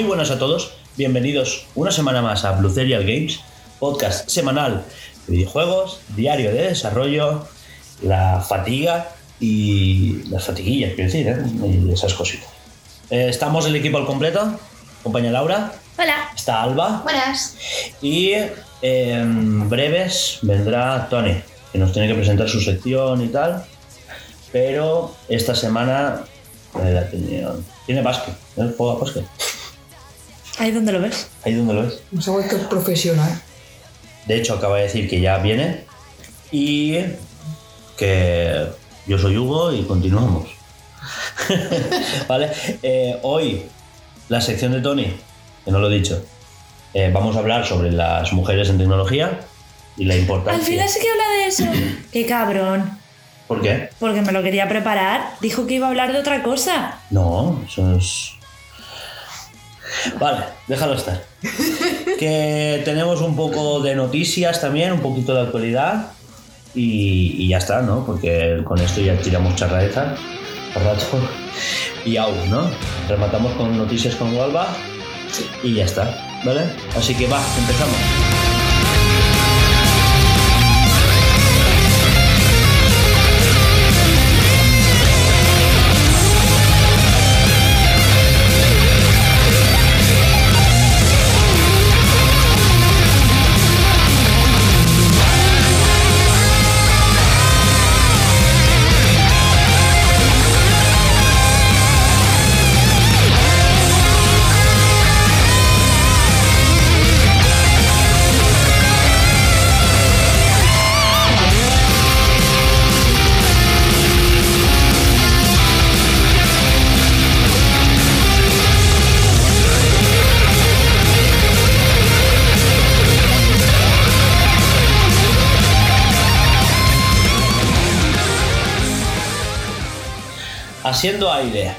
Muy buenas a todos, bienvenidos una semana más a Blue Serial Games, podcast semanal de videojuegos, diario de desarrollo, la fatiga y las fatiguillas, quiero decir, ¿eh? y esas cositas. Eh, estamos el equipo al completo, acompaña Laura, Hola. está Alba Buenas. y en breves vendrá Tony, que nos tiene que presentar su sección y tal, pero esta semana eh, la tenía- tiene básquet, ¿eh? juega básquet. ¿Ahí dónde lo ves? Ahí donde lo ves. Se ha vuelto profesional. De hecho, acaba de decir que ya viene y que yo soy Hugo y continuamos. vale, Eh, hoy la sección de Tony, que no lo he dicho, eh, vamos a hablar sobre las mujeres en tecnología y la importancia. Al final sí que habla de eso. Qué cabrón. ¿Por qué? Porque me lo quería preparar. Dijo que iba a hablar de otra cosa. No, eso es. Vale, déjalo estar. que tenemos un poco de noticias también, un poquito de actualidad. Y, y ya está, ¿no? Porque con esto ya tiramos charraeza por rato. Y aún, ¿no? Rematamos con noticias con Walva. Y ya está, ¿vale? Así que va, empezamos. Haciendo aire,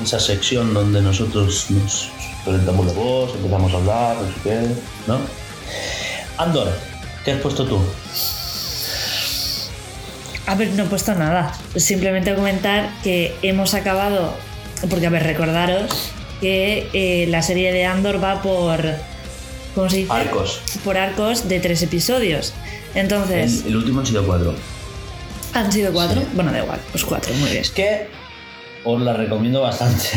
esa sección donde nosotros nos calentamos la voz, empezamos a hablar, no sé qué, ¿no? Andor, ¿qué has puesto tú? A ver, no he puesto nada. Simplemente comentar que hemos acabado. Porque, a ver, recordaros que eh, la serie de Andor va por. ¿Cómo se dice? Arcos. Por arcos de tres episodios. Entonces, El, el último han sido cuatro. ¿han sido cuatro? Sí. Bueno, da igual, pues cuatro, muy bien. Es que os la recomiendo bastante.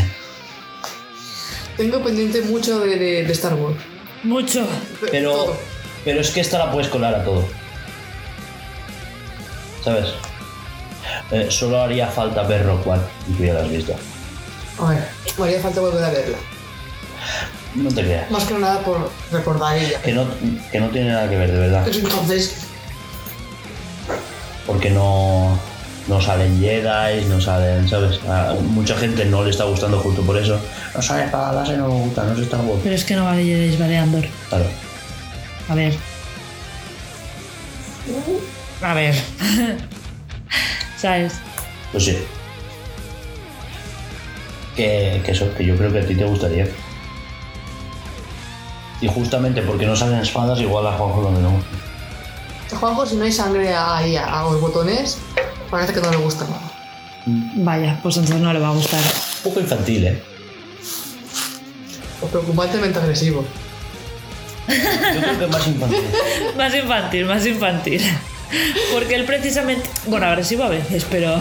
Tengo pendiente mucho de, de- de Star Wars. Mucho. Pero, Todo. pero es que esta la puedes colar a todo. ¿Sabes? Eh, solo haría falta ver Rock One y tú ya la has visto. A ver, me haría falta volver a verla. No te creas. Más que nada por recordar ella. Que no, que no tiene nada que ver, de verdad. Pero entonces, Porque no, no salen Jedi, no salen, ¿sabes? A mucha gente no le está gustando justo por eso. No sale para láser, no me gusta, no es Star Wars. Pero es que no vale Jedi, vale Andor. Claro. A ver. A ver. ¿Sabes? Pues sí. Que, que eso, que yo creo que a ti te gustaría. Y justamente porque no salen espadas, igual a Juanjo no gusta. a Juanjo, si no hay sangre ahí a, a los botones, parece que no le gusta nada. Vaya, pues entonces no le va a gustar. Un poco infantil, ¿eh? O preocupantemente agresivo. Yo creo que más infantil. Más infantil, más infantil. Porque él precisamente, bueno, agresivo a veces, pero...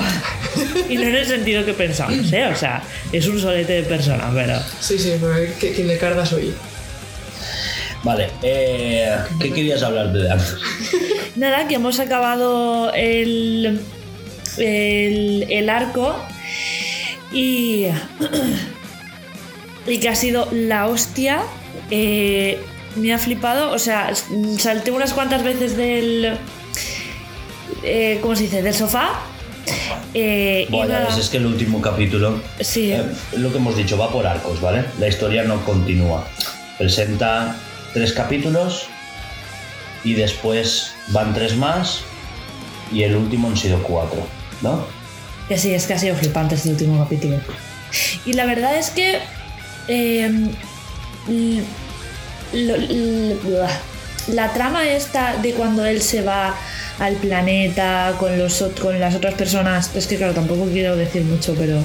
Y no en el sentido que pensamos, ¿eh? O sea, es un solete de persona, pero... Sí, sí, pero es que quien le carga soy yo. Vale, eh, ¿qué querías hablar de antes? Nada, que hemos acabado el, el, el arco y, y que ha sido la hostia. Eh, me ha flipado, o sea, salté unas cuantas veces del... eh, ¿Cómo se dice? Del sofá. Eh, Bueno, es que el último capítulo, sí, lo que hemos dicho, va por arcos, ¿vale? La historia no continúa. Presenta tres capítulos y después van tres más y el último han sido cuatro, ¿no? Que sí, es que ha sido flipante este último capítulo. Y la verdad es que. eh, lo- l- la trama esta de cuando él se va al planeta con, los, con las otras personas. Es que, claro, tampoco quiero decir mucho, pero.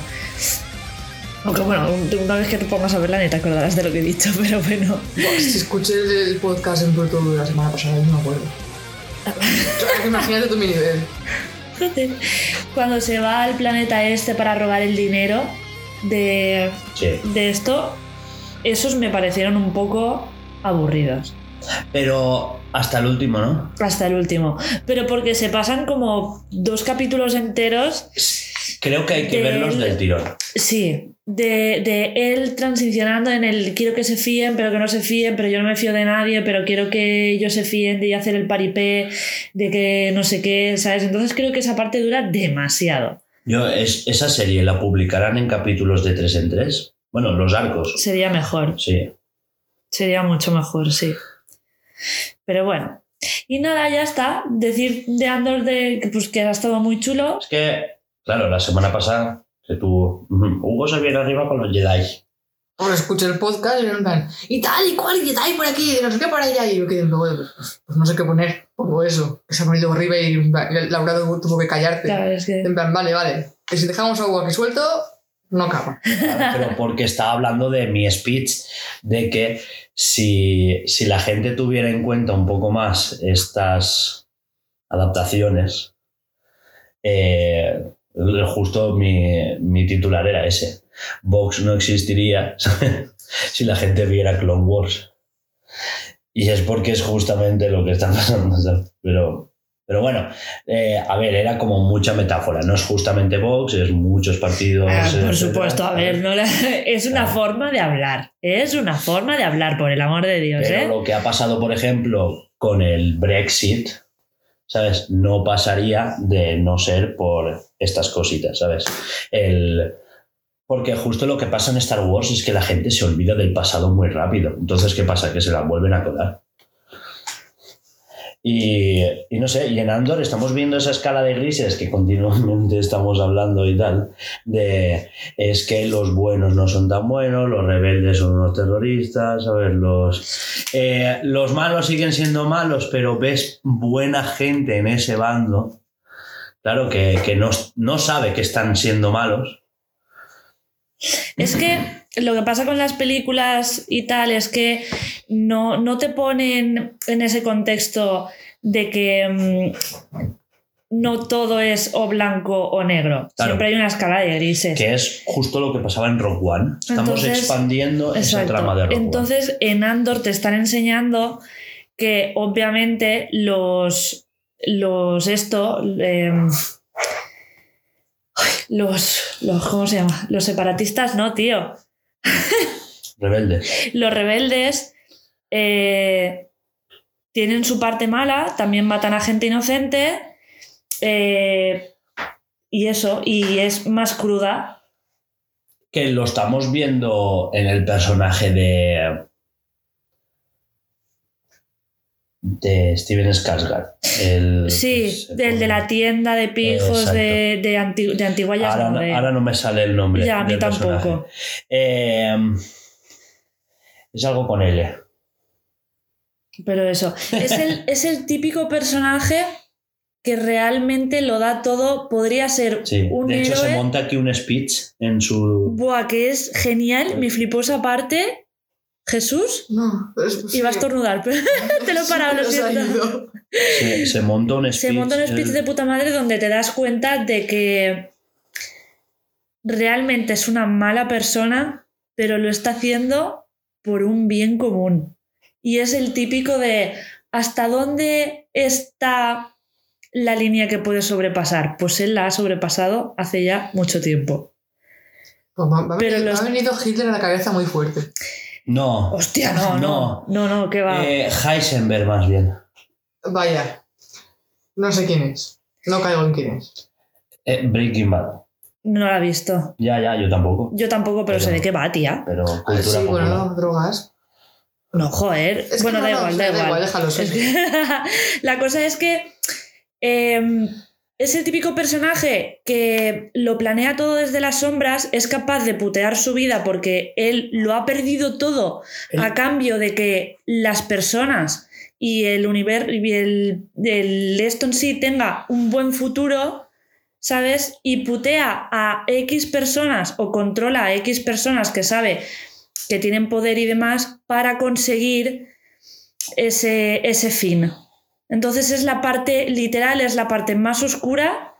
Aunque bueno, un- una vez que te pongas a verla ni te acordarás de lo que he dicho, pero bueno. Si escuché el, podcast en de la semana pasada, yo no me acuerdo. Imagínate tú mi nivel. Cuando se va al planeta este para robar el dinero de, Sí. de esto, esos me parecieron un poco aburridos. Pero hasta el último, ¿no? Hasta el último. Pero porque se pasan como dos capítulos enteros, Creo que hay que verlos del tirón. sí, de, de él transicionando en el quiero que se fíen, pero que no se fíen, pero yo no me fío de nadie, pero quiero que ellos se fíen de hacer el paripé, de que no sé qué, ¿sabes? Entonces creo que esa parte dura demasiado. Yo, es, esa serie la publicarán en capítulos de 3 en 3. Bueno, los arcos. Sería mejor. Sí. Sería mucho mejor, sí. Pero bueno. Y nada, ya está. Decir de Andor de, pues, que ha estado muy chulo. Es que, claro, la semana pasada que tú. ujú, Hugo se viene arriba con los Jedi. Ahora escuché el podcast y en plan, y tal, y cual, y tal, y por aquí, y no sé qué por allá. Y yo quedé, pues, pues, pues no sé qué poner, pongo eso. Que se ha venido arriba y Laura tuvo que callarte. Claro, es que- En plan, vale, vale. Que si dejamos algo aquí suelto, no acaba. Claro, pero porque estaba hablando de mi speech, de que si, si la gente tuviera en cuenta un poco más estas adaptaciones, eh, justo mi, mi titular era ese. Vox no existiría si la gente viera Clone Wars. Y es porque es justamente lo que está pasando. ¿sabes? Pero, pero bueno, eh, a ver, era como mucha metáfora. No es justamente Vox, es muchos partidos. Ah, por etcétera. supuesto, a ver, no la- es una Claro. forma de hablar. Es una forma de hablar, por el amor de Dios, Pero ¿eh? lo que ha pasado, por ejemplo, con el Brexit, ¿sabes? No pasaría de no ser por estas cositas, ¿sabes? El... Porque justo lo que pasa en Star Wars es que la gente se olvida del pasado muy rápido. Entonces, ¿qué pasa? Que se la vuelven a colar. Y, no sé, y en Andor estamos viendo esa escala de grises que continuamente estamos hablando y tal, de es que los buenos no son tan buenos, los rebeldes son unos terroristas, ¿sabes? Los, eh, los malos siguen siendo malos, pero ves buena gente en ese bando, claro, que, que no, no sabe que están siendo malos. Es que lo que pasa con las películas y tal es que no, no te ponen en ese contexto de que mm, no todo es o blanco o negro. Claro. Siempre hay una escala de grises. Que es justo lo que pasaba en Rock One. Estamos Entonces, expandiendo esa trama de Rock One. Entonces, en Andor te están enseñando que obviamente los. Los esto. ay, los, los. ¿Cómo se llama? Los separatistas, no, tío. Rebelde. Los rebeldes eh, tienen su parte mala, también matan a gente inocente. eh, y eso, y es más cruda. Que lo estamos viendo en el personaje de. De Steven Skarsgård. El, Sí, se del de la tienda de pijos de, de, anti- de antiguallas. Ahora, no, de- ahora no me sale el nombre. Ya, a mí tampoco. Eh, es algo con L. Pero eso. Es el, es el típico personaje que realmente lo da todo. Podría ser Sí. un de hecho, se monta aquí un speech en su. Buah, que es genial. Me flipó esa parte. Jesús. No, Iba a estornudar, pero te lo he parado, lo Se siento. Se, se monta un speech. Se monta un speech el- de puta madre donde te das cuenta de que realmente es una mala persona, pero lo está haciendo por un bien común. Y es el típico de ¿hasta dónde está la línea que puede sobrepasar? Pues él la ha sobrepasado hace ya mucho tiempo. Pues me, me ha Pero venido- los- me ha venido Hitler a la cabeza muy fuerte. No. Hostia, no, no, no, no, que va. Eh, Heisenberg, más bien. Vaya. No sé quién es. No caigo en quién es. Eh, Breaking Bad. No la he visto. Ya, ya, yo tampoco. Yo tampoco, pero, Pero- sé de qué va, tía. Pero Ah, cultura sí, popular. bueno, drogas. No, joder. Es que bueno, no, da no, igual, da da igual. igual, déjalo, sí. Es que- la cosa es que eh, es el típico personaje que lo planea todo desde las sombras, es capaz de putear su vida porque él lo ha perdido todo a cambio de que las personas y el universo y el, el esto en sí tenga un buen futuro, ¿sabes? Y putea a X personas o controla a X personas que sabe que tienen poder y demás para conseguir ese, ese fin. Entonces es la parte, literal, es la parte más oscura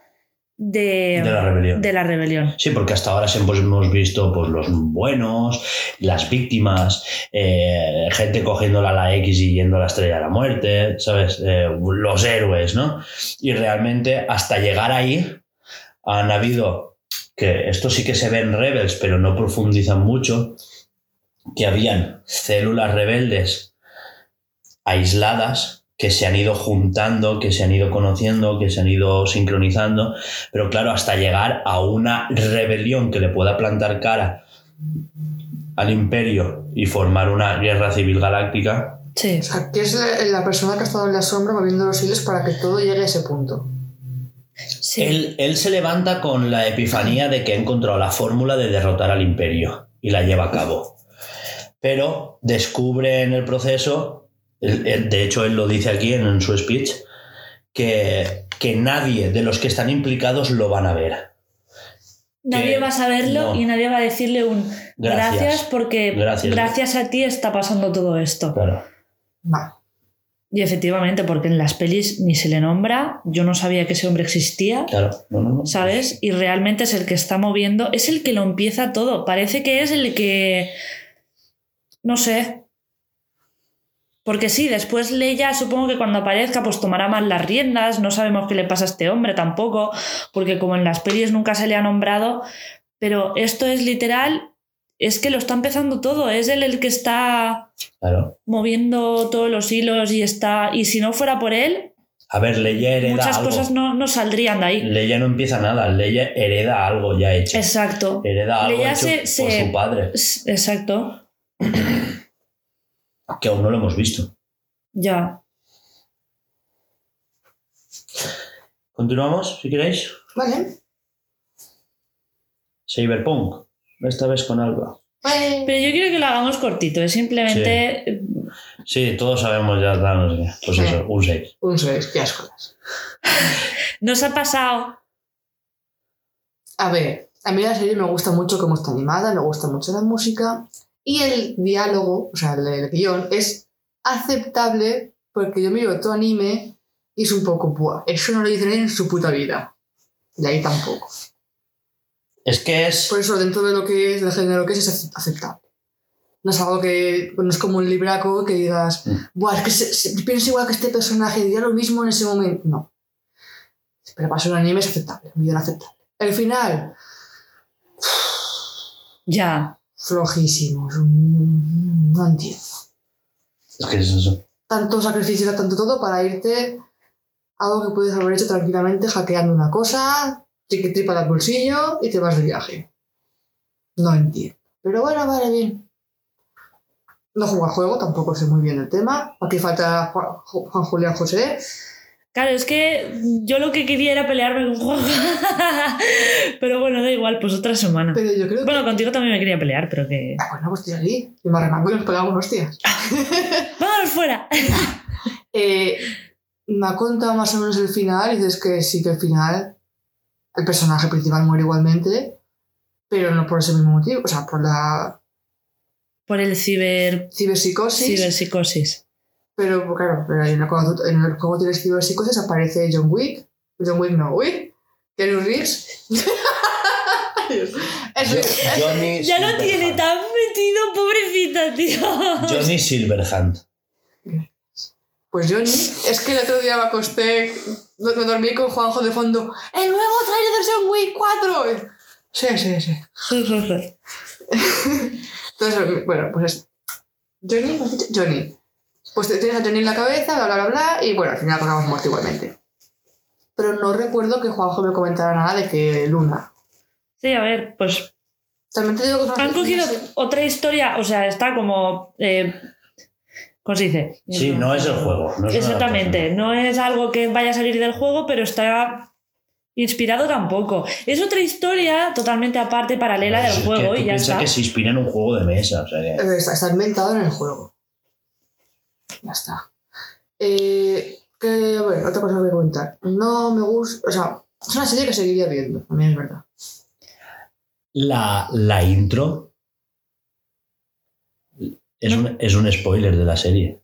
de, De la rebelión. de la rebelión. Sí, porque hasta ahora siempre hemos visto pues, los buenos, las víctimas, eh, gente cogiéndola a la X y yendo a la estrella de la muerte, ¿sabes? Eh, los héroes, ¿no? Y realmente hasta llegar ahí han habido, que esto sí que se ve en Rebels, pero no profundizan mucho, que habían células rebeldes aisladas que se han ido juntando, que se han ido conociendo, que se han ido sincronizando, pero claro, hasta llegar a una rebelión que le pueda plantar cara al imperio y formar una guerra civil galáctica, Sí. O sea, que es la, la persona que ha estado en la sombra moviendo los hilos para que todo llegue a ese punto. sí. él, él se levanta con la epifanía de que ha encontrado la fórmula de derrotar al imperio y la lleva a cabo. Pero descubre en el proceso, él- él- de hecho él lo dice aquí en, en su speech, que, que nadie de los que están implicados lo van a ver. Nadie que- va a saberlo no. y nadie va a decirle un Gracias. gracias, porque Gracias. gracias a ti está pasando todo esto. Claro. Y efectivamente, porque en las pelis ni se le nombra, yo no sabía que ese hombre existía, Claro, no, no, no. ¿sabes? Y realmente es el que está moviendo, es el que lo empieza todo. Parece que es el que. No sé. Porque sí, después Leia, supongo que cuando aparezca, pues tomará más las riendas. No sabemos qué le pasa a este hombre tampoco, porque como en las pelis nunca se le ha nombrado. Pero esto es literal, es que lo está empezando todo. Es él el que está Claro. moviendo todos los hilos y está. Y si no fuera por él, A ver, Leia hereda muchas algo. cosas no, no saldrían de ahí. Leia no empieza nada, Leia hereda algo ya hecho. Exacto. Hereda algo Leia hecho se- por se- su padre, Exacto. Que aún no lo hemos visto. Ya. Continuamos, si queréis. Vale. Cyberpunk. Esta vez con algo. Vale. Pero yo quiero que lo hagamos cortito. Es simplemente. Sí, todos sabemos ya, no sé. Pues eso, un 6. Un 6, qué asco. Nos ha pasado. A ver, a mí la serie me gusta mucho cómo está animada, me gusta mucho la música y el diálogo, o sea, el, el guion es aceptable porque yo miro todo anime y es un poco, Buah, eso no lo dicen en su puta vida. Y ahí tampoco. Es que es. Por eso, dentro de lo que es, del género que es, es aceptable. No es algo que. No es como un libraco que digas, Mm. Buah, es que se, se- pienso igual que este personaje, diría lo mismo en ese momento. No. Pero para ser un anime es aceptable, un guion aceptable. El final, Ya. Flojísimo. es un- No entiendo. Es que es eso. Tanto sacrificio, tanto todo para irte a algo que puedes haber hecho tranquilamente hackeando una cosa, triqui tripa al bolsillo y te vas de viaje. No entiendo. Pero bueno, vale, bien. No juego al juego, tampoco sé muy bien el tema. Aquí falta Juan Julián José. Claro, es que yo lo que quería era pelearme con Juan. pero bueno, da igual, pues otra semana. Pero yo creo que. Bueno, contigo también me quería pelear, pero que. Ah, bueno, pues tira ahí. Y me arremango y nos pegamos hostias. ¡Vámonos fuera! Eh, me ha contado más o menos el final y dices que sí que el final el personaje principal muere igualmente, pero no por ese mismo motivo, o sea, por la Por el ciber. ciberpsicosis. ciberpsicosis. Pero claro, pero en el, cuando tú- en el juego tienes ciberpsicosis aparece John Wick. John Wick no, Wick. Keanu Reeves. Johnny Ya lo tiene tan metido, pobrecita, tío. Johnny Silverhand. Pues Johnny, es que el otro día me acosté, me dormí con Juanjo de fondo. ¡El nuevo trailer de John Wick 4! Sí, sí, sí. Entonces, bueno, pues es. Johnny, ¿me has dicho? Johnny. Pues te- tienes a Johnny en la cabeza, bla, bla, bla, bla, y bueno, al final acabamos muerto igualmente. Pero no recuerdo que Juanjo me comentara nada de que Luna. Sí, a ver, pues También te digo que han cogido no otra historia, o sea, está como. Eh, ¿Cómo se dice? Sí, no es el juego. no es una Exactamente, no es algo que vaya a salir del juego, pero está inspirado tampoco. Es otra historia totalmente aparte, paralela del que juego tú y ya está. que se inspira en un juego de mesa. O sea que... Eh, Está, está inventado en el juego. Ya está. Eh, que, bueno, otra cosa que voy a comentar. No me gusta, o sea, Es una serie que seguiría viendo, también es verdad. La, la intro es, un, es un spoiler de la serie.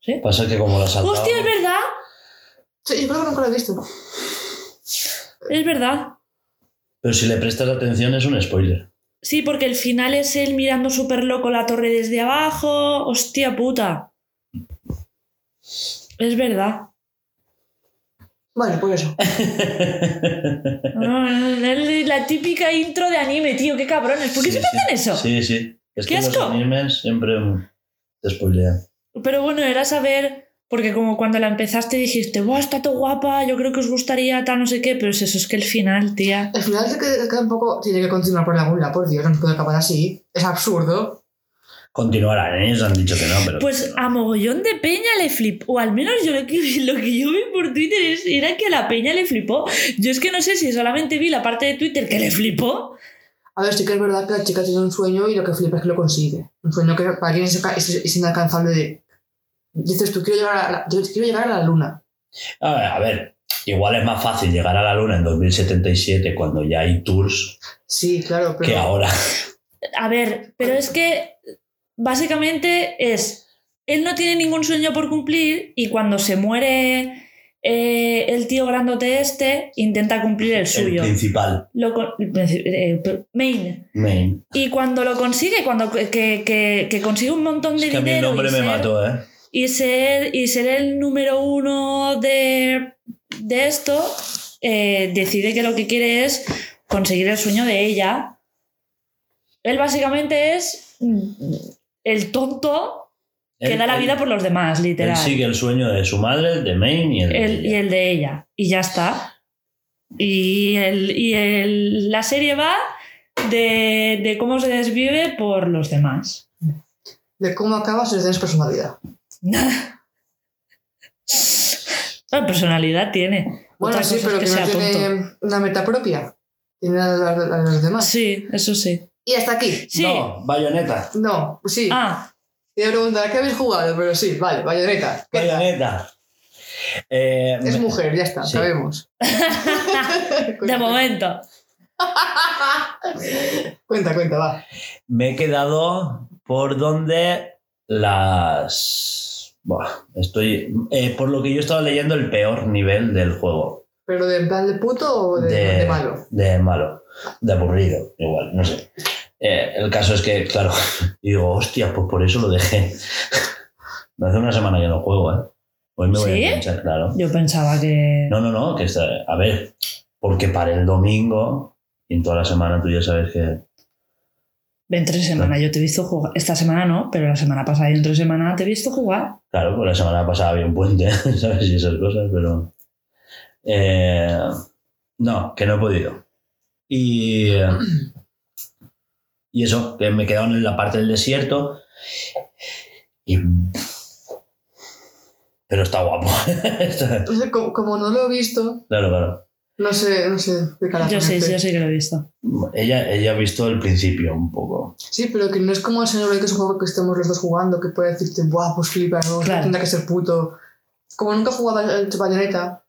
¿Sí? Pasa que como la saltamos... ¡Hostia, es verdad! Sí, yo creo que nunca lo he visto. Es verdad. Pero si le prestas atención es un spoiler. Sí, porque el final es él mirando súper loco la torre desde abajo. ¡Hostia puta! Es verdad. Vale, pues eso. La típica intro de anime, tío. ¡Qué cabrones! ¿Por qué Sí, siempre sí. hacen eso? Sí, sí. Es ¡Qué que los asco! animes siempre te spoilean. Pero bueno, era saber, porque como cuando la empezaste dijiste, ¡Buah, está todo guapa! Yo creo que os gustaría tal, no sé qué, pero es eso, es que el final, tía. El final se queda, queda un poco. Tiene que continuar por algún lado, por Dios, no se puede acabar así. Es absurdo. Continuarán, ¿eh? ellos han dicho que no, pero. Pues a mogollón de peña le flipó, o al menos yo lo que, lo que yo vi por Twitter es, era que a la peña le flipó. Yo es que no sé si solamente vi la parte de Twitter que le flipó. A ver, sí que es verdad que la chica tiene un sueño y lo que flipa es que lo consigue. Un sueño que para quien es, es, es inalcanzable de. Dices tú, quiero llegar a la, yo quiero llegar a la luna. A ver, a ver, igual es más fácil llegar a la luna en 2077 cuando ya hay tours Sí, claro, pero. que ahora. A ver, pero es que básicamente es, él no tiene ningún sueño por cumplir y cuando se muere eh, el tío grandote este, intenta cumplir el El suyo. principal, Lo con- eh, main. main. Y cuando lo consigue, cuando que, que- que consigue un montón de Es que a mí el dinero nombre y, me ser, mató, ¿eh? Y, ser, y ser el número uno de, de esto, eh, decide que lo que quiere es conseguir el sueño de ella. Él básicamente es mm, el tonto que Él- da la él- vida por los demás, Él literal. sigue el sueño de su madre, de Main y el. de El- y ella. el de ella. Y ya está. Y, el, y el- la serie va de, de cómo se desvive por los demás. De cómo acabas si tienes personalidad. La personalidad tiene. Bueno, Otra sí, es pero que, no tonto. tiene una meta propia. Tiene la de los demás. Sí, eso sí. Y hasta aquí. Sí. No, bayoneta. No, pues sí. Ah, Te iba a preguntar, ¿qué habéis jugado? Pero sí, vale, bayoneta. Bayoneta. Eh, Es me- mujer, ya está, Sí. sabemos. de momento. Cuenta, cuenta, va. Me he quedado por donde las. Buah, estoy. eh, por lo que yo estaba leyendo, el peor nivel del juego. ¿Pero de plan de puto o de, De, de malo? De malo. De aburrido, igual, no sé. Eh, el caso es que, claro, digo, hostia, pues por eso lo dejé. Hace una semana que no juego, ¿eh? Hoy me voy ¿Sí? a enganchar, claro. Yo pensaba que. No, no, no, que está. A ver, porque para el domingo y en toda la semana tú ya sabes que. En tres semanas yo te he visto jugar. Esta semana no, pero la semana pasada y en tres semanas te he visto jugar. Claro, pues la semana pasada había un puente, ¿sabes? Y esas cosas, pero. eh, no, que no he podido. Y. eh, y eso, que me he quedado en la parte del desierto. Y. Pero está guapo. Como no lo he visto, claro, claro. No sé, no sé de cara Yo sí, yo sí que lo he visto. Ella, ella ha visto el principio un poco. Sí, pero que no es como el Xenoblade, que es un juego que estemos los dos jugando, que puede decirte, buah, pues flipa, no, Claro. tendrá que ser puto. Como nunca he jugado al Bayonetta,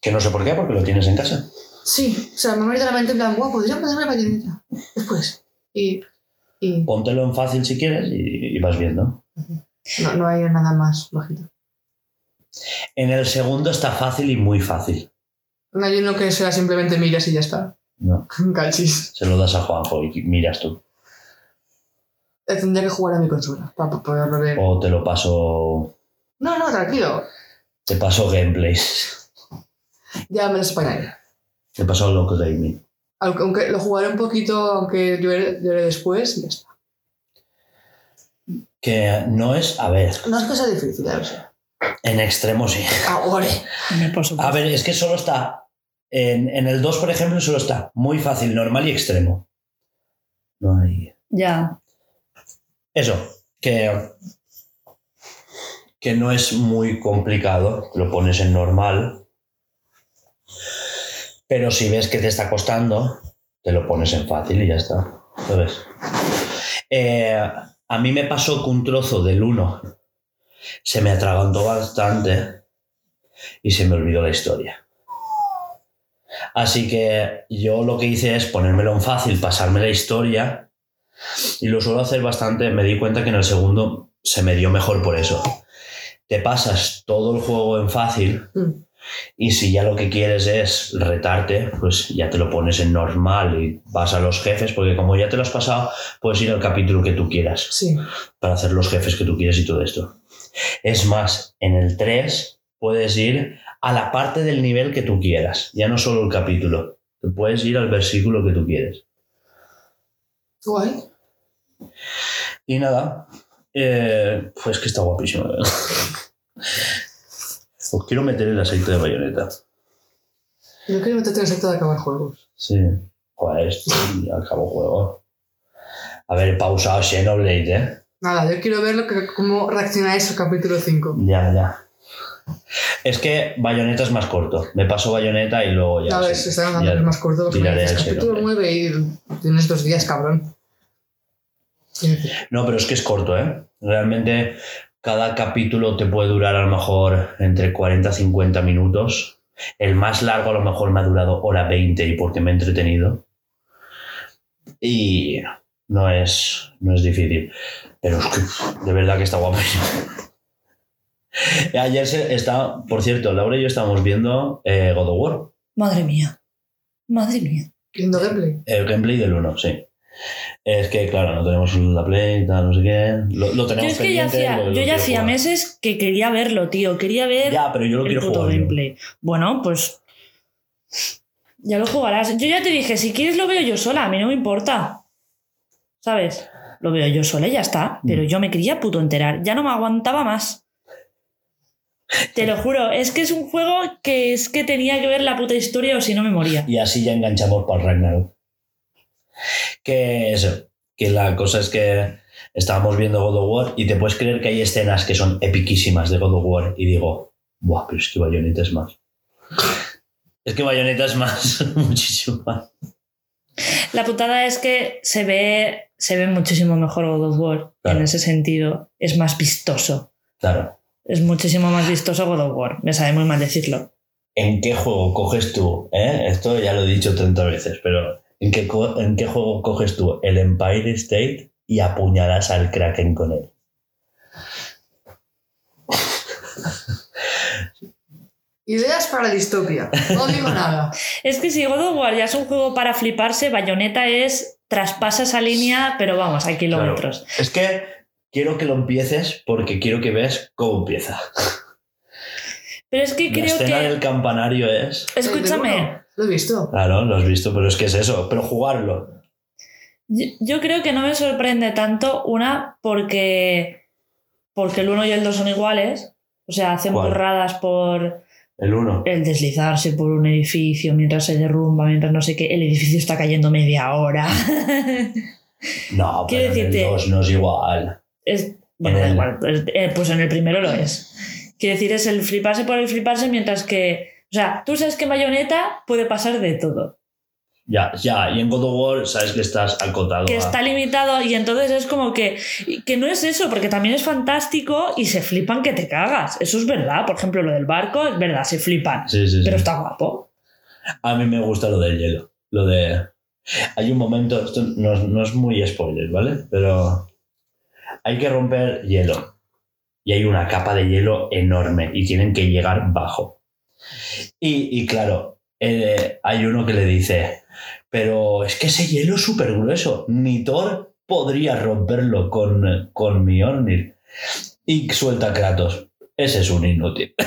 Que no sé por qué, porque lo tienes en casa. sí, o sea, me viene de la mente en plan, buah, podría ponerme Bayonetta después. Y, y Póntelo en fácil si quieres y, y vas viendo. no, no hay nada más bajito. En el segundo está fácil y muy fácil. No hay uno que sea simplemente miras y ya está. No, Cachis. se lo das a Juanjo y miras tú. Eh, Tendría que jugar a mi consola para poderlo ver. O te lo paso. No, no, tranquilo. Te paso gameplays. Ya me lo españaré. Te paso loco gaming. Aunque, aunque lo jugaré un poquito, aunque llore, llore después, y ya está. Que no es. A ver, No es sea difícil, ya lo sé. En extremo sí. Ahora. Hombre, Por supuesto. A ver, es que solo está. En, en el 2, por ejemplo, solo está muy fácil, normal y extremo. No hay. Ya. Eso, que. Que no es muy complicado, lo pones en normal. Pero si ves que te está costando, te lo pones en fácil y ya está. ¿Sabes? Eh, a mí me pasó que un trozo del 1 se me atragantó bastante. y se me olvidó la historia. Así que yo lo que hice es ponérmelo en fácil, pasarme la historia y lo suelo hacer bastante. Me di cuenta que en el segundo se me dio mejor por eso. Te pasas todo el juego en fácil Mm. y si ya lo que quieres es retarte, pues ya te lo pones en normal y vas a los jefes, porque como ya te lo has pasado, puedes ir al capítulo que tú quieras Sí. para hacer los jefes que tú quieres y todo esto. Es más, en el 3 puedes ir a la parte del nivel que tú quieras, ya no solo el capítulo. Tú puedes ir al versículo que tú quieres. Guay. Y nada, eh, pues que está guapísimo. Os quiero meter el aceite de bayoneta. Yo quiero meterte el sector de acabar juegos. Sí. Joder, esto y acabo juego. A ver, pausado Xenoblade, ¿eh? Nada, yo quiero ver lo que, cómo reaccionáis al capítulo 5. Ya, ya. Es que Bayonetta es más corto. Me paso Bayonetta y luego ya. a ver, sí, se está dando ya es más corto porque tiraré dices capítulo Xenoblade. 9 y tienes dos días, cabrón. No, pero es que es corto, ¿eh? Realmente cada capítulo te puede durar a lo mejor entre 40 y 50 minutos. El más largo a lo mejor me ha durado hora 20 y porque me he entretenido. Y no es, no es difícil. Pero es que de verdad que está guapísimo. Ayer se está, por cierto, Laura y yo estábamos viendo eh, God of War, Madre mía. Madre mía. Viendo gameplay. el gameplay del 1, sí. Es que, claro, no tenemos la Play, tal, no sé qué. Lo, lo Yo tenemos es que ya hacía, lo- lo yo ya hacía jugar. meses que quería verlo, tío. Quería ver Ya, pero yo lo el quiero jugar. yo. gameplay. Bueno, pues. Ya lo jugarás. Yo ya te dije, si quieres lo veo yo sola, a mí no me importa. ¿Sabes? Lo veo yo sola y ya está. Pero Mm. yo me quería puto enterar. Ya no me aguantaba más. Te lo juro, es que es un juego que es que tenía que ver la puta historia o si no me moría. Y así ya enganchamos para el Ragnarok. Que eso, que la cosa es que estábamos viendo God of War y te puedes creer que hay escenas que son epiquísimas de God of War y digo, buah, pero es que Bayonetta es más. Es que Bayonetta es más, muchísimo más. La putada es que se ve, se ve muchísimo mejor God of War Claro. en ese sentido. Es más vistoso. Claro. Es muchísimo más vistoso God of War. Me sabe muy mal decirlo. ¿En qué juego coges tú? eh? Esto ya lo he dicho 30 veces, pero ¿en qué, ¿en qué juego coges tú el Empire State y apuñalas al Kraken con él? Ideas para distopia. No digo nada. Es que si God of War ya es un juego para fliparse, Bayonetta es traspasa esa línea, pero vamos, a kilómetros. Es que quiero que lo empieces porque quiero que veas cómo empieza. Pero es que La creo escena que. del campanario es... Escúchame, Bueno, Lo he visto. Claro, lo has visto, pero es que es eso, pero jugarlo. yo, yo creo que no me sorprende tanto una porque. Porque el 1 y el 2 son iguales. O sea, hacen ¿Cuál? burradas por El uno. el deslizarse por un edificio mientras se derrumba, mientras no sé qué. El edificio está cayendo media hora. No, pero en el decirte- 2 no es igual. Es, bueno, el- igual, pues, eh, pues en el primero lo es. Quiero decir, es el fliparse por el fliparse, mientras que. O sea, tú sabes que Bayonetta puede pasar de todo. Ya, ya, y en God of War sabes que estás acotado. Que a- está limitado y entonces es como que. Que no es eso, porque también es fantástico y se flipan que te cagas. Eso es verdad. Por ejemplo, lo del barco es verdad, se flipan. Sí, sí, sí. Pero está guapo. A mí me gusta lo del hielo. Lo de. Hay un momento, esto no, es- no es muy spoiler, ¿vale? Pero hay que romper hielo. Y hay una capa de hielo enorme y tienen que llegar bajo. Y, y claro, eh, hay uno que le dice, pero es que ese hielo es súper grueso. Ni Thor podría romperlo con, con Mjolnir. Y suelta a Kratos. Ese es un inútil.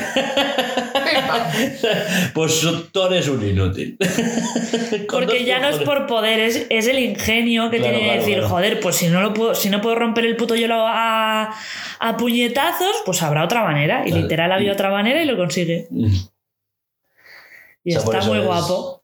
pues Thor es un inútil. Porque ya no es por poder, es, es el ingenio que Claro, tiene que claro, decir, claro. joder, pues si no lo puedo, si no puedo romper el puto hielo a, a puñetazos, pues habrá otra manera. Y literal había otra manera y lo consigue. Y O sea, por está muy es- guapo.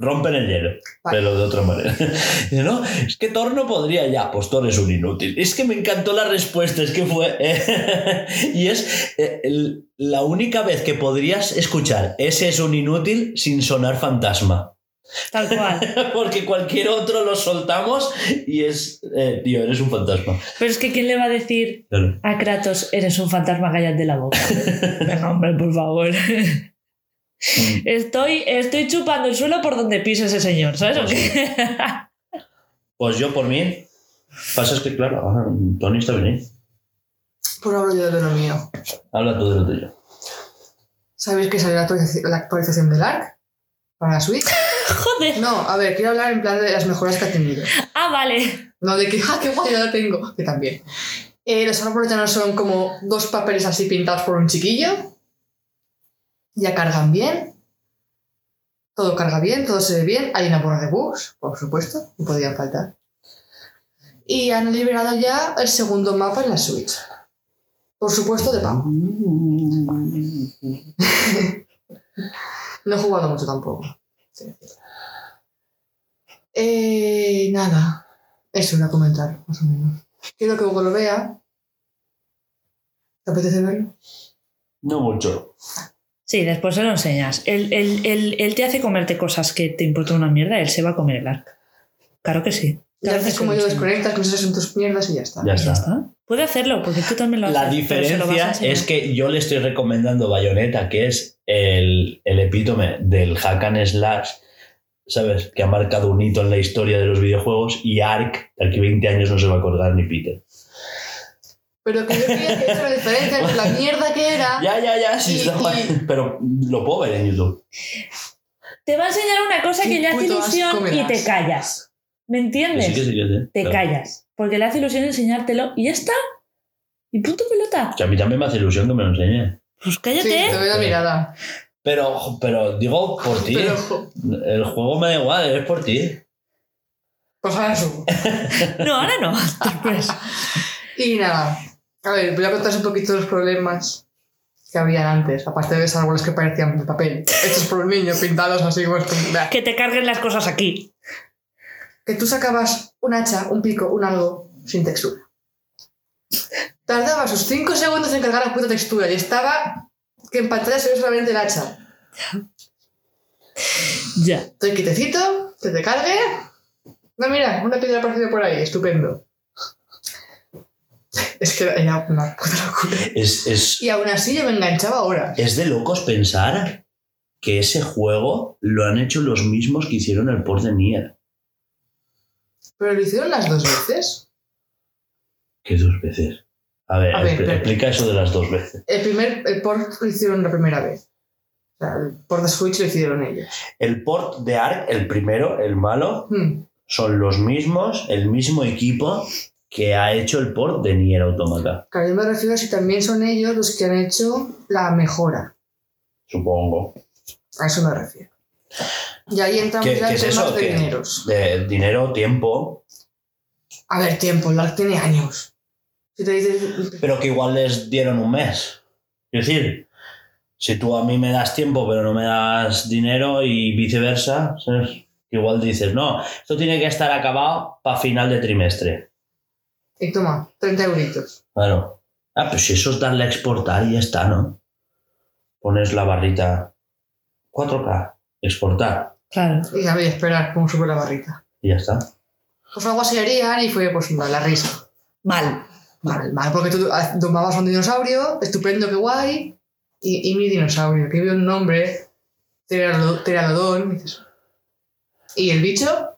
Rompen el hielo, Vale. pero de otra manera. Dice, no, es que Thor no podría ya, pues Thor es un inútil. Es que me encantó la respuesta, es que fue... y es eh, el- la única vez que podrías escuchar ese es un inútil sin sonar fantasma. Tal cual. Porque cualquier otro lo soltamos y es. eh, tío, eres un fantasma. Pero es que ¿quién le va a decir Claro. a Kratos, eres un fantasma, cállate la boca? Venga, hombre, por favor. Mm. Estoy, estoy chupando el suelo por donde pise ese señor, ¿sabes? o qué? Pues yo por mí. Pasa es que, claro, ah, Tony está bien. Por hablo yo de lo mío. Habla tú de lo tuyo. ¿Sabéis que salió la actualización, la actualización del ARC? Para la Switch. Joder. No, a ver, quiero hablar en plan de las mejoras que ha tenido. Ah, vale. No de que, ¡ah, qué guay, ya lo tengo! Que también. Eh, los árboles ya no son como dos papeles así pintados por un chiquillo. Ya cargan bien. Todo carga bien, todo se ve bien. Hay una borra de bugs, por supuesto, no podían faltar. Y han liberado ya el segundo mapa en la Switch. Por supuesto, de pago. No he jugado mucho tampoco. Eh, nada. Eso era comentar, más o menos. Quiero que Hugo lo vea. ¿Te apetece verlo? No mucho. Sí, después se lo enseñas. Él, él- él- él te hace comerte cosas que te importan una mierda, él se va a comer el arc. Claro que sí. Ya Claro que haces se como yo, desconectas, concentres en tus mierdas y ya está. Ya Y está. ya está. Puede hacerlo, porque tú también lo haces. La diferencia es que yo le estoy recomendando Bayonetta, que es el, el epítome del hack and slash, ¿sabes? Que ha marcado un hito en la historia de los videojuegos, y Ark, de aquí 20 años no se va a acordar ni Peter. Pero que yo quería que diferencia entre la mierda que era. Ya, ya, ya, sí, Y- está mal, y- pero lo puedo ver en YouTube. Te va a enseñar una cosa que le hace ilusión y te callas. ¿Me Que entiendes? sí, que sí, que sí. Te Claro. callas. Porque le hace ilusión enseñártelo y ya está. Y punto pelota. Que a mí también me hace ilusión que me lo enseñe. Pues Sí, cállate. te veo la mirada. Pero, pero digo por ti. El juego me da igual, es por ti. pues ahora subo. No, ahora no. Después. Y nada. A ver, voy a contaros un poquito los problemas que habían antes, aparte de esos árboles que parecían de papel, hechos por un niño, pintados así como... Que te carguen las cosas aquí. que tú sacabas un hacha, un pico, un algo sin textura. Tardaba sus 5 segundos en cargar la puta textura y estaba que en pantalla se ve solamente el hacha. Ya. Estoy quietecito, que te cargue. No, mira, una piedra aparecido por ahí, estupendo. Es que era una puta locura. Es, es, Y aún así yo me enganchaba ahora. es de locos pensar que ese juego lo han hecho los mismos que hicieron el port de Nier. Pero lo hicieron las dos veces. ¿Qué dos veces? A ver, A ver, expl- pero- explica eso de las dos veces. El primer el port lo hicieron la primera vez. O sea, el port de Switch lo hicieron ellos. El port de Ark, el primero, el malo, Hmm. son los mismos, el mismo equipo que ha hecho el port de Nier Automata. Claro, yo me refiero a si también son ellos los que han hecho la mejora. Supongo. A eso me refiero. Y ahí entramos ¿Qué, ya qué en es temas eso? de ¿Qué? dineros. De dinero, tiempo, A ver, tiempo, el ARC tiene años. Si te dices. pero que igual les dieron un mes. Es decir, si tú a mí me das tiempo pero no me das dinero y viceversa, ¿sabes? igual dices, no, esto tiene que estar acabado para final de trimestre. Y toma, 30 euritos. Claro. Ah, pues si eso es darle a exportar y ya está, ¿no? Pones la barrita 4K, exportar Claro. Y a esperar cómo sube la barrita. y ya está. Pues algo así harían y fue pues la risa. Mal. Mal, mal, porque tú ah, domabas un dinosaurio, estupendo, qué guay. Y, y mi dinosaurio, que vio un nombre, dices, ¿Y el bicho?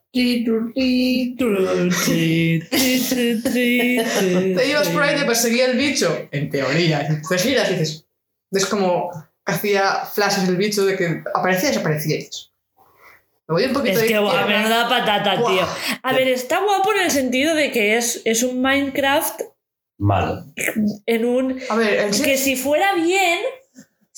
Te ibas por ahí y te perseguía el bicho. En teoría. Te giras y dices. Es como hacía flashes el bicho de que aparecía y desaparecía. Me voy un poquito Es que guau, menuda patata, Buah. tío. A ver, está guapo en el sentido de que es, es un Minecraft Mal. en un. A ver, en. Que si fuera bien,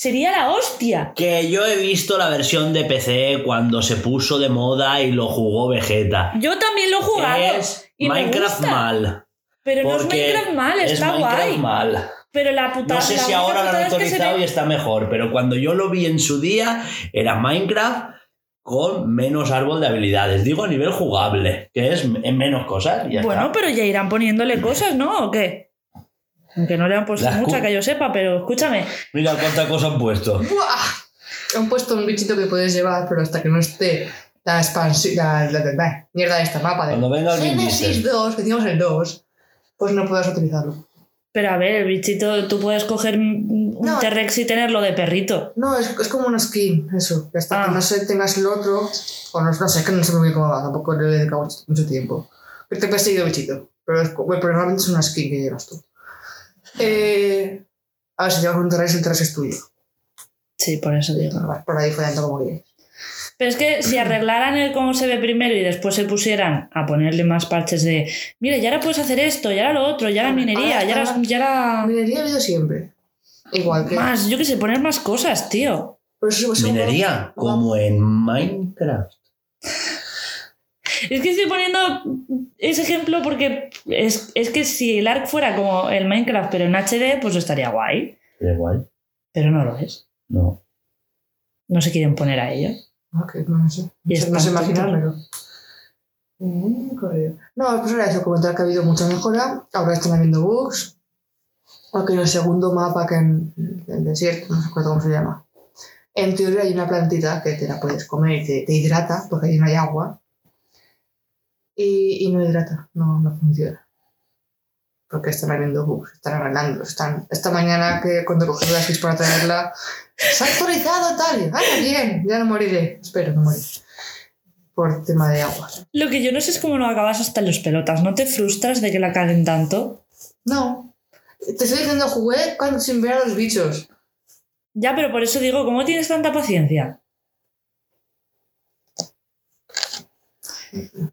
sería la hostia. Que yo he visto la versión de PC cuando se puso de moda y lo jugó Vegeta. Yo también lo he jugado. Es y me Minecraft gusta. mal. Pero no es Minecraft mal, es está Minecraft guay. mal. Pero la putada. No sé si ahora lo han actualizado y está mejor, pero cuando yo lo vi en su día era Minecraft con menos árbol de habilidades. Digo a nivel jugable, que es en menos cosas. y ya Bueno, está. pero ya irán poniéndole cosas, ¿no? ¿O qué? Aunque no le han puesto Las mucha que yo sepa, pero escúchame. Mira cuánta cosa han puesto. ¡Buah! Han puesto un bichito que puedes llevar, pero hasta que no esté la expansión, la, la- la- la mierda de esta mapa de Cuando venga el Genesis Diesel. 2, que decimos el 2, pues no puedes utilizarlo. Pero a ver, el bichito, tú puedes coger un No. T-Rex y tenerlo de perrito. No, es, es como una skin, eso. que Hasta Ah. que no sé, tengas el otro, o no, no sé, es que no sé muy bien cómo va, tampoco le he dedicado mucho, tiempo. Que te persigue el bichito, pero, es, bueno, pero realmente es una skin que llevas tú. Eh, a ver, si llevas un el T-Rex es tuyo. Sí, por eso digo. Por ahí follando como quieres. Pero es que si arreglaran el cómo se ve primero y después se pusieran a ponerle más parches de, mira, ya ahora puedes hacer esto, ya ahora lo otro, ya la minería, ya ahora- Minería ha habido siempre. Igual que. Más, yo qué sé, poner más cosas, tío. Pero eso- eso- Minería, como en Minecraft. Es que estoy poniendo ese ejemplo porque es, es que si el ARC fuera como el Minecraft pero en HD, pues estaría guay. Da igual. Pero no lo es. No. No se quieren poner a ello. Ah, que no sé. Y No sé, imaginármelo. Correcto. No, pues era eso, comentar que ha habido mucha mejora. Ahora están habiendo bugs. Porque en el segundo mapa, que en el desierto, no sé cómo se llama. En teoría hay una plantita que te la puedes comer y te, te hidrata, porque ahí no hay agua. Y, y no hidrata, no, no funciona. Porque están habiendo bugs, están arreglando. Están, esta mañana que cuando cogí la Switch para traerla, se ha actualizado tal. Ah, bien, ya no moriré. Espero no morir. Por tema de agua. Lo que yo no sé es cómo no acabas hasta en los pelotas. ¿No te frustras de que la caguen tanto? No. Te estoy diciendo, jugué cuando, sin ver a los bichos. Ya, pero por eso digo, ¿cómo tienes tanta paciencia?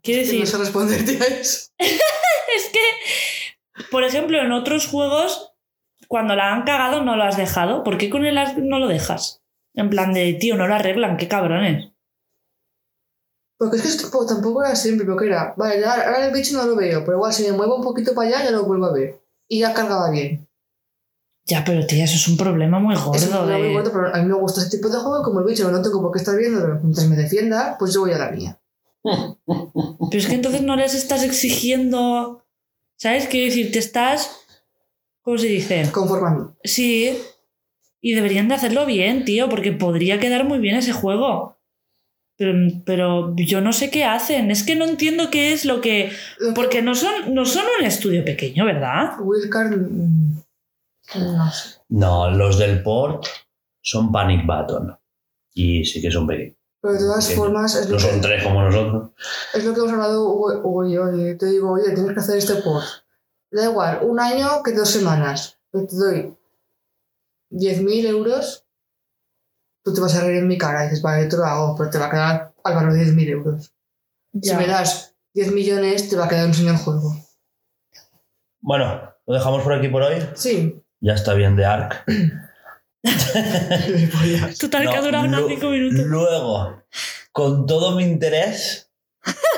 Quiero decir, no sé responderte a eso. es que, por ejemplo, en otros juegos, cuando la han cagado, no lo has dejado. ¿Por qué con ARC no lo dejas? En plan de, tío, no lo arreglan, qué cabrones. Porque es que esto tampoco, era siempre, porque era, vale, ahora el bicho no lo veo, pero igual si me muevo un poquito para allá ya lo vuelvo a ver. Y ya cargaba bien. Ya, pero tía, eso es un problema muy Es un gordo. problema muy de- gordo, pero a mí me gusta ese tipo de juego, como el bicho no tengo por qué estar viendo, mientras me defienda, pues yo voy a la mía. Pero es que entonces no les estás exigiendo. ¿Sabes? Quiero decir, te estás. ¿Cómo se dice? Conformando. Sí. Y deberían de hacerlo bien, tío, porque podría quedar muy bien ese juego. Pero, pero yo no sé qué hacen. Es que no entiendo qué es lo que. Porque no son, no son un estudio pequeño, ¿verdad? Wildcard. mm, No sé. No, los del port son Panic Button. Y sí que son pequeños. Pero de todas formas, es lo, No son que, tres como nosotros. es lo que hemos hablado Hugo, Hugo y yo. y te digo, oye, tienes que hacer este port. Da igual, un año que dos semanas. Yo te doy 10.000 euros. Tú te vas a reír en mi cara y dices, vale, yo te lo hago, pero te va a quedar al valor de 10.000 euros. Si me das 10 millones, te va a quedar un señor juego. Bueno, lo dejamos por aquí por hoy. Sí. Ya está bien de Ark. Total, que ha durado unos lu- 5 minutos. Luego, con todo mi interés,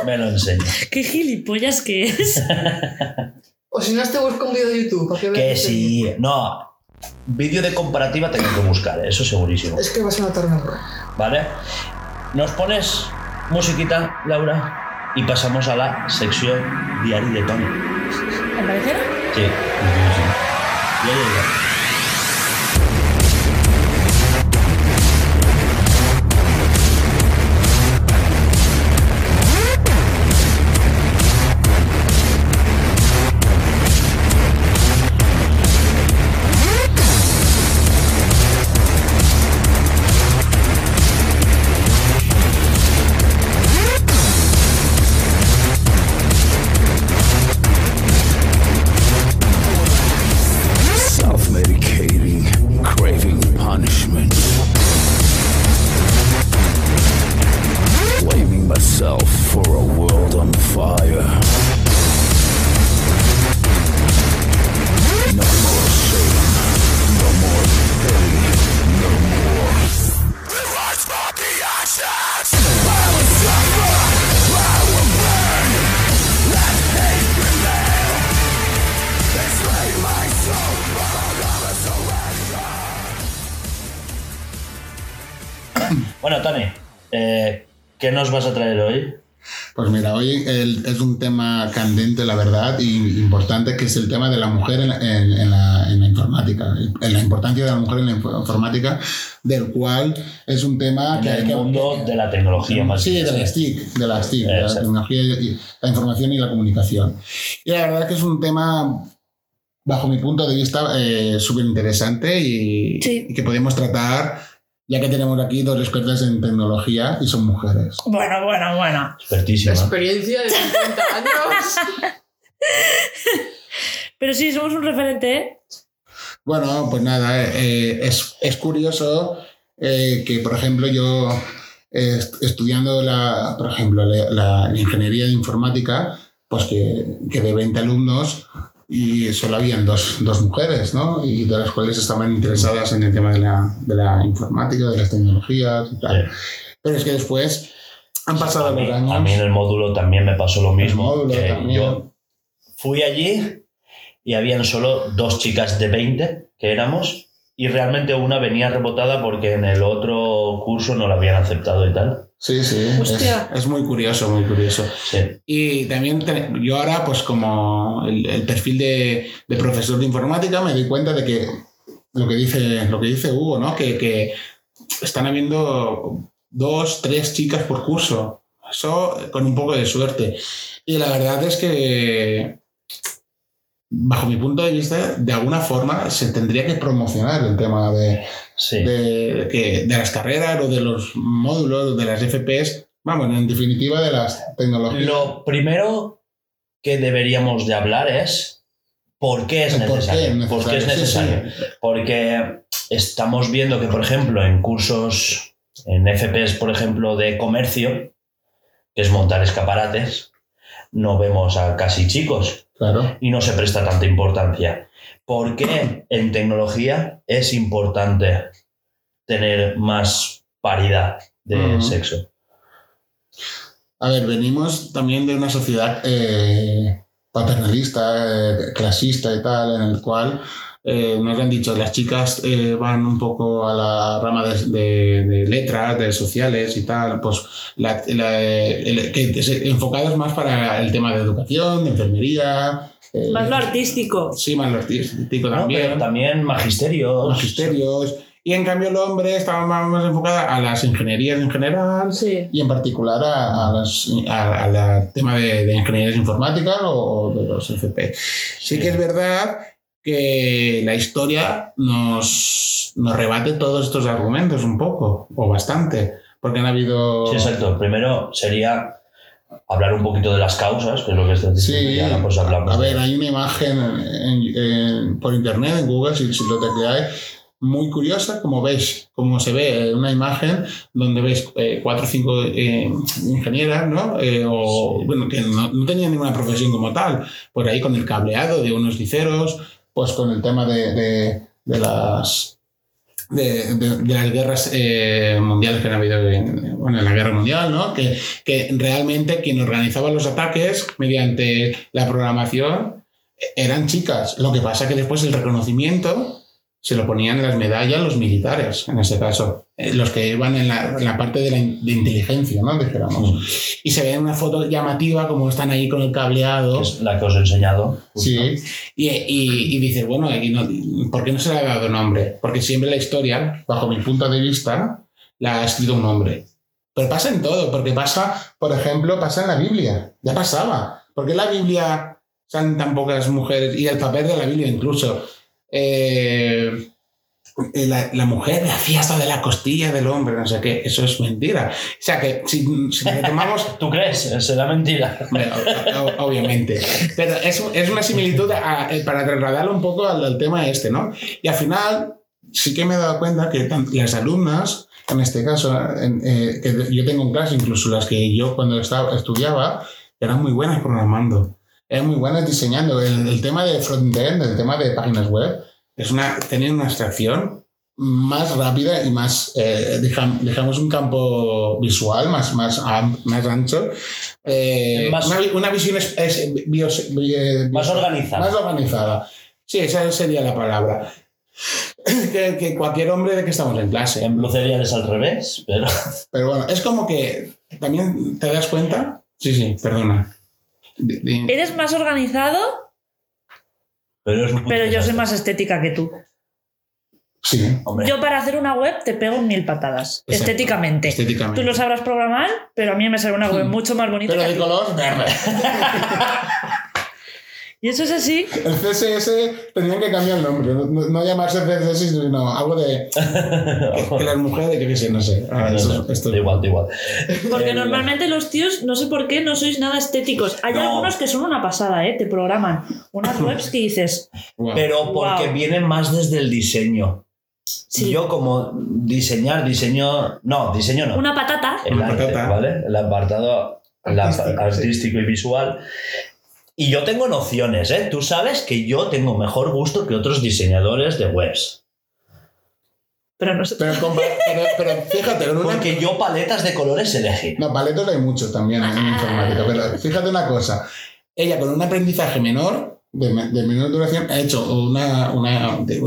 me lo enseño. Qué gilipollas que es. O si no, te busco un vídeo de YouTube. para que Que sí. No. Vídeo de comparativa tengo que buscar, eso segurísimo. Es que vas a notar una broma. ¿Vale? Nos pones musiquita, Laura, y pasamos a la sección diario de Tony. ¿Te parece? Sí, sí, sí. Ya ¿qué nos vas a traer hoy? Pues mira, hoy el- es un tema candente, la verdad, y importante, que es el tema de la mujer en, en- en la, en la informática, en la importancia de la mujer en la info- informática, del cual es un tema En que hay el que... mundo de la tecnología más Sí, bien, de las TIC, de las TIC, de la tecnología, y la información y la comunicación. Y la verdad que es un tema, bajo mi punto de vista, eh, súper interesante y, Sí. y que podemos tratar, ya que tenemos aquí dos expertas en tecnología y son mujeres. Bueno, bueno, bueno. Expertísima. Experiencia de 50 años. Pero sí, somos un referente, ¿eh? Bueno, pues nada, eh, es, es curioso eh, que, por ejemplo, yo eh, est- estudiando, la, por ejemplo, la, la- la ingeniería de informática, pues que, que de 20 alumnos y solo habían dos, dos mujeres, ¿no? Y de las cuales estaban interesadas en el tema de la, de la informática, de las tecnologías y tal. Sí. Pero es que después han pasado mí, los años. a mí en el módulo también me pasó lo mismo. que. Yo fui allí y habían solo dos chicas de 20 que éramos y realmente una venía rebotada porque en el otro curso no la habían aceptado y tal. Sí, sí, es, es muy curioso, muy curioso. Sí. Y también te- yo ahora, pues como el, el perfil de, de profesor de informática, me doy cuenta de que lo que dice, lo que dice Hugo, ¿no? Que, que están habiendo dos, tres chicas por curso. Eso con un poco de suerte. Y la verdad es que, bajo mi punto de vista, de alguna forma se tendría que promocionar el tema de, Sí. de, que- de las carreras o de los módulos, de las FPS, vamos, en definitiva de las tecnologías. Lo primero que deberíamos de hablar es por qué es El por qué necesario. es ¿Por qué es necesario, sí, necesario? Porque estamos viendo que, por ejemplo, en cursos, en FPs, por ejemplo, de comercio, que es montar escaparates, no vemos a casi chicos Claro. y no se presta tanta importancia. ¿Por qué en tecnología es importante tener más paridad de sexo? A ver, venimos también de una sociedad eh, paternalista, eh, clasista y tal, en el cual eh, nos han dicho las chicas eh, van un poco a la rama de, de- de letras, de sociales y tal, pues la, la- el- que es- enfocados más para el tema de educación, de enfermería. eh, Más lo artístico. Sí, más lo artístico No, también. pero también magisterios. magisterios. Y en cambio el hombre estaba más, más enfocado a las ingenierías en general Sí. y en particular a, a las- a- a la tema de, de ingenierías informáticas o, o de los FP. Sí que es verdad que la historia nos, nos rebate todos estos argumentos un poco, o bastante, porque han habido... Sí, exacto. Primero sería hablar un poquito de las causas, que es lo que estás diciendo. Sí, y ahora pues hablamos a ver, hay una imagen en- en- por internet, en Google, si, si lo tecleáis, muy curiosa, como veis, como se ve eh, una imagen donde veis eh, cuatro o cinco eh, ingenieras, ¿no? Eh, o, Sí. bueno, que no, no tenían ninguna profesión como tal, por ahí con el cableado de unos liceros, pues con el tema de, de- las... De las guerras eh, mundiales que han habido en, bueno, en la guerra mundial, ¿no? Que, que realmente quien organizaba los ataques mediante la programación eran chicas. Lo que pasa que después el reconocimiento se lo ponían las medallas los militares, en este caso, eh, los que iban en la, en la parte de la in- de inteligencia, ¿no? Dijéramos. Y se ve una foto llamativa como están ahí con el cableado. es la que os he enseñado. justo. Sí, y, y, y dices, bueno, no- ¿por qué no se le ha dado nombre? Porque siempre la historia, bajo mi punto de vista, la ha escrito un hombre. Pero pasa en todo, porque pasa, por ejemplo, pasa en la Biblia, ya pasaba. ¿Por qué en la Biblia son tan pocas mujeres? Y el papel de la Biblia incluso. Eh, la, la mujer hacía hasta de la costilla del hombre, no sé qué, eso es mentira. O sea que si, si retomamos ¿Tú crees? Será mentira. Hombre, o- o- obviamente. Pero es, es una similitud a- eh, para trasladarlo un poco al, al tema este, ¿no? Y al final sí que me he dado cuenta que las alumnas, en este caso, en, eh, que yo tengo en clase, incluso las que yo cuando estaba, estudiaba, eran muy buenas programando, eran muy buenas diseñando. El, el tema de frontend, el tema de páginas web, es una, tenían una abstracción más rápida y más, eh, dejam- dejamos un campo visual más, más, más ancho. Eh, Más- una, una visión es, es bios- bi- eh, Más bios- organizada. Más organizada. Sí, esa sería la palabra. que, que cualquier hombre de que estamos en clase. En Blue Serial es al revés, pero Pero bueno, es como que también te das cuenta, Sí, sí, perdona. Eres más organizado, Pero, es un puto pero yo soy más estética que tú. Sí, Hombre, Yo para hacer una web te pego mil patadas, Exacto. estéticamente. estéticamente. Tú lo sabrás programar, pero a mí me sale una web Mm. mucho más bonita. Pero que de color verde. Y eso es así. El CSS tendrían que cambiar el nombre, no, no- no llamarse CSS, sino algo de que, que las mujeres, que qué sé, no sé. Ah, No, esto- no, esto- da igual, da igual. Porque Eh, normalmente los tíos, no sé por qué, no sois nada estéticos. Hay No. algunos que son una pasada, ¿eh? Te programan unas webs que dices, Guau. Pero porque Wow. vienen más desde el diseño. Sí. Yo como diseñar, diseño... No, diseño no. una patata. el Una arte, patata. ¿vale? El apartado la- Artístico, artístico, y visual. Y yo tengo nociones, ¿eh? Tú sabes que yo tengo mejor gusto que otros diseñadores de webs. Pero no sé. Pero, pero, pero fíjate, en una- Porque yo paletas de colores elegí. No, paletos hay muchos también en informática, pero fíjate una cosa. Ella con un aprendizaje menor, de, me- de menor duración, ha hecho una, una de-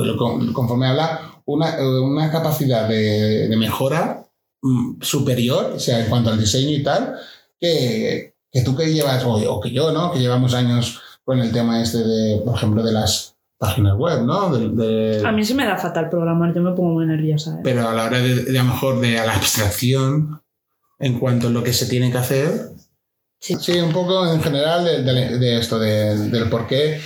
conforme habla, una, una capacidad de, de mejora mm, superior, o sea, en cuanto al diseño y tal, que, que tú que llevas, o, o que yo, ¿no? Que llevamos años con el tema este de, por ejemplo, de las páginas web, ¿no? De- de- A mí se me da fatal programar, yo me pongo muy nerviosa. ¿eh? pero a la hora de, de a lo mejor de a la abstracción en cuanto a lo que se tiene que hacer. Sí. un poco en general de, de- de esto, de- del por qué eh,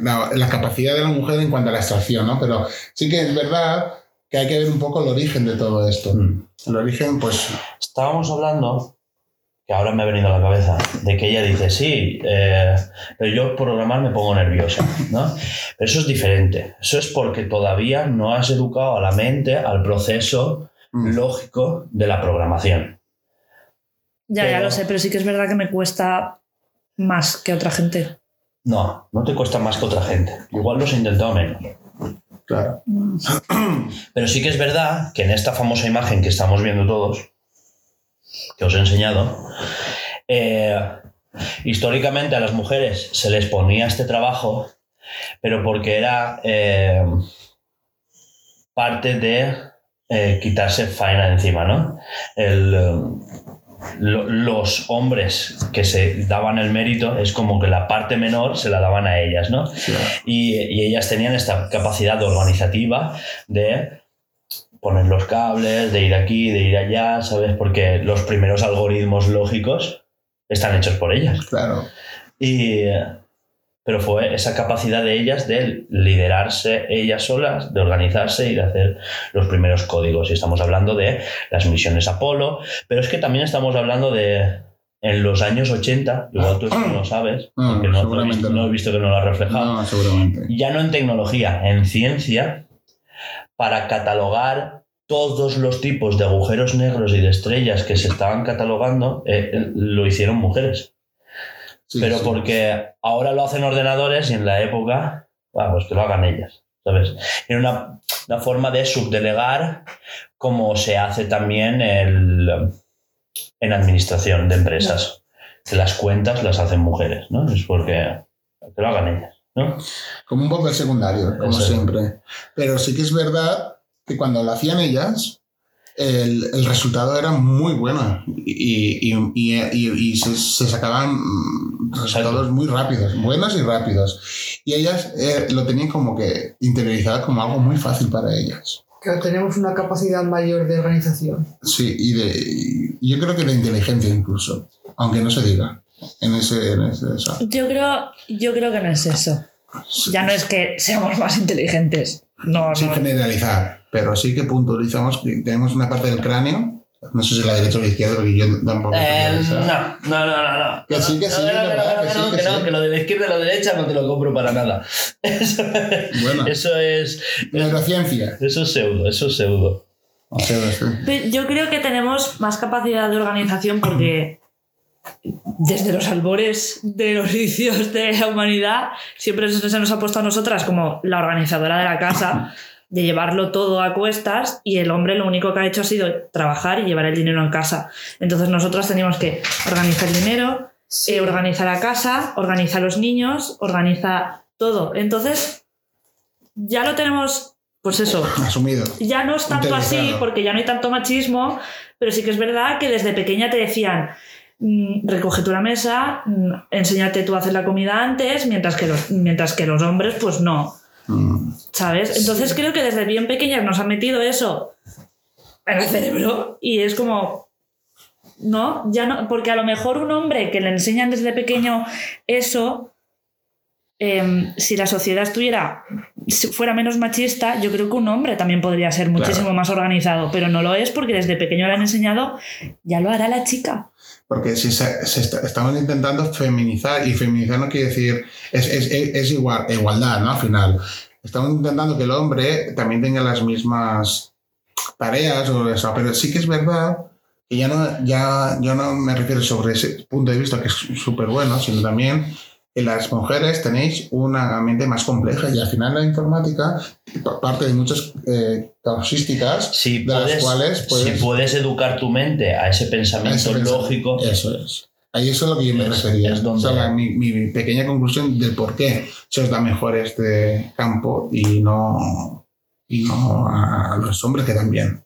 la, la capacidad de la mujer en cuanto a la abstracción, ¿no? Pero sí que es verdad que hay que ver un poco el origen de todo esto. Mm. El origen, pues, Estábamos hablando, que ahora me ha venido a la cabeza, de que ella dice, sí, eh, pero yo programar me pongo nerviosa, ¿no? Pero eso es diferente. Eso es porque todavía no has educado a la mente al proceso mm, lógico de la programación. Ya, ya lo sé, pero sí que es verdad que me cuesta más que otra gente. No, no te cuesta más que otra gente. Igual los he intentado menos. claro. Pero sí que es verdad que en esta famosa imagen que estamos viendo todos, que os he enseñado, eh, históricamente a las mujeres se les ponía este trabajo, pero porque era eh, parte de eh, quitarse faena encima, ¿no? El, lo- los hombres que se daban el mérito es como que la parte menor se la daban a ellas, ¿no? Sí, y, y ellas tenían esta capacidad organizativa de poner los cables, de ir aquí, de ir allá, ¿sabes? Porque los primeros algoritmos lógicos están hechos por ellas. claro. Y, pero fue esa capacidad de ellas de liderarse ellas solas, de organizarse y de hacer los primeros códigos. Y estamos hablando de las misiones Apolo, pero es que también estamos hablando de en los años 80, igual tú esto no lo sabes, No, porque no, seguramente visto, no. no visto que no lo ha reflejado seguramente. ya no en tecnología, en ciencia, para catalogar todos los tipos de agujeros negros y de estrellas que se estaban catalogando, eh, lo hicieron mujeres. Sí, Pero sí. porque ahora lo hacen ordenadores y en la época, ah, pues que lo hagan ellas, ¿sabes? Era una, una forma de subdelegar como se hace también el, en administración de empresas. Que las cuentas las hacen mujeres, ¿no? Es porque que lo hagan ellas, ¿no? Como un papel secundario, como siempre. Pero sí que es verdad que cuando lo hacían ellas, el, el resultado era muy bueno y, y, y, y- y se, se sacaban resultados muy rápidos, buenos y rápidos. Y ellas eh, lo tenían como que interiorizado como algo muy fácil para ellas. Que tenemos una capacidad mayor de organización. Sí, y, de, y yo creo que de inteligencia incluso, aunque no se diga. En ese, en ese eso. Yo creo, yo creo que no es eso. Ya no es que seamos más inteligentes. No, Sin no. generalizar, pero sí que puntualizamos que tenemos una parte del cráneo, no sé si la derecha o la izquierda, porque yo tampoco. Eh, no, no, no, no, no. Que sí, que sí, No, no, no, que no, que sí, sí. lo de la izquierda y la derecha no te lo compro para nada. Eso, Bueno, eso es. neurociencia. Eso es pseudo, eso es pseudo. O sea, sí. Yo creo que tenemos más capacidad de organización porque desde los albores de los inicios de la humanidad siempre se se nos ha puesto a nosotras como la organizadora de la casa, de llevarlo todo a cuestas y el hombre lo único que ha hecho ha sido trabajar y llevar el dinero en casa. Entonces nosotras teníamos que organizar el dinero, Sí. eh, organiza la casa, organiza a los niños, organiza todo. Entonces ya lo tenemos, pues eso, Asumido. ya no es tanto así porque ya no hay tanto machismo, pero sí que es verdad que desde pequeña te decían, recoge tú la mesa, mm, enséñate tú a hacer la comida antes, mientras que los, mientras que los hombres, pues no. Mm. ¿Sabes? Entonces creo que desde bien pequeñas nos han metido eso en el cerebro y es como. No, ya no. Porque a lo mejor un hombre que le enseñan desde pequeño eso. Em, si la sociedad estuviera fuera menos machista, yo creo que un hombre también podría ser muchísimo Claro. más organizado, pero no lo es porque desde pequeño le han enseñado, ya lo hará la chica. Porque si se, se está- estamos intentando feminizar, y feminizar no quiere decir, es, es, es- es igual, igualdad, ¿no? Al final. Estamos intentando que el hombre también tenga las mismas tareas, o eso, pero sí que es verdad que ya no, ya, yo no me refiero sobre ese punto de vista que es súper bueno, sino también las mujeres tenéis una mente más compleja y al final la informática pa- parte de muchas eh, causísticas Si de las puedes, cuales si puedes puedes educar tu mente a ese a pensamiento ese pensamiento. lógico, Eso es. Ahí eso es lo que yo me Es- refería. es donde- O sea, la- mi, mi pequeña conclusión del por qué se os da mejor este campo y no, y no a los hombres que también.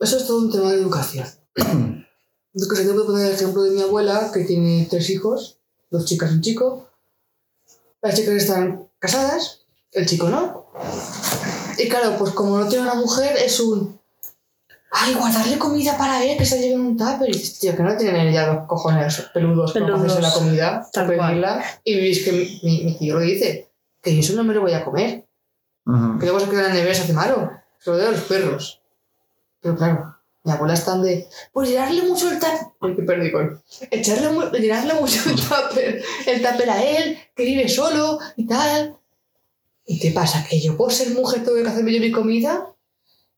Eso es todo un tema de educación. Yo que sé, te puedo poner el ejemplo de mi abuela, que tiene tres hijos, dos chicas y un chico. Las chicas están casadas, el chico no. Y claro, pues como no tiene una mujer, es un... Ay, guardarle comida para él, que se lleve en un tupper. Y dices, tío, que no tienen ya los cojones peludos, para hacerse la comida, Tal para pedirla. Y veis que mi, mi- tío lo dice, que yo eso no me lo voy a comer. Ujú. Que luego se queda en la nevera se hace malo. Se lo doy a los perros. Pero claro, mi abuela está de. Pues llenarle mucho el tupper. Ay, qué perdigón. Echarle llenarle mucho el tupper. El tupper a él, que vive solo y tal. ¿Y qué pasa? Que yo por ser mujer tengo que hacerme yo mi comida.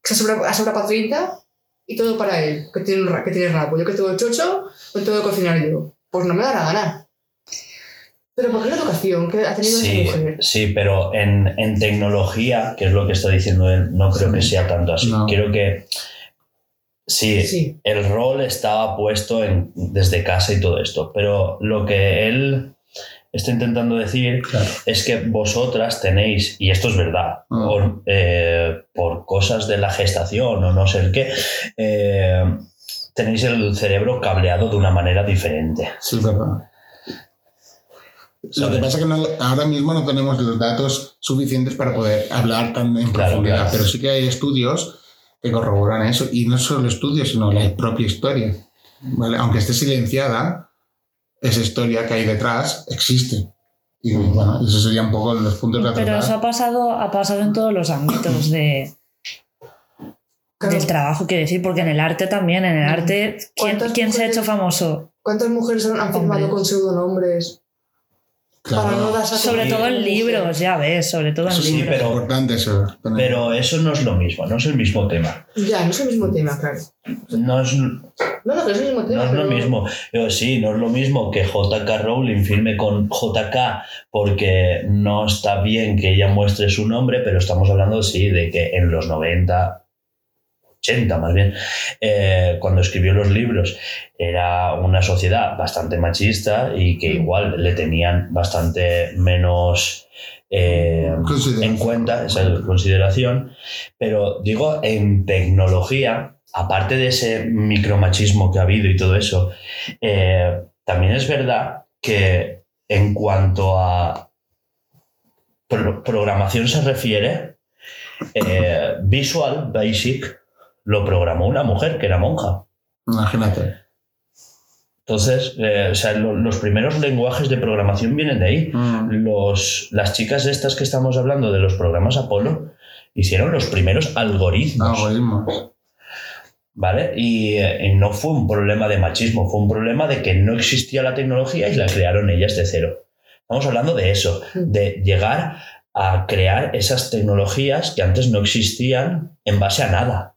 Que se sobra, sobra para 30 y todo para él, que tiene, un que tiene rabo. Yo que tengo el chocho, pues tengo que cocinar yo. Pues no me da la gana. Pero ¿por qué la educación que ha tenido Sí, esa mujer? sí, pero en, en tecnología, que es lo que está diciendo él, no creo que sea tanto así. No. Creo que sí, Sí. el rol estaba puesto en, desde casa y todo esto, pero lo que él está intentando decir Claro. es que vosotras tenéis, y esto es verdad, por, eh, por cosas de la gestación o no sé el qué, eh, tenéis el cerebro cableado de una manera diferente. Sí, es verdad. Lo que pasa es que no- ahora mismo no tenemos los datos suficientes para poder hablar tan en Claro, profundidad, claro. pero sí que hay estudios que corroboran eso, y no solo estudios, sino la propia historia. ¿vale? Aunque esté silenciada, esa historia que hay detrás existe. Y bueno, eso sería un poco los puntos de Pero tratar. eso ha pasado, ha pasado en todos los ámbitos de, Claro. del trabajo, quiero decir, porque en el arte también, en el arte, ¿quién, ¿Cuántas quién se ha hecho famoso? ¿Cuántas mujeres han han firmado con pseudonombres Claro. para Sobre todo en libros, ya ves, sobre todo en sí, libros. es pero- importante eso. Pero eso no es lo mismo, no es el mismo tema. Ya, no es el mismo tema, claro. No es, No, no, es el mismo tema. No es lo pero- mismo. Pero sí, no es lo mismo que JK Rowling firme con JK porque no está bien que ella muestre su nombre, pero estamos hablando, sí, de que en los 90, 80 más bien, eh, cuando escribió los libros, era una sociedad bastante machista y que igual le tenían bastante menos... eh, en cuenta esa consideración, pero digo, en tecnología, aparte de ese micromachismo que ha habido y todo eso, eh, también es verdad que en cuanto a pro- programación se refiere, eh, Visual Basic lo programó una mujer que era monja. Imagínate. Entonces, eh, o sea, lo- los primeros lenguajes de programación vienen de ahí. Mm. Los, las chicas estas que estamos hablando de los programas Apolo hicieron los primeros algoritmos, Algoritmos. ¿vale? Y, eh, y no fue un problema de machismo, fue un problema de que no existía la tecnología y la crearon ellas de cero. Estamos hablando de eso, de llegar a crear esas tecnologías que antes no existían en base a nada,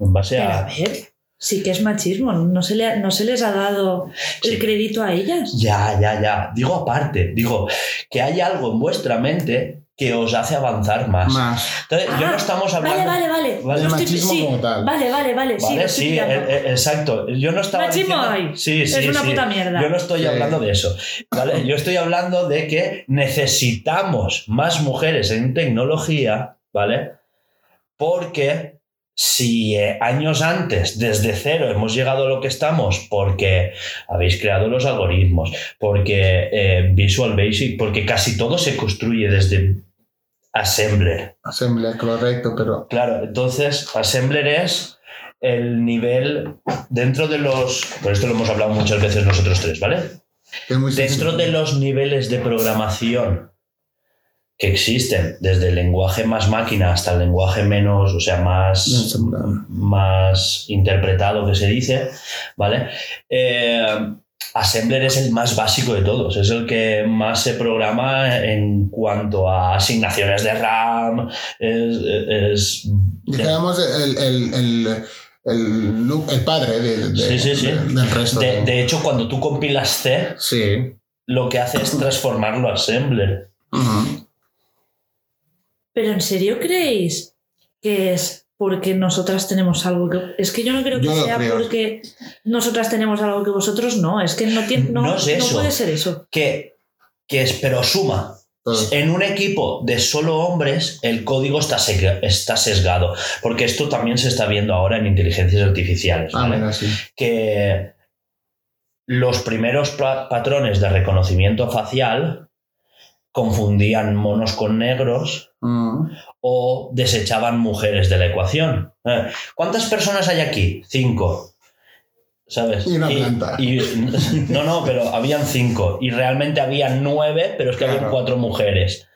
en base Pero a a... ver, sí que es machismo, no se, le, no se les ha dado el Sí. crédito a ellas. Ya, ya, ya. Digo aparte, digo que hay algo en vuestra mente que os hace avanzar más. Más. Entonces, yo no Ah, estamos hablando... Vale, vale, vale. Vale. Estoy- sí, como tal. Vale, vale, vale. sí, Vale, sí, eh, eh, exacto. Yo no estaba Machismo diciendo- hay. Sí, Es sí, una sí. puta mierda. Yo no estoy Sí. hablando de eso. ¿vale? Yo estoy hablando de que necesitamos más mujeres en tecnología, ¿vale? Porque si eh, años antes, desde cero, hemos llegado a lo que estamos porque habéis creado los algoritmos, porque eh, Visual Basic, porque casi todo se construye desde Assembler. Assembler, correcto, pero Claro, entonces Assembler es el nivel dentro de los, por esto lo hemos hablado muchas veces nosotros tres, ¿vale? es muy Dentro de los niveles de programación que existen, desde el lenguaje más máquina hasta el lenguaje menos, o sea, más, más interpretado que se dice, ¿vale? Eh, Assembler es el más básico de todos, es el que más se programa en cuanto a asignaciones de RAM, es, es- Dijéramos el, el, el, el, el padre de, de- Sí, sí, sí. de- del resto. de, de hecho, cuando tú compilas C, sí. lo que hace es transformarlo a Assembler. ¿Pero en serio creéis que es porque nosotras tenemos algo que... Es que yo no creo que sea creo. porque nosotras tenemos algo que vosotros no. Es que no, tiene, no, No es eso. puede ser eso. Que, que es, pero suma. En un equipo de solo hombres, el código está, está sesgado, porque esto también se está viendo ahora en inteligencias artificiales, Ah, ¿vale? mira, sí. que los primeros pa- patrones de reconocimiento facial confundían monos con negros Mm. o desechaban mujeres de la ecuación. Eh, ¿Cuántas personas hay aquí? Cinco. ¿Sabes? Y una planta. y- no, no, pero habían cinco. Y realmente habían nueve, pero es que habían Claro. cuatro mujeres.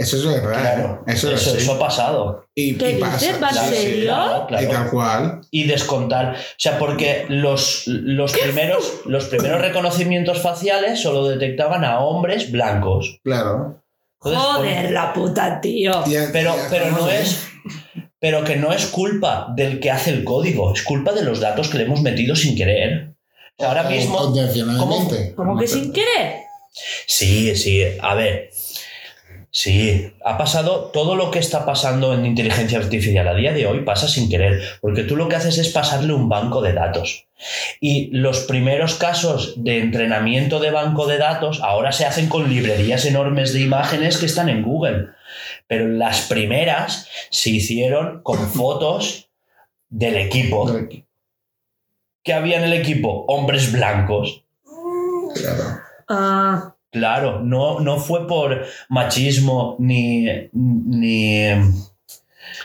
Eso es verdad. Claro, ¿eh? Eso, eso, es eso ha pasado. Y, ¿Qué y pasa. Claro, claro. Y tal cual. Y descontar. O sea, porque los, los, primeros, los primeros reconocimientos faciales solo detectaban a hombres blancos. Claro. Entonces, Joder, la puta, tío. Y- Pero, y pero no es. Pero que no es culpa del que hace el código, es culpa de los datos que le hemos metido sin querer. O sea, ahora mismo. Intencionalmente. ¿Cómo que sin querer? Sí, sí, a ver. Sí, ha pasado todo lo que está pasando en inteligencia artificial a día de hoy pasa sin querer, porque tú lo que haces es pasarle un banco de datos. Y los primeros casos de entrenamiento de banco de datos ahora se hacen con librerías enormes de imágenes que están en Google. Pero las primeras se hicieron con fotos del equipo. ¿Qué había en el equipo? Hombres blancos. Claro. Ah, Claro, no, no fue por machismo ni, ni,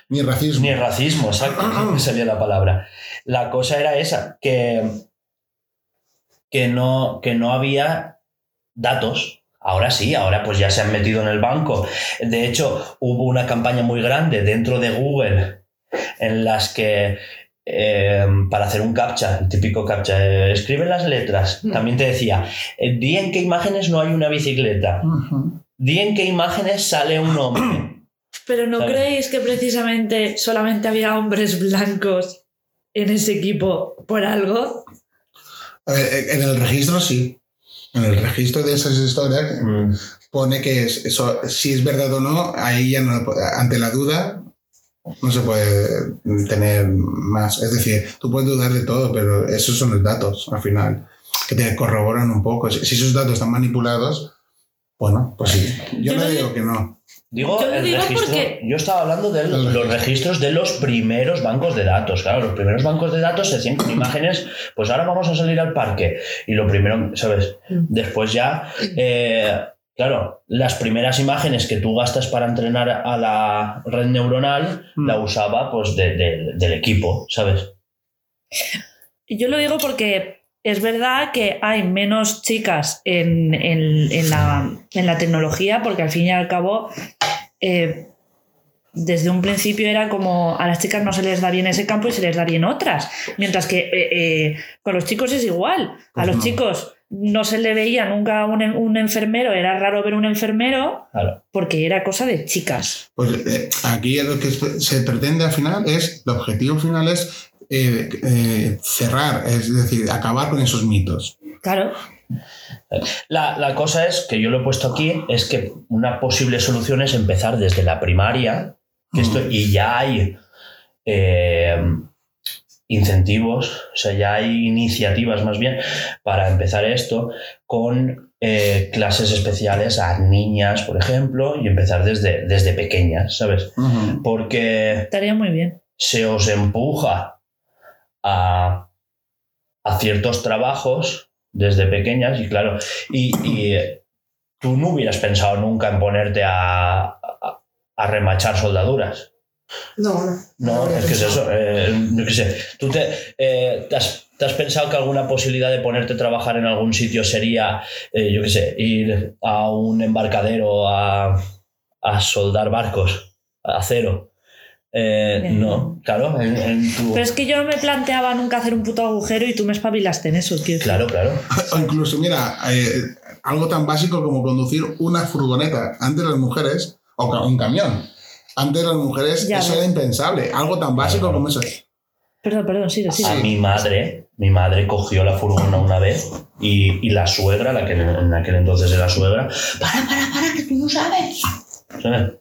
Ni racismo. ni racismo, exacto, sería la palabra. La cosa era esa, que, que, no, que no había datos. Ahora sí, ahora pues ya se han metido en el banco. De hecho, hubo una campaña muy grande dentro de Google en las que eh, para hacer un captcha, el típico captcha, eh, escribe las letras. Mm. También te decía, eh, di en qué imágenes no hay una bicicleta. Di en qué imágenes sale un hombre. pero ¿no ¿Sabes? creéis que precisamente solamente había hombres blancos en ese equipo por algo? Eh, en el registro sí. En el registro de esas historias mm, pone que es- eso, si es verdad o no, ahí ya no, ante la duda no se puede tener más. Es decir, tú puedes dudar de todo, pero esos son los datos al final, que te corroboran un poco. Si si esos datos están manipulados, bueno, pues sí. Yo, Yo no digo digo- que no. Digo, Yo el digo registro. porque- Yo estaba hablando de Los los registros de los primeros bancos de datos. Claro, los primeros bancos de datos se hacían con imágenes. Pues ahora vamos a salir al parque. Y lo primero, ¿sabes? Mm. Después ya. eh, claro, las primeras imágenes que tú gastas para entrenar a la red neuronal Mm. la usaba pues de- de- del equipo, ¿sabes? Y Yo lo digo porque es verdad que hay menos chicas en, en- en la, en la tecnología, porque al fin y al cabo, eh, desde un principio era como a las chicas no se les da bien ese campo y se les da bien otras. Mientras que eh, eh, con los chicos es igual. A los no. chicos no se le veía nunca un, un enfermero, era raro ver un enfermero Claro. porque era cosa de chicas. Pues eh, aquí lo que se pretende al final es, el objetivo final es eh, eh, cerrar, es decir, acabar con esos mitos. Claro. La, la cosa es que yo lo he puesto aquí, es que una posible solución es empezar desde la primaria, que esto, Mm. y ya hay eh, incentivos, o sea, ya hay iniciativas más bien para empezar esto con eh, clases especiales a niñas, por ejemplo, y empezar desde, desde pequeñas, ¿sabes? Porque Estaría muy bien. se os empuja a, a ciertos trabajos desde pequeñas y claro, y, y, eh, tú no hubieras pensado nunca en ponerte a, a, a remachar soldaduras. No, no. No, es que es eso. eh, yo qué sé. ¿Tú te, eh, te has, te has pensado que alguna posibilidad de ponerte a trabajar en algún sitio sería, eh, yo qué sé, ir a un embarcadero a, a soldar barcos, a acero? Eh, no, claro, en, en tu. Pero es que yo no me planteaba nunca hacer un puto agujero y tú me espabilaste en eso, decir. Claro, claro. O incluso, mira, eh, algo tan básico como conducir una furgoneta. Antes las mujeres, o un camión. Antes las mujeres, Ya eso ves. era impensable. Algo tan básico como eso. Perdón, perdón, sigue, sigue. A mi madre, mi madre cogió la furgona una vez y, y la suegra, la que en, aquel entonces era suegra, para, para, para, que tú no sabes.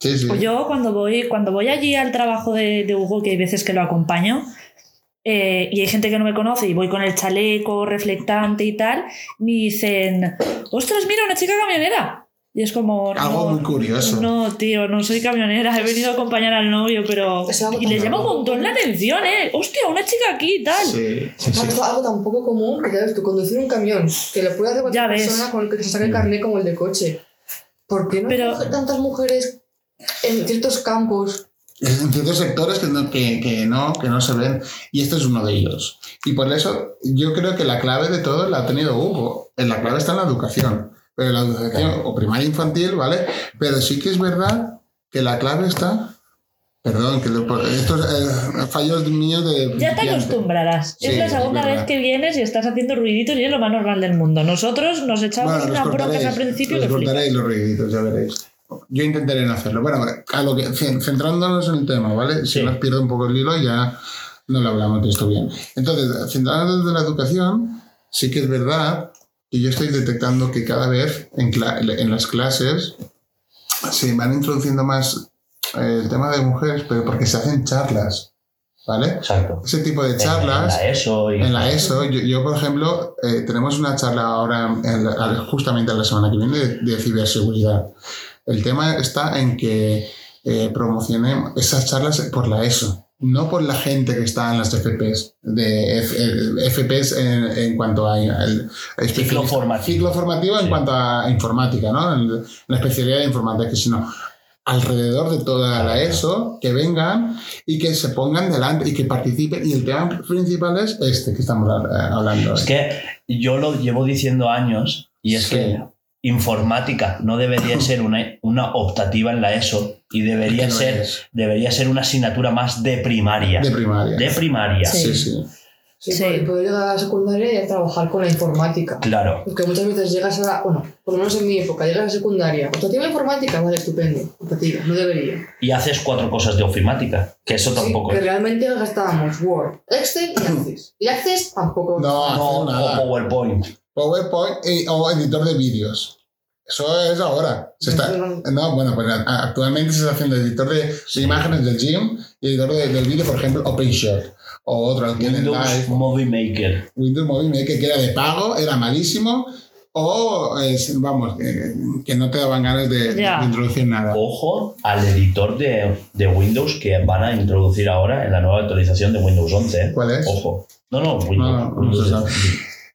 Sí, sí. Pues yo cuando voy, cuando voy allí al trabajo de, de Hugo, que hay veces que lo acompaño, eh, y hay gente que no me conoce y voy con el chaleco reflectante y tal, me dicen, ostras, mira, una chica camionera. Y es como... Algo no, muy curioso. No, tío, no soy camionera, he venido a acompañar al novio, pero... Y les llama un montón la atención, ¿eh? Hostia, una chica aquí y tal. Sí, sí, sí. Algo tan poco común que ya ves tú, conducir un camión, que le puede hacer Ya cualquier ves. persona con el que se saque el carnet como el de coche. ¿Por qué no Pero- hay tantas mujeres en ciertos campos? En ciertos sectores que no, que, que no, que no se ven. Y este es uno de ellos. Y por eso yo creo que la clave de todo la ha tenido Hugo. La clave está en la educación. Pero la educación, o primaria infantil, ¿vale? Pero sí que es verdad que la clave está. Perdón, que estos eh, fallos míos de. Ya te acostumbrarás. Sí, es la es segunda verdad. vez que vienes y estás haciendo ruiditos y es lo más normal del mundo. Nosotros nos echamos Bueno, unas al principio los cortaréis los ruiditos, ya veréis. Yo intentaré no hacerlo. Bueno, a lo que, cen- centrándonos en el tema, ¿vale? Si Sí. nos pierde un poco el hilo, ya no lo hablamos de esto bien. Entonces, centrándonos en la educación, sí que es verdad que yo estoy detectando que cada vez en, las clases se van introduciendo más eh, el tema de mujeres, pero porque se hacen charlas, ¿vale? Exacto. Ese tipo de En- charlas. En la ESO y. En la ESO, yo, yo, por ejemplo, eh, tenemos una charla ahora, en la- justamente la semana que viene, de, de ciberseguridad. El tema está en que eh, promocionemos esas charlas por la ESO, no por la gente que está en las FPs, de F- eh, FPs en, en cuanto a el, Ciclo formativo. ciclo formativo en cuanto a informática, ¿no? En la especialidad de informática, sino alrededor de toda la ESO, que vengan y que se pongan delante y que participen. Y el tema principal es este que estamos eh, hablando. Es que yo lo llevo diciendo años y es Sí. que informática no debería ser una, una optativa en la ESO y debería no ser, es. debería ser una asignatura más de primaria. de primaria. De primaria. Sí. Sí, sí. Sí, Sí. Poder, llegar a la secundaria y a trabajar con la informática. Claro. Porque muchas veces llegas a la, bueno, por lo menos en mi época, llegas a la secundaria, optativa informática, vale, estupendo, optativa, no debería. Y haces cuatro cosas de ofimática, que eso Sí, tampoco que realmente gastábamos Word, Excel y Access. Y Access tampoco. No, No, nada. o PowerPoint. PowerPoint y- o editor de vídeos. Eso es ahora. Se está, no, bueno, pues actualmente se está haciendo editor de, imágenes del gym y editor de- del vídeo, por ejemplo, OpenShot. O otro, Windows Live. Movie Maker. Windows Movie Maker, que era de pago, era malísimo. O, es- vamos, que, que no te daban ganas de, introducir nada. Ojo al editor de, de Windows que van a introducir ahora en la nueva actualización de Windows 11. ¿eh? ¿Cuál es? Ojo. No, no, Windows. No, no, no Windows se sabe. 11.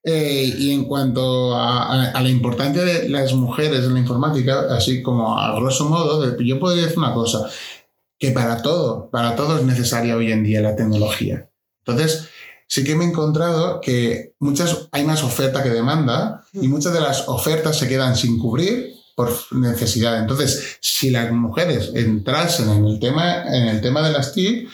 Eh, y en cuanto a, a- a la importancia de las mujeres en la informática, así como a grosso modo, yo podría decir una cosa, que para todo, para todo es necesaria hoy en día la tecnología. Entonces, sí que me he encontrado que muchas, hay más oferta que demanda y muchas de las ofertas se quedan sin cubrir por necesidad. Entonces, si las mujeres entrasen en el tema, en el tema de las TIC,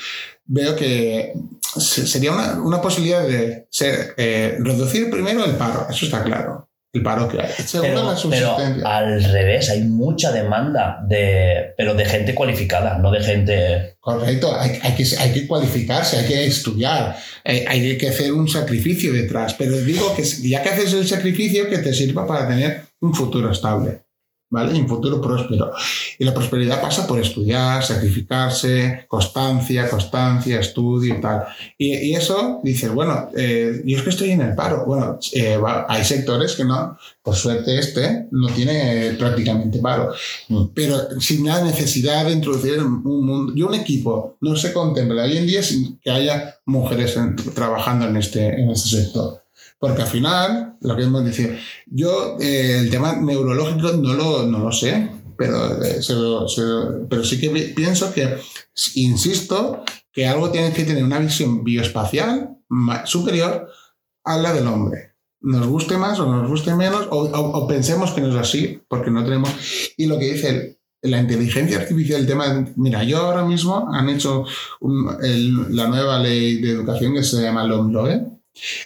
veo que sería una, una posibilidad de ser, eh, reducir primero el paro, eso está claro, el paro que hay. Segundo, Pero, la pero subsistencia. al revés, hay mucha demanda de, pero de gente cualificada, no de gente. Correcto, hay, hay que, hay que cualificarse, hay que estudiar, hay, hay que hacer un sacrificio detrás, pero digo que ya que haces el sacrificio, que te sirva para tener un futuro estable. ¿Vale? Y un futuro próspero. Y la prosperidad pasa por estudiar, sacrificarse, constancia, constancia, estudio y tal. Y, y eso, dices, bueno, eh, yo es que estoy en el paro. Bueno, eh, hay sectores que no, por suerte este, no tiene prácticamente paro. Pero sin la necesidad de introducir un mundo. Yo un equipo no se contempla hoy en día sin que haya mujeres en- trabajando en este, en este sector. Porque al final, lo que hemos dicho, yo eh, el tema neurológico no lo, no lo sé, pero, eh, se lo- pero sí que pi- pienso que, insisto, que algo tiene que tener una visión bioespacial superior a la del hombre. Nos guste más o nos guste menos, o, pensemos que no es así, porque no tenemos... Y lo que dice la inteligencia artificial, el tema... mira, yo ahora mismo han hecho la nueva ley de educación que se llama LOMLOE,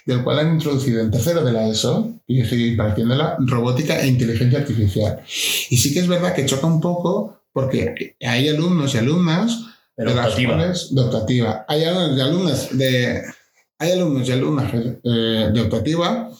del cual han introducido en tercero de la ESO, y estoy impartiendo la robótica e inteligencia artificial. Y sí que es verdad que choca un poco porque hay alumnos y alumnas Pero de las optativa. cuales- de optativa. Hay alumnos y alumnas de, hay alumnos y alumnas eh, de optativa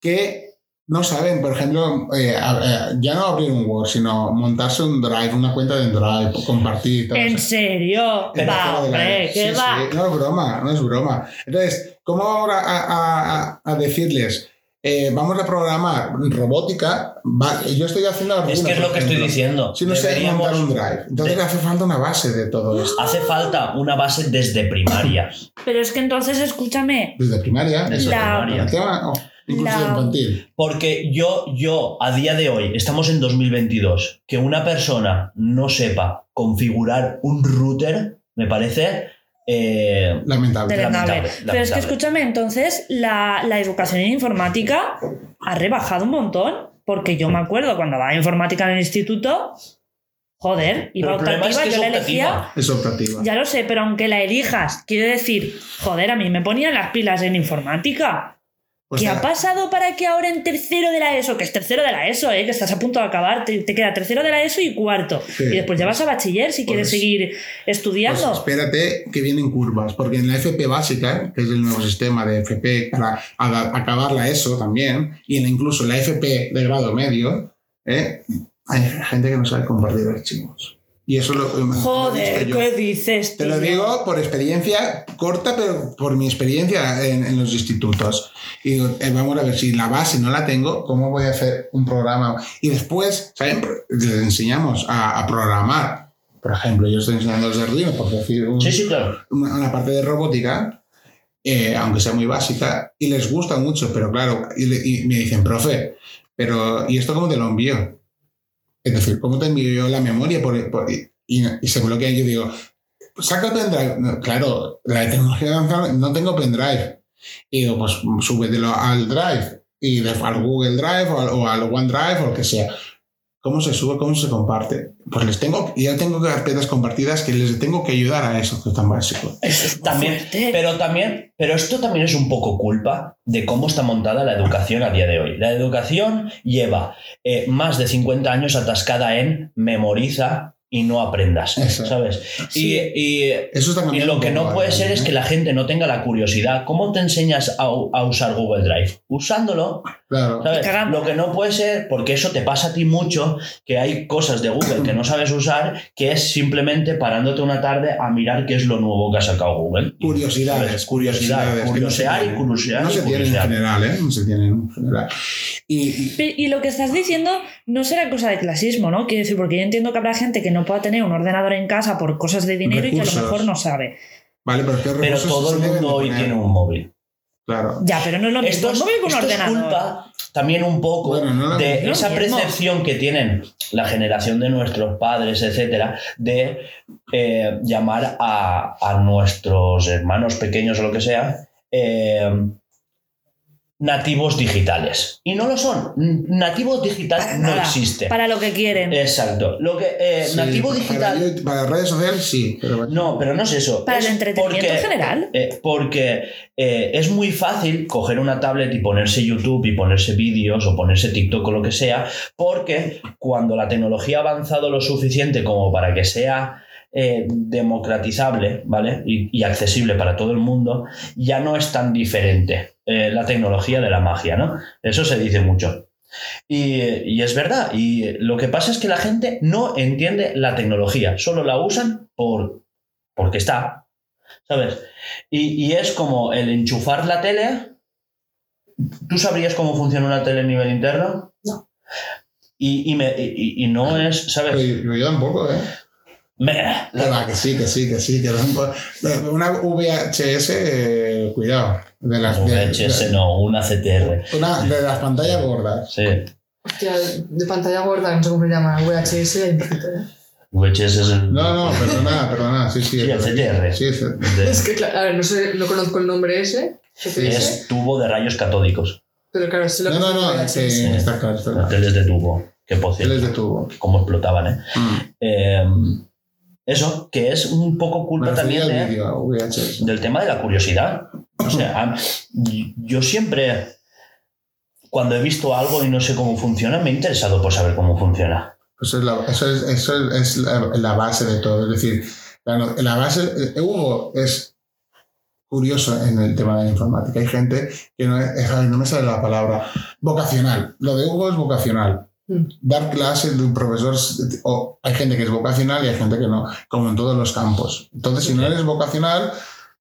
que no saben, por ejemplo, eh, a- eh, ya no abrir un Word, sino montarse un Drive, una cuenta de Drive, compartir. todo ¿En eso. serio? En Va, hombre. ¿qué Sí, va? sí, no es broma, no es broma. Entonces, ¿cómo ahora a, a- a- a decirles? eh, vamos a programar robótica. Va, yo estoy haciendo Es Arduino, que es lo que estoy diciendo. Si no sé montar un drive. Entonces de- hace falta una base de todo esto. Hace falta una base desde primaria. Pero es que entonces, escúchame, Desde primaria, Desde La- primaria. el tema, o incluso La- infantil. Porque yo, yo, a día de hoy, estamos en 2022, que una persona no sepa configurar un router, me parece eh, Lamentable. lamentable, Pero es que escúchame, entonces la, la educación en informática ha rebajado un montón. Porque yo me acuerdo cuando daba informática en el instituto, joder, iba es optativa, que es yo la elegía. Es optativa. Ya lo sé, pero aunque la elijas, quiero decir, joder, a mí me ponían las pilas en informática. Pues ¿Qué ha pasado para que ahora en tercero de la ESO, que es tercero de la ESO, eh, que estás a punto de acabar, te, te queda tercero de la ESO y cuarto? Sí. y después ya vas a bachiller si quieres Pues- seguir pues estudiando. espérate que vienen curvas, porque en la FP básica, que es el nuevo sistema de FP para acabar la ESO también, y en incluso la FP de grado medio, ¿eh? hay gente que no sabe compartir archivos. Y eso lo, lo Joder, yo. ¿qué dices? Te lo tío? digo por experiencia corta, pero por mi experiencia en, en los institutos. Y digo, eh, vamos a ver, si la base no la tengo, ¿cómo voy a hacer un programa? Y después, ¿saben? Les enseñamos a, a programar. Por ejemplo, yo estoy enseñando los Arduino, por decir un- Sí, sí, claro. una, una parte de robótica, eh, aunque sea muy básica, y les gusta mucho, pero claro, y, le- y me dicen, profe, pero ¿y esto cómo te lo envío? Es decir, ¿cómo te yo la memoria? Por, y, y se bloquea. Yo digo, saca pendrive. Claro, la tecnología no tengo pendrive. Y digo, pues súbetelo al Drive, y al Google Drive o al, o al OneDrive o lo que sea. ¿Cómo se sube? ¿Cómo se comparte? Pues les tengo, ya tengo carpetas compartidas que les tengo que ayudar a eso, que es tan básico. Eso es También, fuerte. pero también, pero esto también es un poco culpa de cómo está montada la educación a día de hoy. La educación lleva eh, más de 50 años atascada en memoriza y no aprendas, Eso. ¿sabes? Sí. Y, y- Eso está y lo que no puede ser es ¿eh? que la gente no tenga la curiosidad. ¿Cómo te enseñas a, a usar Google Drive? Usándolo, Claro. Lo que no puede ser, porque eso te pasa a ti mucho, que hay cosas de Google que no sabes usar, que es simplemente parándote una tarde a mirar qué es lo nuevo que ha sacado Google. Curiosidades. ¿sabes? Curiosidad. curiosidades, que no se Curiosear y tienen. curiosear. No se tienen en curiosear. general, ¿eh? No se tienen en general. Y, y- lo que estás diciendo no será cosa de clasismo, ¿no? Quiero decir, porque yo entiendo que habrá gente que no pueda tener un ordenador en casa por cosas de dinero y que a lo mejor no sabe. vale, pero es que Pero todo el mundo hoy tiene un móvil. Claro. Ya, pero no es lo mismo. Esto es, esto es culpa también un poco Bueno, no lo de mismo. esa percepción que tienen la generación de nuestros padres, etcétera, de eh, llamar a, a nuestros hermanos pequeños o lo que sea eh, nativos digitales. Y no lo son. N- Nativo digital Para no nada. existe. Para lo que quieren. Exacto. Lo que, eh, Sí, nativo para digital. yo- Para, redes sociales sí, pero. No, pero no es eso. Para Es el entretenimiento porque- en general. eh, porque eh, es muy fácil coger una tablet y ponerse YouTube y ponerse vídeos o ponerse TikTok o lo que sea, porque cuando la tecnología ha avanzado lo suficiente como para que sea eh, democratizable, ¿vale? Y, y accesible para todo el mundo, ya no es tan diferente eh, la tecnología de la magia, ¿no? Eso se dice mucho. Y, y es verdad, y lo que pasa es que la gente no entiende la tecnología, solo la usan por, porque está, ¿sabes? Y, y es como el enchufar la tele. ¿Tú sabrías cómo funciona una tele a nivel interno? No. Y, y, me- y- y no es, ¿sabes? Pero yo tampoco, ¿eh? Me- Que sí, que sí, que sí. Que tampoco- una VHS, eh, cuidado. De las, de- VHS de- no, una CTR. una, de las pantallas gordas. Sí. Hostia, de pantalla gorda, no sé cómo se llama, VHS, ¿eh? VHS es el. No, no, perdona, perdona. Sí, sí. Sí, el CTR. Sí, sí. de- Es que, claro, a ver, no sé, no conozco el nombre ese, es tubo de rayos catódicos. pero claro, sé lo No, que no, es no, es que VHS. está claro, está Las claro. teles de tubo. Que por cierto, Teles de tubo. cómo explotaban, ¿eh? Mm. Eh, Eso, que es un poco culpa también de, del tema de la curiosidad. O sea, yo siempre, cuando he visto algo y no sé cómo funciona, me he interesado por saber cómo funciona. Eso es la, eso es, eso es la, la base de todo. Es decir, la, la base. eh, Hugo es curioso en el tema de la informática. Hay gente que no, es, no me sale la palabra. Vocacional. Lo de Hugo es vocacional. Dar clases de un profesor. O hay gente que es vocacional y hay gente que no, como en todos los campos. Entonces, si no eres vocacional,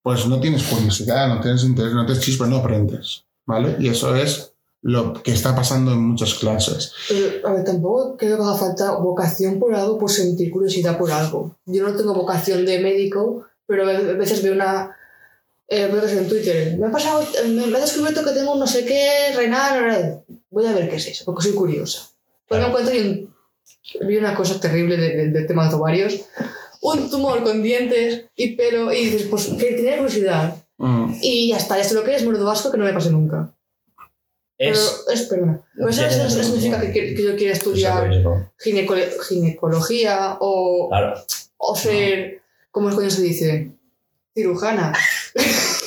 pues no tienes curiosidad, no tienes interés, no tienes chispa, no aprendes. ¿Vale? Y eso es lo que está pasando en muchas clases. Pero, a ver, tampoco creo que haga falta vocación por algo, por sentir curiosidad por algo. Yo no tengo vocación de médico, pero a veces veo una. Eh, veo que es en Twitter. Me ha pasado, me, me ha descubierto que tengo un no sé qué renal. Voy a ver qué es eso, porque soy curiosa. Pues me Claro. encuentro y un- vi una cosa terrible de- de- del tema de los ovarios. Un tumor con dientes y pelo, y dices, pues que tenía curiosidad. Mm. Y ya está, sé lo que es, menudo vasco que no me pase nunca. Es. Pero es, perdona. Pues eso, eso significa que, que- que yo quiera estudiar gineco- ginecología o, Claro. o ser, ¿cómo coño se dice? Cirujana.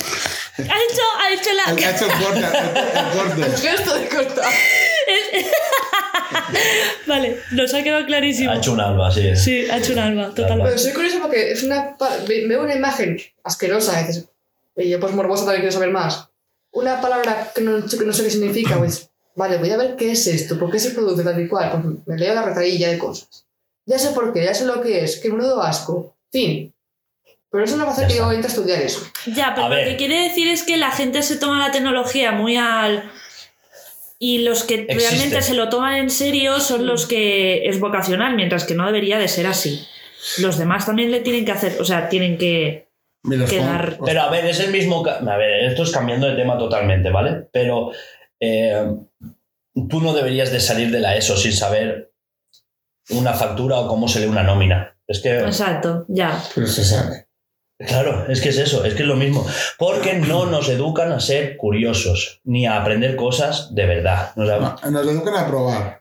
Ha hecho, ha hecho la. Ha hecho el corte, el corte. El gesto de cortar. Vale, nos ha quedado clarísimo. Ha hecho un alba, sí. Sí, ha hecho un alba, totalmente. Pero soy curiosa porque es una, veo una imagen asquerosa. Y yo pues morbosa también quiero saber más. Una palabra que no, que no sé qué significa, pues, vale, voy a ver qué es esto, por qué se produce tal y cual. Pues me leo la retahílla de cosas. Ya sé por qué, ya sé lo que es, que menudo asco. Fin. Pero eso no va a hacer que yo entre a estudiar eso. Ya, pero A lo ver. que quiere decir es que la gente se toma la tecnología muy al. Y los que Existe. realmente se lo toman en serio son los que es vocacional, mientras que no debería de ser así. Los demás también le tienen que hacer, o sea, tienen que quedar. pongo- Pero a ver, es el mismo. A ver, esto es cambiando de tema totalmente, ¿vale? Pero eh, tú no deberías de salir de la ESO sin saber una factura o cómo se lee una nómina. Es que. Exacto, ya. Pero se sabe. Claro, es que es eso, es que es lo mismo. Porque no nos educan a ser curiosos, ni a aprender cosas de verdad. Nos- No, nos educan a probar.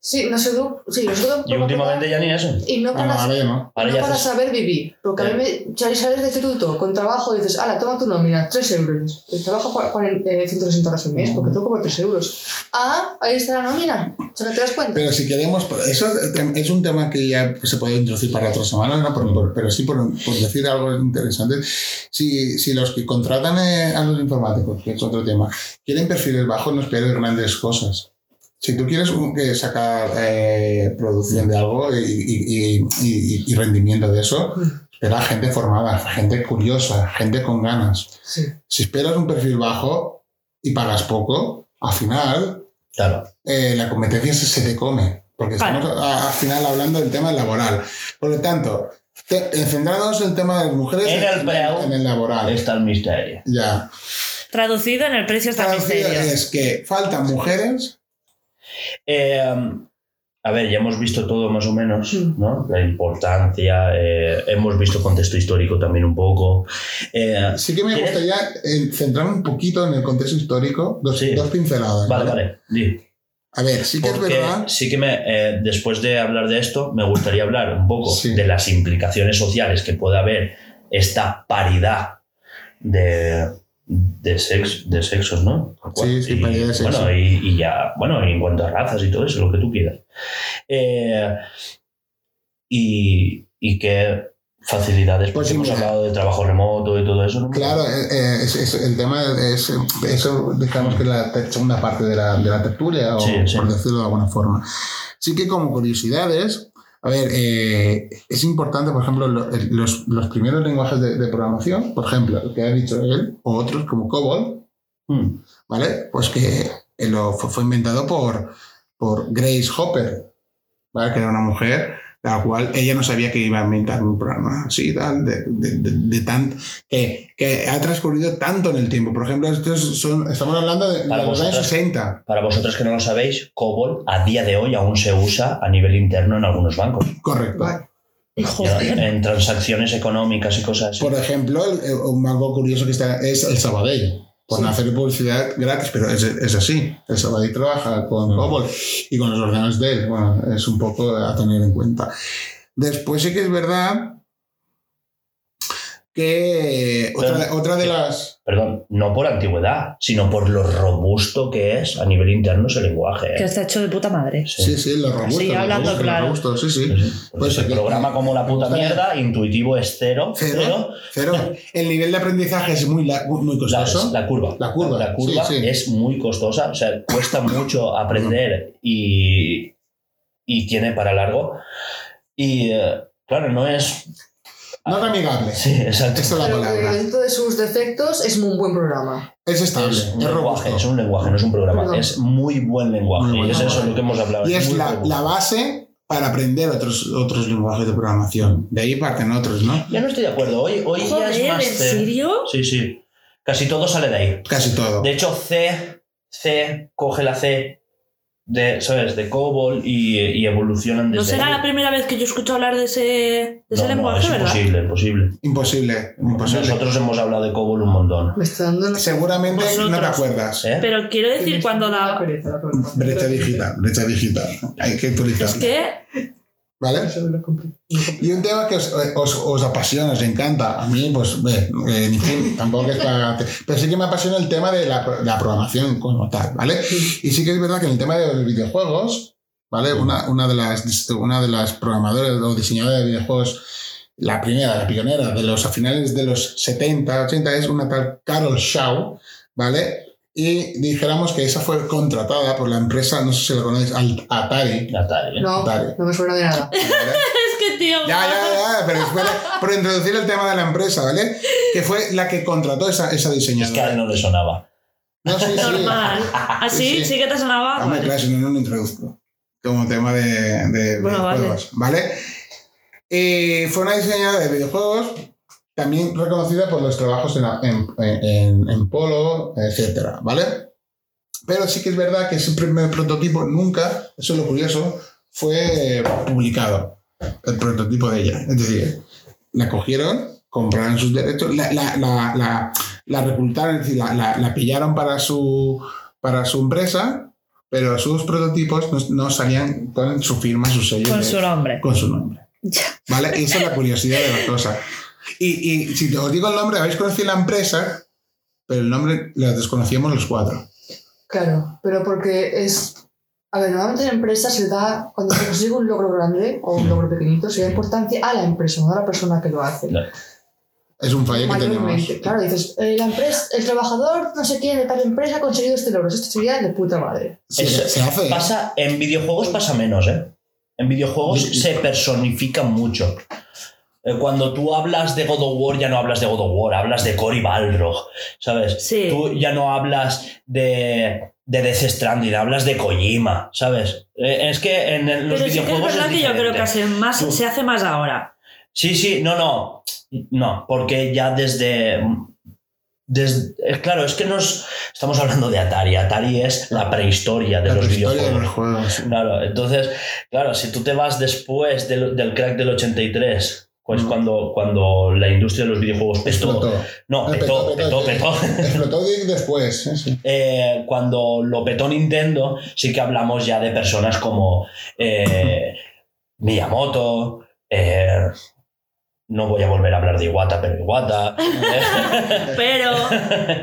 Sí, no sé, sí, educan Y últimamente ya ni eso. Y no Ah, para, no, ahora ya no. Para haces- saber vivir. Porque a mí me sales sales de instituto con trabajo y dices, ala, toma tu nómina, 3 euros. El trabajo para eh, 160 horas al mes, porque tengo como 3 euros. Ah, ahí está la nómina. O sea, ¿te das cuenta? Pero si queremos, eso es un tema que ya se puede introducir para otra semana, ¿no? Por- por- pero sí por, por decir algo interesante. Si, si los que contratan eh, a los informáticos, que es otro tema, quieren perfiles bajos, no esperes grandes cosas. Si tú quieres que sacar eh, producción de algo y, y- y- y- y rendimiento de eso, espera gente formada, gente curiosa, gente con ganas. Sí. Si esperas un perfil bajo y pagas poco, al final Claro. eh, la competencia se, se te come, porque Claro. estamos a- al final hablando del tema laboral. Por lo tanto, te- eh, centrándonos en el tema de las mujeres En el preu. en el laboral. Está el misterio. Ya. Traducido en el precio está Traducido misterio. es que faltan mujeres. Eh, a ver, ya hemos visto todo más o menos, Mm. ¿no? La importancia, eh, hemos visto contexto histórico también un poco. Eh, Sí que me gustaría eh, centrarme un poquito en el contexto histórico, dos, Sí. dos pinceladas. vale, vale, di. A ver, sí que es verdad. sí que me, eh, después de hablar de esto, me gustaría hablar un poco Sí. de las implicaciones sociales que puede haber esta paridad de, de, sex, de sexos, ¿no? Sí, sí, Y, de sexo. Bueno, y, y ya, bueno, y en cuanto a razas y todo eso, lo que tú quieras. Eh, y, y que facilidades, Pues hemos hablado de trabajo remoto y todo eso. ¿no? Claro, eh, eh, es- es- el tema es, eso digamos que es la segunda parte de la, de la tertulia, o Sí, sí. por decirlo de alguna forma. Sí que como curiosidades, a ver, eh, es importante, por ejemplo, los, los primeros lenguajes de, de programación, por ejemplo, el que ha dicho él, o otros como COBOL, Mm. ¿vale? Pues que eh, lo, fue, fue inventado por, por Grace Hopper, ¿vale? Que era una mujer la cual ella no sabía que iba a inventar un programa así, tal, de, de, de- de tan, que, que ha transcurrido tanto en el tiempo. Por ejemplo, estos son, estamos hablando de, de Para los años vosotros. 60. Para vosotros que no lo sabéis, COBOL a día de hoy aún se usa a nivel interno en algunos bancos. Correcto. Vale. Joder. En transacciones económicas y cosas así. Por ejemplo, el- el- un banco curioso que está es el Sabadell. Por Sí. no hacer publicidad gratis, pero es, es así. El Sabadell trabaja con Mm. COBOL y con los ordenadores de él. Bueno, es un poco a tener en cuenta. Después sí que es verdad que otra, Pero- otra de las... Perdón, no por antigüedad, sino por lo robusto que es a nivel interno ese lenguaje. Que ¿eh? está hecho de puta madre. Sí, sí, los robustos. Sí, los hablando robustos, claro. sí, sí. Sí, sí. Pues Pues se programa como la puta mierda, intuitivo es cero, Cero, cero. El nivel de aprendizaje es muy, la- muy costoso. la curva. La curva, La curva sí, sí. es muy costosa, o sea, cuesta mucho aprender y, y tiene para largo. Y eh, claro, no es. No es amigable. Sí, exacto. Esta es la Pero que palabra. dentro de sus defectos es un buen programa. Es estable, Es es, un lenguaje, robusto. es un lenguaje, no es un programa. Perdón. Es muy buen lenguaje. Muy y es eso lenguaje. lo que hemos hablado. Y es muy la, la base para aprender otros, otros lenguajes de programación. De ahí parten otros, ¿no? Ya no estoy de acuerdo. Hoy, hoy ya es Joder, más ¿en C. serio? Sí, sí. Casi todo sale de ahí. Casi todo. De hecho, C, C coge la C de, ¿sabes? De COBOL y, y evolucionan No desde será ahí. la primera vez que yo escucho hablar de ese, de ese No, no, lenguaje, es ¿verdad? imposible, imposible. Imposible, imposible. Nosotros hemos hablado de COBOL un montón. Me está dando una Seguramente no te acuerdas. ¿eh? Pero quiero decir, cuando la. Brecha digital, brecha digital. Hay que actualizarla. Es que... ¿Vale? Y un tema que os, os, os apasiona, os encanta. A mí, pues, ve, eh, en fin, tampoco es para... Pero sí que me apasiona el tema de la, de la programación como tal, ¿vale? Y sí que es verdad que en el tema de los videojuegos, ¿vale? Una, una, de, las, una de las programadoras o diseñadoras de videojuegos, la primera, la pionera de los a finales de los 70, 80, es una tal Carol Shaw, ¿vale? Y dijéramos que esa fue contratada por la empresa, no sé si la conocéis, Atari. Atari, ¿eh? No, Dale. no me suena de nada. ¿vale? Es que, tío... Ya, ya, ya, pero es por, introducir el tema de la empresa, ¿vale? Que fue la que contrató esa, esa Es que a él diseñadora. no le sonaba. No, sí, sí. Normal. ¿Así? Sí, sí. ¿Sí que te sonaba? Hombre, Vale. claro, si no, no lo introduzco. Como tema de, de Bueno, videojuegos, ¿vale? Y fue una diseñadora de videojuegos también reconocida por los trabajos en, en, en- en Polo, etcétera, ¿vale? Pero sí que es verdad que ese primer prototipo nunca, eso es lo curioso, fue publicado, el prototipo de ella. Es decir, la cogieron, compraron sus derechos, la, la, la, la, es decir, la, la, la pillaron para su, para su empresa, pero sus prototipos no, no salían con su firma, su sello. Con de- su nombre. con su nombre. ¿Vale? Esa es la curiosidad de la cosa. Y, y si os digo el nombre, habéis conocido la empresa, pero el nombre lo desconocíamos los cuatro. Claro, pero porque es. A ver, normalmente en empresas se da, cuando se consigue un logro grande o un logro pequeñito, se da importancia a la empresa, no a la persona que lo hace. No. Es un fallo que tenemos. Claro, dices, eh, la empresa, el trabajador no sé quién de tal empresa ha conseguido este logro. Esto sería de puta madre. Sí, Eso se hace. Pasa, en videojuegos pasa menos, ¿eh? En videojuegos se personifica mucho. Eh, Cuando tú hablas de God of War, ya no hablas de God of War, hablas de Cory Balrog, ¿sabes? Sí. Tú ya no hablas de, de Death Stranding, hablas de Kojima, ¿sabes? Eh, es que en el- los Pero sí que es videojuegos verdad que yo creo que hace más, Tú- se hace más ahora. Sí, sí, no, no. No, porque ya desde. desde eh, claro, es que nos estamos hablando de Atari. Atari es la prehistoria de La los prehistoria de videojuegos. los juegos. Claro, entonces, claro, si tú te vas después del, del crack del 83, pues Mm. cuando, cuando la industria de los videojuegos petó. Explotó. No, Eh, petó, petó, petó. Explotó de- después. sí. Eh, cuando lo petó Nintendo, sí que hablamos ya de personas como eh, Miyamoto. Eh, no voy a volver a hablar de Iwata, pero Iwata. Pero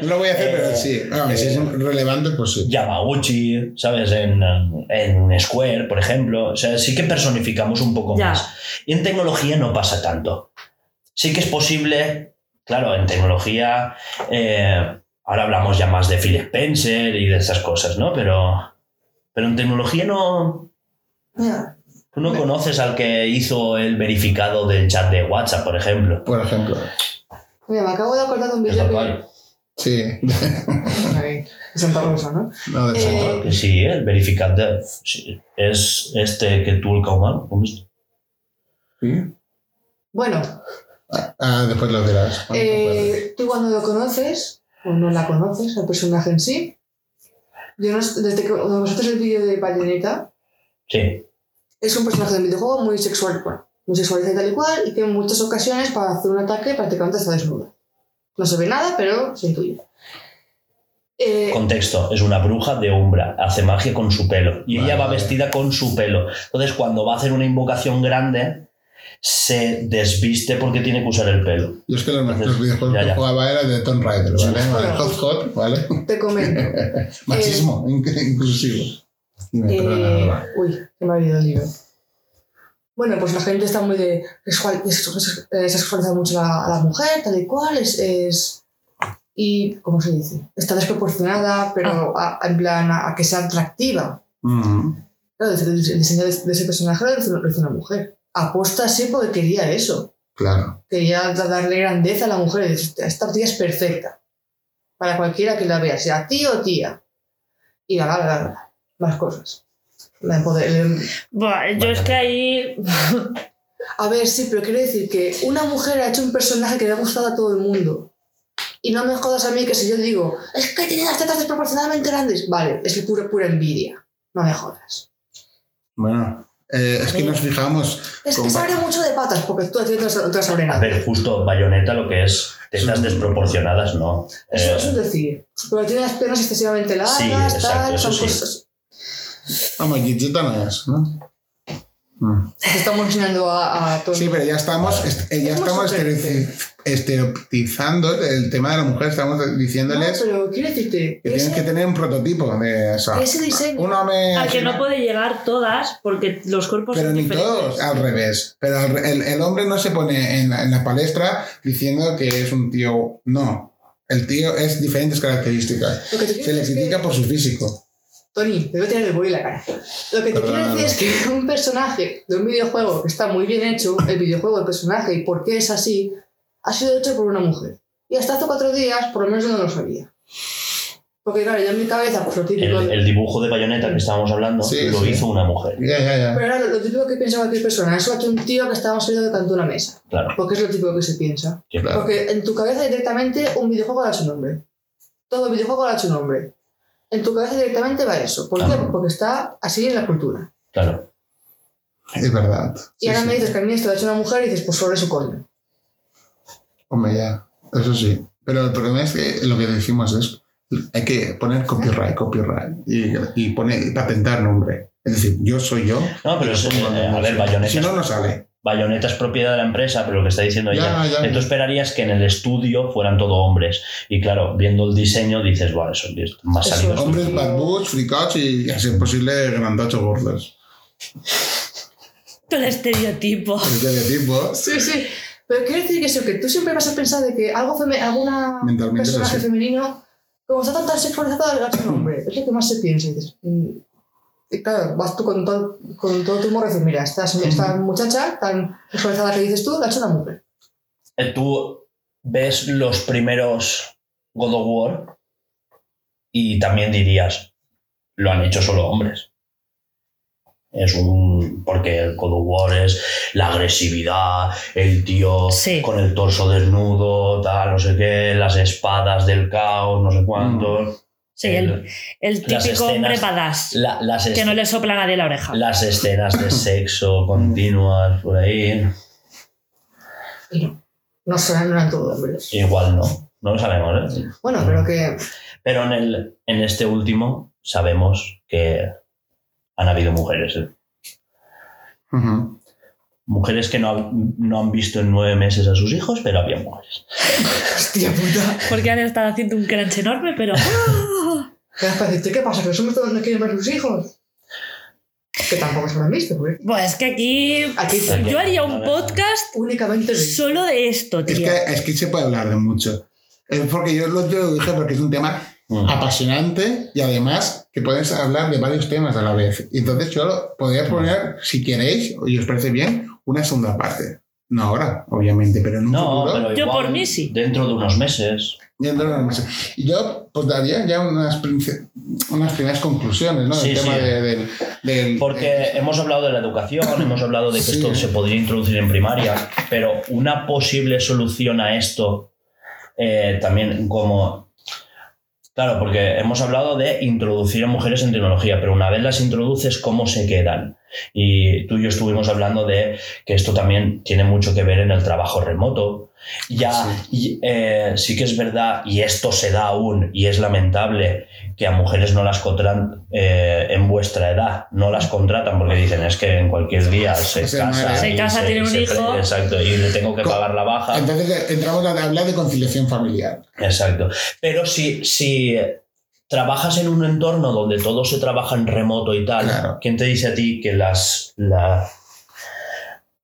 No lo voy a hacer, pero Eh, sí. Ah, si es relevante, pues sí. Yamaguchi, ¿sabes? En, en Square, por ejemplo. O sea, sí que personificamos un poco Ya. más. Y en tecnología no pasa tanto. sí que es posible, claro, en tecnología, eh, ahora hablamos ya más de Phil Spencer y de esas cosas, ¿no? Pero, pero en tecnología no, Mira, tú no conoces al que hizo el verificado del chat de WhatsApp, por ejemplo. Por ejemplo. mira, me acabo de acordar de un vídeo que... Sí. De Santa Rosa, ¿no? No, de Eh, centro. Que sí, el verificante sí, es este que tú el Kauman. ¿cómo es? Sí. Bueno, Ah, después lo te acuerdes. eh, tú cuando lo conoces, o no la conoces, el personaje en sí, yo no, desde que cuando vosotros el vídeo de Bayonetta, Sí, es un personaje del videojuego muy sexual, bueno, muy sexualizado y tal y cual, y que en muchas ocasiones para hacer un ataque prácticamente está desnuda. No se ve nada, pero se intuye. Eh, contexto, es una bruja de Umbra, hace magia con su pelo y Vale, ella va vale. vestida con su pelo. Entonces, cuando va a hacer una invocación grande, se desviste porque tiene que usar el pelo. Yo es que los, Entonces, los videojuegos ya, que ya. jugaba era de Tomb Raider, ¿vale? Vale, Bueno. Hot Hot, ¿vale? te comento. Machismo, inc- inclusivo. Dime, Eh, uy, se me ha olvidado el libro. Bueno, pues la gente está muy de. sexual- es- Se sexualiza mucho a la, a la mujer, tal y cual, es. es- y, ¿cómo se dice? Está desproporcionada, pero a- a- en plan a, a que sea atractiva. Mm. Claro, el, el diseño de, de ese personaje lo hizo, lo hizo una mujer. Aposta así porque quería eso. Claro. Quería da- darle grandeza a la mujer. Esta tía es perfecta. Para cualquiera que la vea, sea tío o tía. Y la, la, la, la, las cosas. La empoder- Buah, yo es que ahí. A ver, sí, pero quiero decir que una mujer ha hecho un personaje que le ha gustado a todo el mundo. Y no me jodas a mí que si yo digo, es que tiene las tetas desproporcionadamente grandes. Vale, es pura, pura envidia. No me jodas. Bueno, eh, es que nos fijamos. Es que se abre mucho de patas porque tú a ti no te no te vas a ver, justo Bayonetta lo que es tetas desproporcionadas, no. Eso, Eh, eso es decir. Pero tiene las piernas excesivamente largas, Sí, exacto, tal, eso son sí. cosas. Vamos, Gigita no es, ¿no? Mm. Te estamos enseñando a, a todo el Sí, pero ya estamos, est- eh, ya estamos sugerente. estereoti- estereotizando el tema de la mujer. Estamos No, diciéndoles pero quiero decirte, que tienen que ese, tener un prototipo de eso. ese diseño. Un hombre. A que no puede llegar todas porque los cuerpos Pero son ni diferentes. todos, al revés. Pero al el, el hombre no se pone en la, en la palestra diciendo que es un tío. No. El tío es diferentes características. Se le critica que- por su físico. Tony, te voy a tirar el boli en la cara. Lo que te Perdona, quiero decir es que un personaje de un videojuego que está muy bien hecho, el videojuego, el personaje y por qué es así, ha sido hecho por una mujer. Y hasta hace cuatro días, por lo menos yo no lo sabía. Porque claro, yo en mi cabeza, pues lo típico... el, el dibujo de Bayonetta que estábamos hablando Sí, lo sí. hizo una mujer. Ya, ya, ya. Pero ahora lo, lo típico que piensa cualquier persona, eso hecho un tío que estaba saliendo de canto una mesa. Claro. Porque es lo típico que se piensa. que- Claro. Porque en tu cabeza directamente un videojuego le ha hecho un nombre. Todo videojuego le ha hecho un nombre. En tu cabeza directamente va eso. ¿Por qué? Porque está así en la cultura. claro. Es verdad. Y Sí, ahora sí. me dices que a mí esto lo ha hecho una mujer y dices, pues sobre su coño. Hombre, ya. Eso sí. Pero el problema es que lo que decimos es. Hay que poner copyright, copyright. Y, y poner, patentar nombre. Es decir, yo soy yo. No, pero es- eh, a ver, Bayonetta Si no, no sale. Bayonetta es propiedad de la empresa, pero lo que está diciendo Ya, ella, ya, que tú esperarías que en el estudio fueran todo hombres. Y claro, viendo el diseño dices, bueno, eso es más Eso salido. es. Hombres bad boys, fricots y, a ser posible, grandochos gordos. El estereotipo. El estereotipo. Sí, sí. Pero quiero decir que eso, que tú siempre vas a pensar de que algo feme alguna es personaje femenino, como está tan, sexualizado, hecho un hombre. Es lo que más se piensa. Y dices, mm. Y claro, vas tú con todo, con todo tu humor y dices, mira, esta, esta muchacha tan sexualizada que dices tú, la ha hecho una mujer. Eh, Tú ves los primeros God of War y también dirías, lo han hecho solo hombres. Es un. Porque el God of War es la agresividad, el tío Sí. con el torso desnudo, tal, no sé qué, las espadas del caos, no sé cuántos. Sí, el, el típico hombre badass. La- las, Que no le sopla a nadie la oreja. las escenas de sexo continuas por ahí. No. No son, no eran todos hombres. Igual no, no lo sabemos, ¿eh? Bueno, pero que. Pero en, el, en este último sabemos que han habido mujeres. ¿eh? Mujeres que no, no han visto en nueve meses a sus hijos, pero había mujeres. Hostia puta. Porque han estado haciendo un crunch enorme, pero. ¿Qué pasa? ¿Que hombres todos no quieren ver a sus hijos? Que tampoco se lo han visto, porque Pues es que aquí aquí yo haría un podcast únicamente de solo de esto, Es tío. que, es que se puede hablar de mucho. Es porque yo lo, yo lo dije porque es un tema Mm. apasionante y además que puedes hablar de varios temas a la vez. Y Entonces yo podría poner, si queréis, y os parece bien, una segunda parte. No ahora, obviamente, pero en un No, futuro. pero Yo por mí sí. Dentro de unos meses. Dentro de una mesa. Y yo pues daría ya unas, unas primeras conclusiones, ¿no? Sí, Del tema sí. de- del, del- Porque hemos hablado de la educación, hemos hablado de que Sí. esto se podría introducir en primaria, pero una posible solución a esto eh, también como... Claro, porque hemos hablado de introducir a mujeres en tecnología, pero una vez las introduces, ¿cómo se quedan? Y tú y yo estuvimos hablando de que esto también tiene mucho que ver en el trabajo remoto. Ya, y, eh, sí que es verdad, y esto se da aún, y es lamentable, que a mujeres no las contratan eh, en vuestra edad, no las contratan porque dicen es que en cualquier día se Se casa. Se casa, tiene un hijo. Exacto, y le tengo que pagar la baja. Entonces eh, entramos a hablar de conciliación familiar. Exacto. Pero si, si trabajas en un entorno donde todo se trabaja en remoto y tal, Claro. ¿quién te dice a ti que las... La...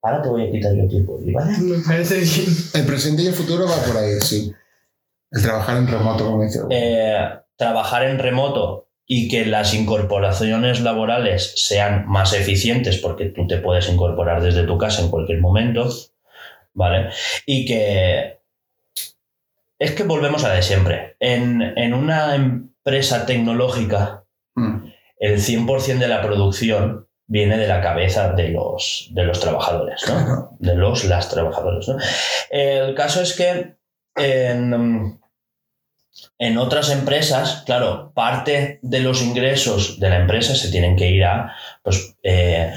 Ahora te voy a quitar yo tiempo, ¿vale? Me parece bien. El presente y el futuro va por ahí, sí. El trabajar en remoto, como dice. Eh, trabajar en remoto y que las incorporaciones laborales sean más eficientes porque tú te puedes incorporar desde tu casa en cualquier momento, ¿vale? Y que es que volvemos a de siempre. En, en una empresa tecnológica, Mm. el 100% de la producción viene de la cabeza de los, de los trabajadores, ¿no? Claro. de los las trabajadores. ¿no? El caso es que en, en otras empresas, claro, parte de los ingresos de la empresa se tienen que ir a pues, eh,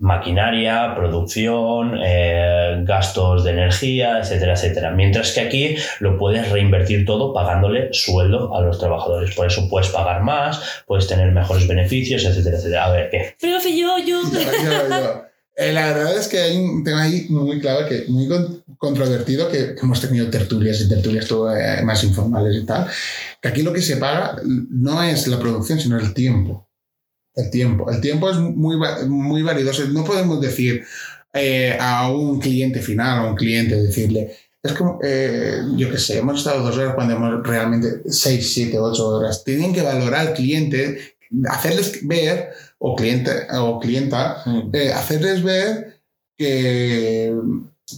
maquinaria, producción, eh, gastos de energía, etcétera, etcétera. Mientras que aquí lo puedes reinvertir todo pagándole sueldo a los trabajadores. Por eso puedes pagar más, puedes tener mejores beneficios, etcétera, etcétera. A ver, ¿qué? Profe, yo, yo. Yo-. Eh, la verdad es que hay un tema ahí muy clave, que, muy con- controvertido, que, que hemos tenido tertulias y tertulias todo, eh, más informales y tal, que aquí lo que se paga no es la producción, sino el tiempo. El tiempo. El tiempo es muy, muy validoso. No podemos decir eh, a un cliente final, a un cliente, decirle, es como, eh, yo qué sé, hemos estado dos horas cuando hemos realmente seis, siete, ocho horas. Tienen que valorar al cliente, hacerles ver, o cliente o clienta, eh, hacerles ver que,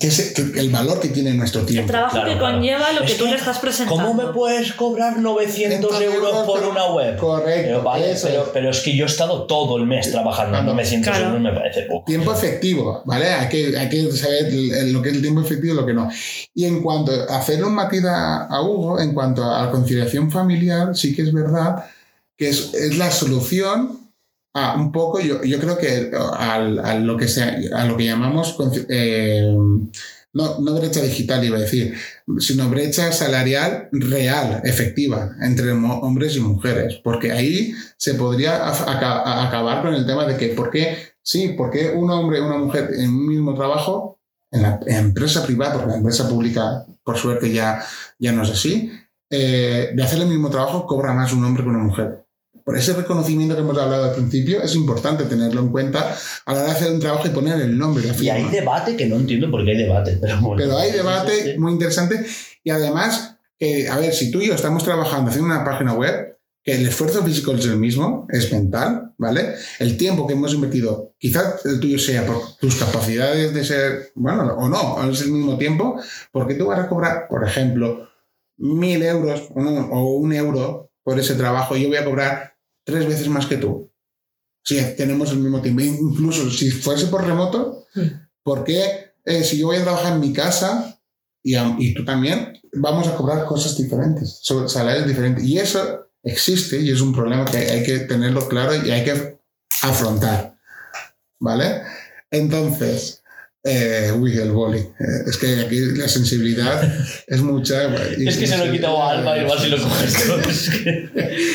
que, que el valor que tiene nuestro El tiempo. trabajo Claro, que claro. conlleva lo Es que tú que, le estás presentando. ¿Cómo me puedes cobrar 900 euros por una web? Correcto. Pero, vale, pero, es. pero es que yo he estado todo el mes trabajando en Claro. 900 Claro. euros, me parece poco. Tiempo efectivo, ¿vale? Hay que, hay que saber el- el- lo que es el tiempo efectivo y lo que no. Y en cuanto a hacerle un matiz a, a Hugo, en cuanto a la conciliación familiar, sí que es verdad que es, es la solución a un poco, yo, yo creo que al- a, lo que sea, lo que llamamos eh, no, no brecha digital, iba a decir, sino brecha salarial real, efectiva, entre hombres y mujeres. Porque ahí se podría acabar con el tema de que, ¿por qué? Sí, porque un hombre y una mujer en un mismo trabajo, en la empresa privada, porque la empresa pública, por suerte, ya, ya no es así, eh, de hacer el mismo trabajo cobra más un hombre que una mujer. Por ese reconocimiento que hemos hablado al principio, es importante tenerlo en cuenta a la hora de hacer un trabajo y poner el nombre. la Y hay debate que no entiendo por qué hay debate, pero bueno. Pero hay debate muy interesante y además, que, a ver, si tú y yo estamos trabajando haciendo una página web, que el esfuerzo físico es el mismo, es mental, ¿vale? El tiempo que hemos invertido, quizás el tuyo sea por tus capacidades de ser, bueno, o no, o es el mismo tiempo, porque tú vas a cobrar, por ejemplo, mil euros o un euro por ese trabajo y yo voy a cobrar tres veces más que tú. Si tenemos el mismo tiempo, incluso si fuese por remoto, ¿por qué eh, si yo voy a trabajar en mi casa y, a- y tú también, vamos a cobrar cosas diferentes, sobre- salarios diferentes? Y eso existe y es un problema que hay que tenerlo claro y hay que afrontar. ¿Vale? Entonces, eh, uy, el boli. Eh, es que aquí la sensibilidad es mucha. y- Es que se lo he quitado a Alba, igual si lo coges todo. es que-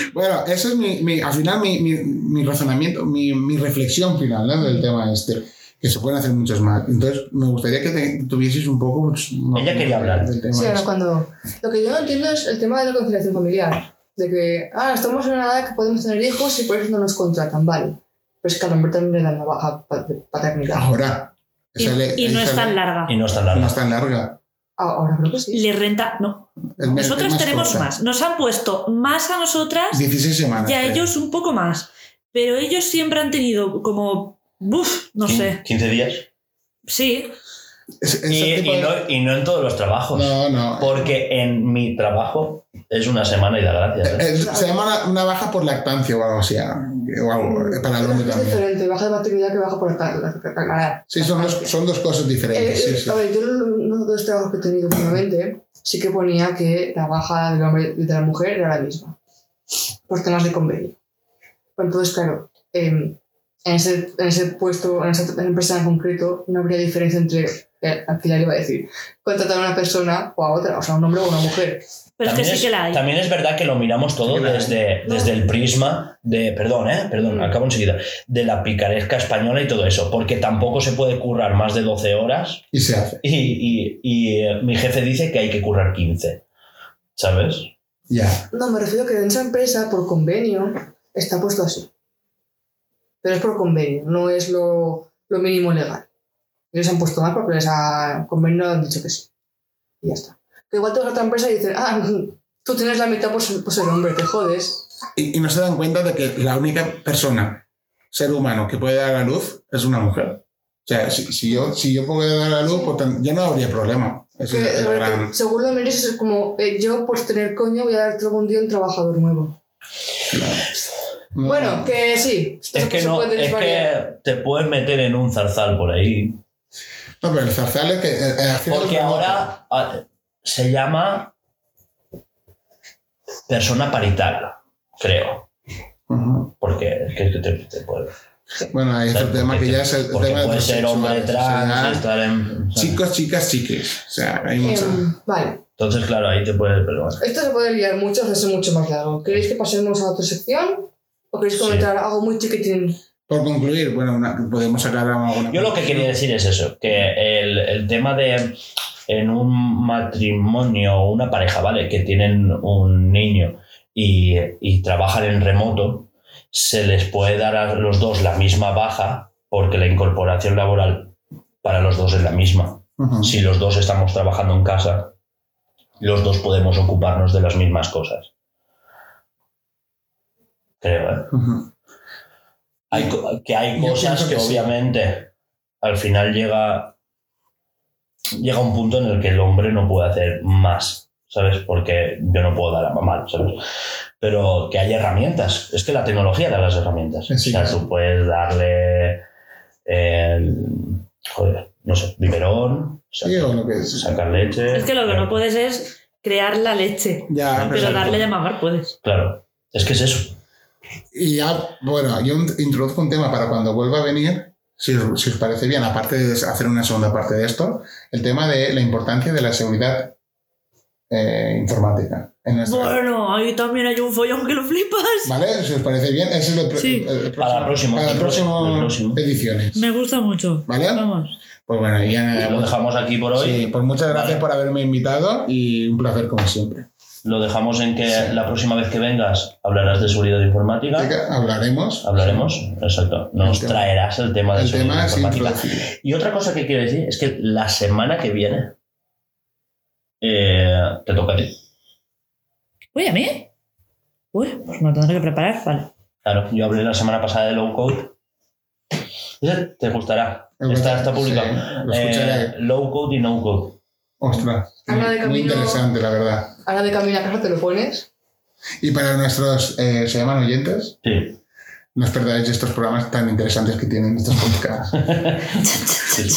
Bueno, eso es mi, mi- al final mi, mi- mi razonamiento, mi, mi reflexión final ¿no? del tema este, que se pueden hacer muchos más. Entonces, me gustaría que te- tuvieses un poco... pues, Ella quería hablar. del tema Sí, ahora este. cuando... Lo que yo no entiendo es el tema de la conciliación familiar. De que, ah, estamos en una edad que podemos tener hijos y por eso no nos contratan, vale. Pero Pero es que al hombre también le dan la baja paternidad. Ahora. Y, le- y no es tan larga. Y no es tan No larga. es tan larga. Ah, Ahora creo que sí. Le renta. No. Es es Nosotros más tenemos corta. más. Nos han puesto más a nosotras 16 semanas. y a creo. ellos un poco más. Pero ellos siempre han tenido como. Uf, no sé. 15 días. Sí. Es- ese Y, y de- no, y no en todos los trabajos. No, no. Porque en mi trabajo es una semana y da gracias. ¿eh? Eh, Se llama una, una baja por lactancia o algo así. ah, O algo, eh, para el hombre es también. diferente, baja de maternidad que baja por la, la, la- la- Sí, son dos, son dos cosas Eh, diferentes. sí, eh, sí. A ver, yo uno de los trabajos que he tenido últimamente sí que ponía que la baja del hombre y de la mujer era la misma. Por temas de convenio. Entonces, claro, em, en, ese, en ese puesto, en esa empresa en concreto, no habría diferencia entre, eh, al final iba a decir, contratar a una persona o a otra, o sea, un hombre o una mujer. Pero es que También sí que la hay. también es verdad que lo miramos todo Sí desde, No. desde el prisma de, perdón, eh, perdón, Mm. acabo enseguida, de la picaresca española y todo eso, porque tampoco se puede currar más de 12 horas Y se hace. y, y- y, eh, mi jefe dice que hay que currar 15, ¿sabes? Ya. No, me refiero que en esa empresa, por convenio, está puesto así. Pero es por convenio, no es lo, lo mínimo legal. Ellos han puesto más porque les ha convenio han dicho que sí. Y ya está. Que igual te vas a otra empresa y dicen, ah, tú tienes la mitad por ser, por ser hombre, te jodes. Y, y no se dan cuenta de que la única persona, ser humano, que puede dar a luz es una mujer. O sea, si, si yo, si yo puedo dar a luz, pues tan- ya no habría problema. Ese Que, es el gran- Según lo menos es como, eh, yo por tener coño voy a darte algún día un trabajador nuevo. No, Bueno, que sí. Es que no, es que te puedes meter en un zarzal por ahí, No, pero el zarzal es que. eh, eh, porque es ahora ah, se llama persona paritaria, creo, porque es que te, te puede... Bueno, hay otro tema que te- ya es el tema de puede los ser hombre o trans, sea, estar en... Chicos, chicas, chiques. O sea, hay mucha. Em, vale. Entonces, claro, ahí te puedes... Pero bueno. Esto se puede liar mucho, hacerse mucho más largo. ¿Queréis que pasemos a otra sección? ¿O queréis Sí. comentar algo muy chiquitín? Por concluir, bueno, una- podemos sacar alguna. Yo lo que quería decir es eso, que el, el tema de en un matrimonio o una pareja, ¿vale? Que tienen un niño y, y trabajan en remoto, se les puede dar a los dos la misma baja porque la incorporación laboral para los dos es la misma. Si los dos estamos trabajando en casa, los dos podemos ocuparnos de las mismas cosas. Creo, ¿eh? Hay que hay cosas que, sí. obviamente al final llega llega un punto en el que el hombre no puede hacer más, ¿sabes? Porque yo no puedo dar a mamá, ¿sabes? Pero que hay herramientas. Es que la tecnología da las herramientas. Sí, o sea, tú puedes darle el, joder, no sé, biberón, Sí, sacar, o lo que es. sacar leche. Es que lo que no puedes es crear la leche. Ya, Pero Exacto. darle de mamar puedes. Claro, es que es eso. Y ya, bueno, yo introduzco un tema para cuando vuelva a venir, si os, si os parece bien, aparte de hacer una segunda parte de esto, el tema de la importancia de la seguridad eh, informática. En nuestra- Bueno, ahí también hay un follón que lo flipas. ¿Vale? Si os parece bien, ese es el, Sí. el- el Para el próximo, para el el próximo, próximo, el próximo. ediciones. Me gusta mucho. ¿Vale? Vamos. Pues bueno, y ya Lo dejamos aquí por hoy. Sí, pues muchas gracias Vale. por haberme invitado y un placer como siempre. Lo dejamos en que la próxima vez que vengas hablarás de seguridad informática. Hablaremos. Hablaremos, exacto. Nos El traerás el tema de El seguridad tema informática. Y otra cosa que quiero decir es que la semana que viene eh, te toca a ti. Uy, ¿a mí? Uy, pues me lo tendré que preparar. Vale. Claro, yo hablé la semana pasada de low code. Te gustará. Está, está publicado. Sí, lo. Eh, low code y no code. Ostras, Habla de muy, muy camino- interesante, la verdad. Ahora de camino a casa te lo pones. Y para nuestros, eh, se llaman oyentes, Sí. no os perdáis estos programas tan interesantes que tienen estos podcasts. sí.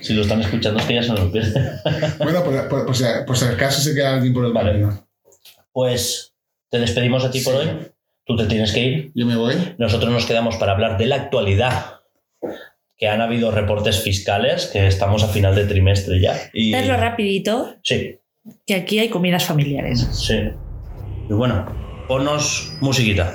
Si lo están escuchando es que ya se nos pierden. bueno, por, por, por si, por si acaso se queda alguien por el Vale. camino. Pues te despedimos a ti por Sí. hoy. Tú te tienes que ir. Yo me voy. Nosotros nos quedamos para hablar de la actualidad. Que han habido reportes fiscales, que estamos a final de trimestre ya. Y, rapidito, Sí, que aquí hay comidas familiares. sí. Y bueno, ponnos musiquita.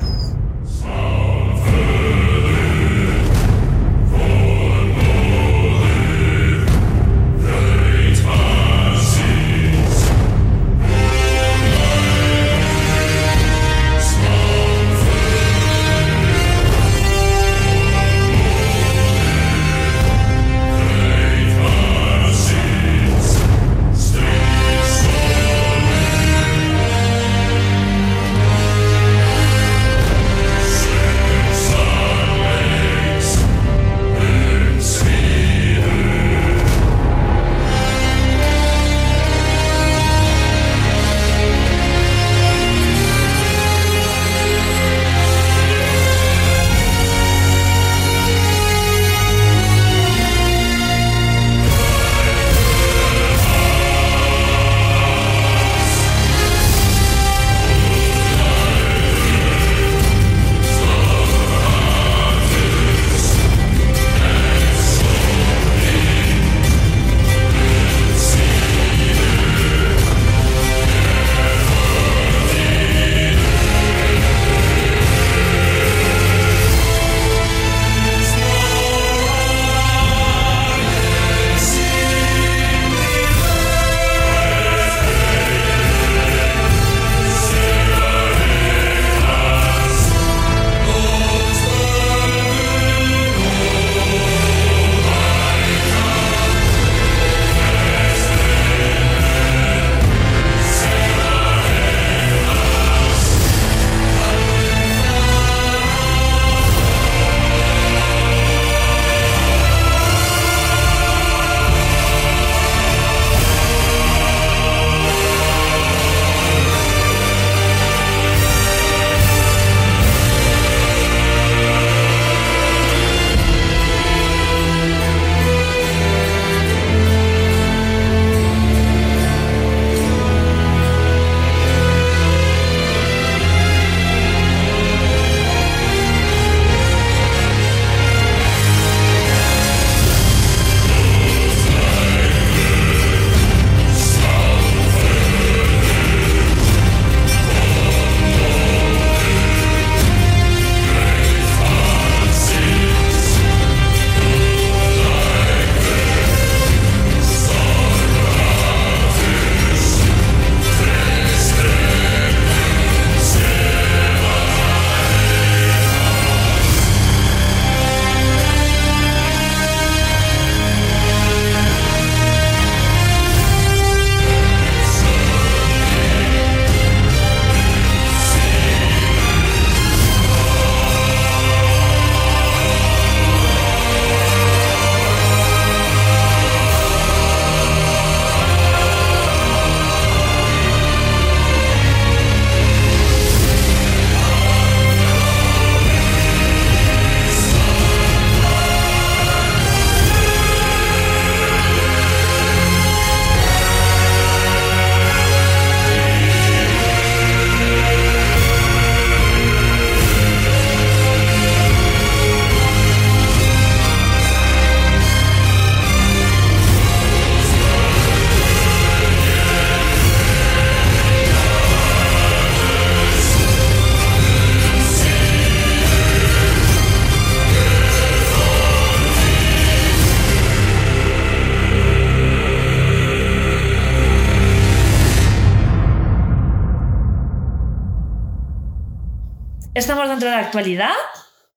Actualidad.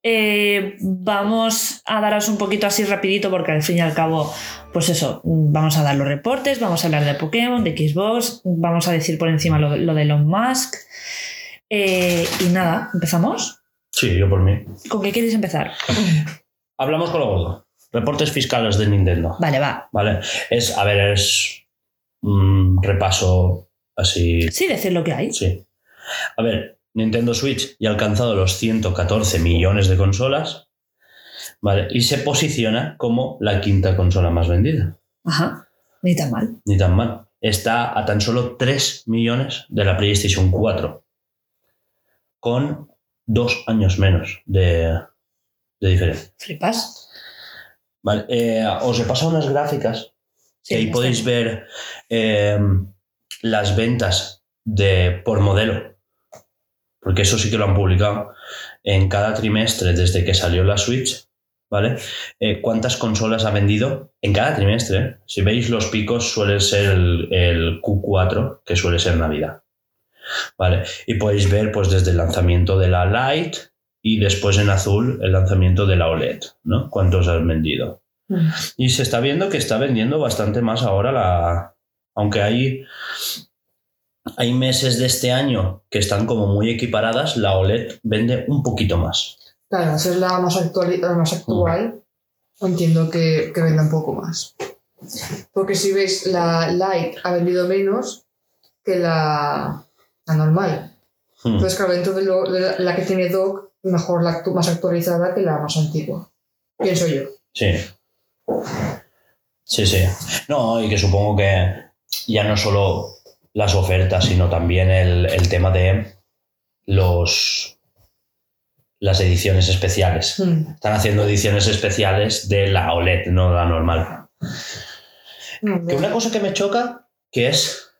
Eh, vamos a daros un poquito así rapidito porque al fin y al cabo, pues eso, vamos a dar los reportes, vamos a hablar de Pokémon, de Xbox, vamos a decir por encima lo, lo de Elon Musk. Eh, y nada, ¿empezamos? Sí, yo por mí. ¿Con qué queréis empezar? Hablamos con lo gordo. Reportes fiscales de Nintendo. Vale, va. Vale. Es, a ver, es un repaso así. Sí, decir lo que hay. Sí. A ver, Nintendo Switch ya ha alcanzado los 114 millones de consolas. Vale. Y se posiciona como la quinta consola más vendida. Ajá, ni tan mal. Ni tan mal. Está a tan solo 3 millones de la PlayStation 4. Con dos años menos de, de diferencia. Flipas. Vale, eh, os he pasado unas gráficas Sí, que ahí podéis ver eh, las ventas de, por modelo. Porque eso sí que lo han publicado. En cada trimestre desde que salió la Switch, ¿vale? Eh, ¿Cuántas consolas ha vendido? En cada trimestre. ¿eh? Si veis los picos suele ser el, el Q4, que suele ser Navidad. ¿Vale? Y podéis ver pues desde el lanzamiento de la Lite y después en azul el lanzamiento de la OLED, ¿no? ¿Cuántos han vendido? Mm. Y se está viendo que está vendiendo bastante más ahora la. Aunque hay. Hay meses de este año que están como muy equiparadas, la OLED vende un poquito más. Claro, esa es la más, actual, la más actual. Entiendo que, que venda un poco más. Porque si ves, la Lite ha vendido menos que la, la normal. Hmm. Entonces, claro, dentro de, lo- de la, la que tiene dock, mejor la más actualizada que la más antigua. Pienso yo. Sí. Sí, sí. No, y que supongo que ya no solo las ofertas, sino también el, el tema de los las ediciones especiales. Mm. Están haciendo ediciones especiales de la OLED, no la normal. Mm, Que una cosa que me choca, que es.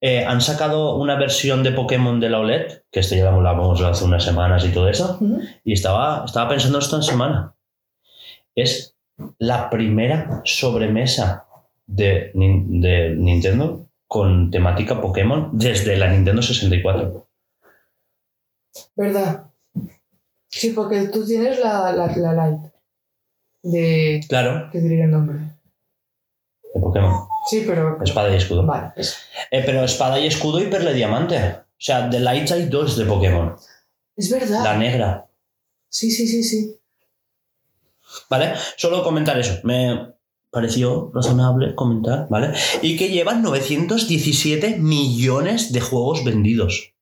eh, han sacado una versión de Pokémon de la OLED, que esto ya lo hablábamos hace unas semanas y todo eso, y estaba, estaba pensando esta semana. Es la primera sobremesa de, de Nintendo con temática Pokémon desde la Nintendo 64. ¿Verdad? Sí, porque tú tienes la, la, la Lite. De. Claro, ¿Qué diría el nombre? de Pokémon. Sí, pero. Espada y escudo. Vale, Eh, pero espada y escudo y perla y diamante. O sea, de Lights hay dos de Pokémon. es verdad. La negra. Sí, sí, sí, sí. ¿Vale? Solo comentar eso. Me pareció razonable comentar, ¿vale? Y que llevan 917 millones de juegos vendidos.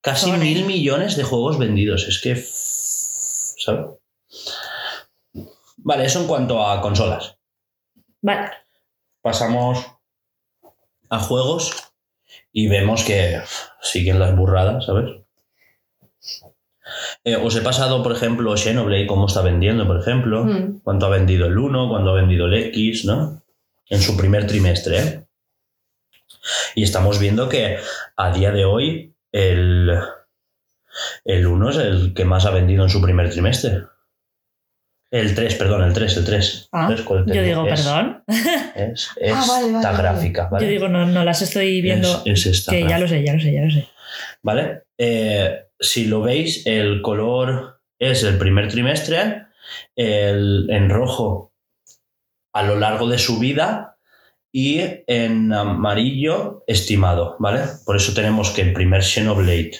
Casi mil millones de juegos vendidos. Es que. ¿Sabes? Vale, eso en cuanto a consolas. Vale. Pasamos a juegos y vemos que siguen las burradas, ¿sabes? Eh, os he pasado, por ejemplo, Xenoblade, cómo está vendiendo, por ejemplo. Mm. Cuánto ha vendido el 1, cuánto ha vendido el X, ¿no? En su primer trimestre. ¿eh? Y estamos viendo que a día de hoy el, el 1 es el que más ha vendido en su primer trimestre. El 3, perdón, el 3, el 3. Ah, ¿Ves cuál yo digo, Es- perdón. Es, Ah, vale, vale, esta vale. gráfica, ¿vale? Yo digo, no, no las estoy viendo. Es, es esta que ya lo sé, ya lo sé, ya lo sé. ¿Vale? Eh, si lo veis, el color es el primer trimestre, el, en rojo a lo largo de su vida y en amarillo estimado, ¿vale? Por eso tenemos que el primer Xenoblade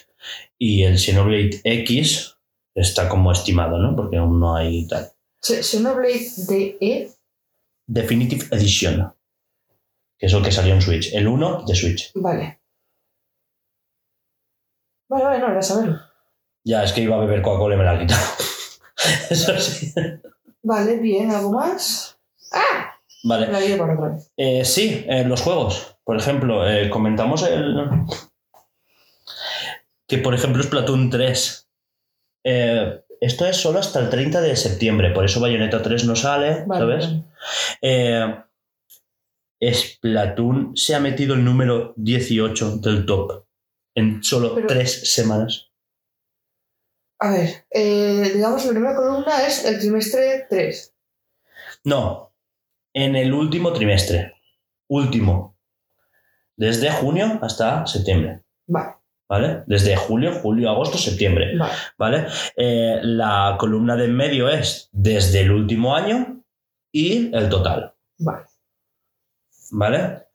y el Xenoblade X está como estimado, ¿no? Porque aún no hay tal. Xe- Xenoblade DE. Definitive Edition, que es el que salió en Switch, el 1 de Switch. Vale. Vale, vale, no, era saberlo. Ya, es que iba a beber Coca-Cola y me la ha quitado. Eso sí. Vale, bien, ¿algo más? ¡Ah! Vale. La otra vez. Eh, sí, eh, los juegos. Por ejemplo, eh, comentamos el. Que por ejemplo Splatoon 3. Eh, esto es solo hasta el 30 de septiembre, por eso Bayonetta 3 no sale, Vale, ¿sabes? Splatoon se ha metido el número 18 del top en solo Pero- tres semanas. A ver, eh, digamos, la primera columna es el trimestre 3. No, en el último trimestre. Último. Desde junio hasta septiembre. Vale. ¿vale? Desde julio, julio, agosto, septiembre, Vale. ¿vale? Eh, la columna de en medio es desde el último año y el total, Vale. ¿vale?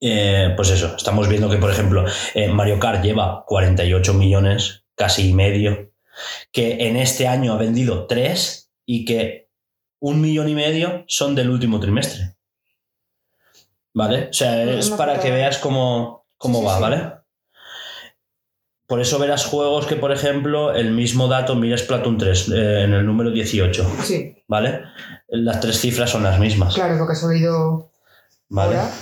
Eh, pues eso, estamos viendo que, por ejemplo, eh, Mario Kart lleva 48 millones, casi y medio, que en este año ha vendido 3 y que un millón y medio son del último trimestre. ¿Vale? O sea, es para que veas cómo, cómo Sí, va, sí. ¿vale? Por eso verás juegos que, por ejemplo, el mismo dato, mira Splatoon 3 eh, en el número 18, Sí, ¿vale? Las tres cifras son las mismas, claro, porque ha salido ¿vale? ahora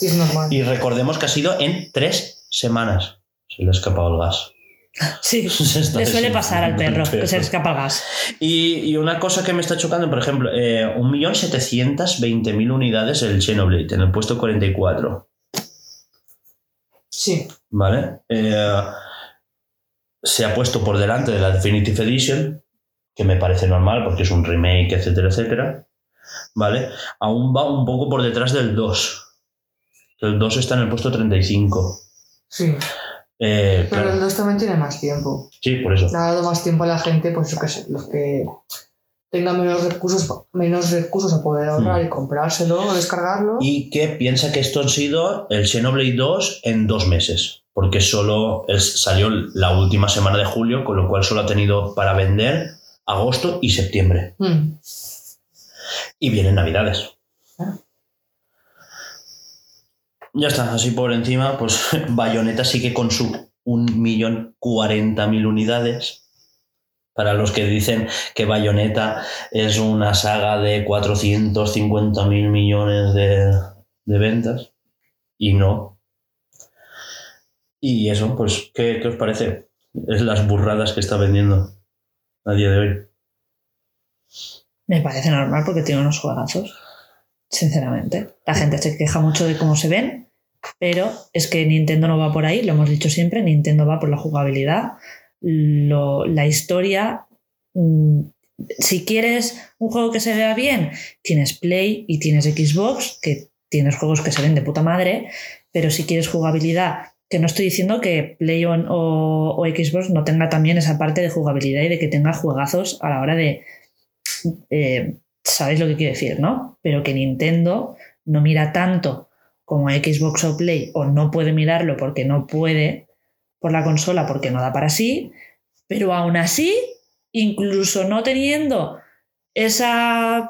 y es normal. Y recordemos que ha sido en tres semanas. Se le ha escapado el gas. Sí, le suele pasar al perro, que se le escapa el gas. Y, y una cosa que me está chocando, por ejemplo, eh, 1.720.000 unidades el Xenoblade en el puesto 44. Sí, ¿Vale? Eh, se ha puesto por delante de la Definitive Edition, que me parece normal porque es un remake, etcétera, etcétera. ¿Vale? Aún va un poco por detrás del 2. El 2 está en el puesto 35. sí. Eh, Pero claro. el 2 también tiene más tiempo. Sí, por eso. Le ha dado más tiempo a la gente, pues sé, los que tengan menos recursos, menos recursos a poder ahorrar Hmm. y comprárselo o descargarlo. Y que piensa que esto ha sido el Xenoblade 2 en dos meses, porque solo es- salió la última semana de julio, con lo cual solo ha tenido para vender agosto y septiembre. Hmm. Y vienen navidades. Ah. Ya está, así por encima, pues Bayonetta sigue con su 1.040.000 unidades. Para los que dicen que Bayonetta es una saga de 450.000 millones de, de ventas. Y no. Y eso, pues, ¿qué, qué os parece? Es las burradas que está vendiendo a día de hoy. Me parece normal porque tiene unos juegazos. Sinceramente. La gente se queja mucho de cómo se ven, pero es que Nintendo no va por ahí, lo hemos dicho siempre, Nintendo va por la jugabilidad, lo- la historia. mm, Si quieres un juego que se vea bien, tienes Play y tienes Xbox, que tienes juegos que se ven de puta madre, pero si quieres jugabilidad, que no estoy diciendo que Play o, Xbox no tenga también esa parte de jugabilidad y de que tenga juegazos a la hora de, eh, sabéis lo que quiero decir, ¿no? Pero que Nintendo no mira tanto como Xbox o Play, o no puede mirarlo porque no puede por la consola, porque no da para sí, pero aún así, incluso no teniendo esa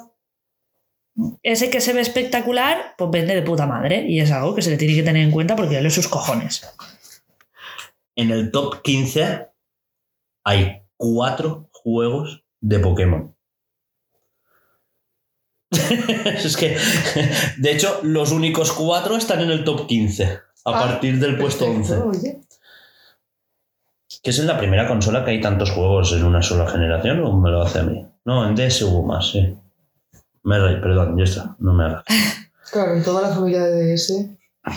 ese que se ve espectacular, pues vende de puta madre. Y es algo que se le tiene que tener en cuenta porque vale sus cojones. En el top 15 hay cuatro juegos de Pokémon. es que, de hecho, los únicos cuatro están en el top 15, a Ah, partir del puesto Perfecto, 11. oye. ¿Que es en la primera consola que hay tantos juegos en una sola generación o me lo hace a mí? No, en DS hubo más, sí. Me reí, perdón, ya está, no me hagas. Claro, en toda la familia de DS,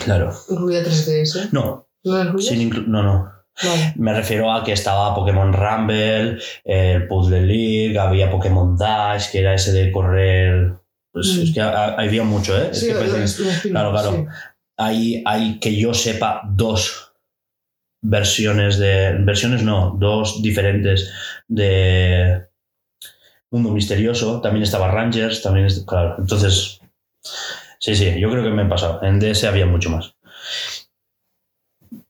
Claro. incluida 3DS. No, ¿No sin inclu- no, no. Vale. Me refiero a que estaba Pokémon Rumble, el Puzzle League, había Pokémon Dash, que era ese de correr. Pues Mm. es que ha- había mucho, ¿eh? Es que spin-offs, claro, claro. sí. hay, hay que yo sepa dos versiones de. Versiones no, dos diferentes de Mundo Misterioso. También estaba Rangers, también es- claro. Entonces, sí, sí, yo creo que me he pasado. En DS había mucho más.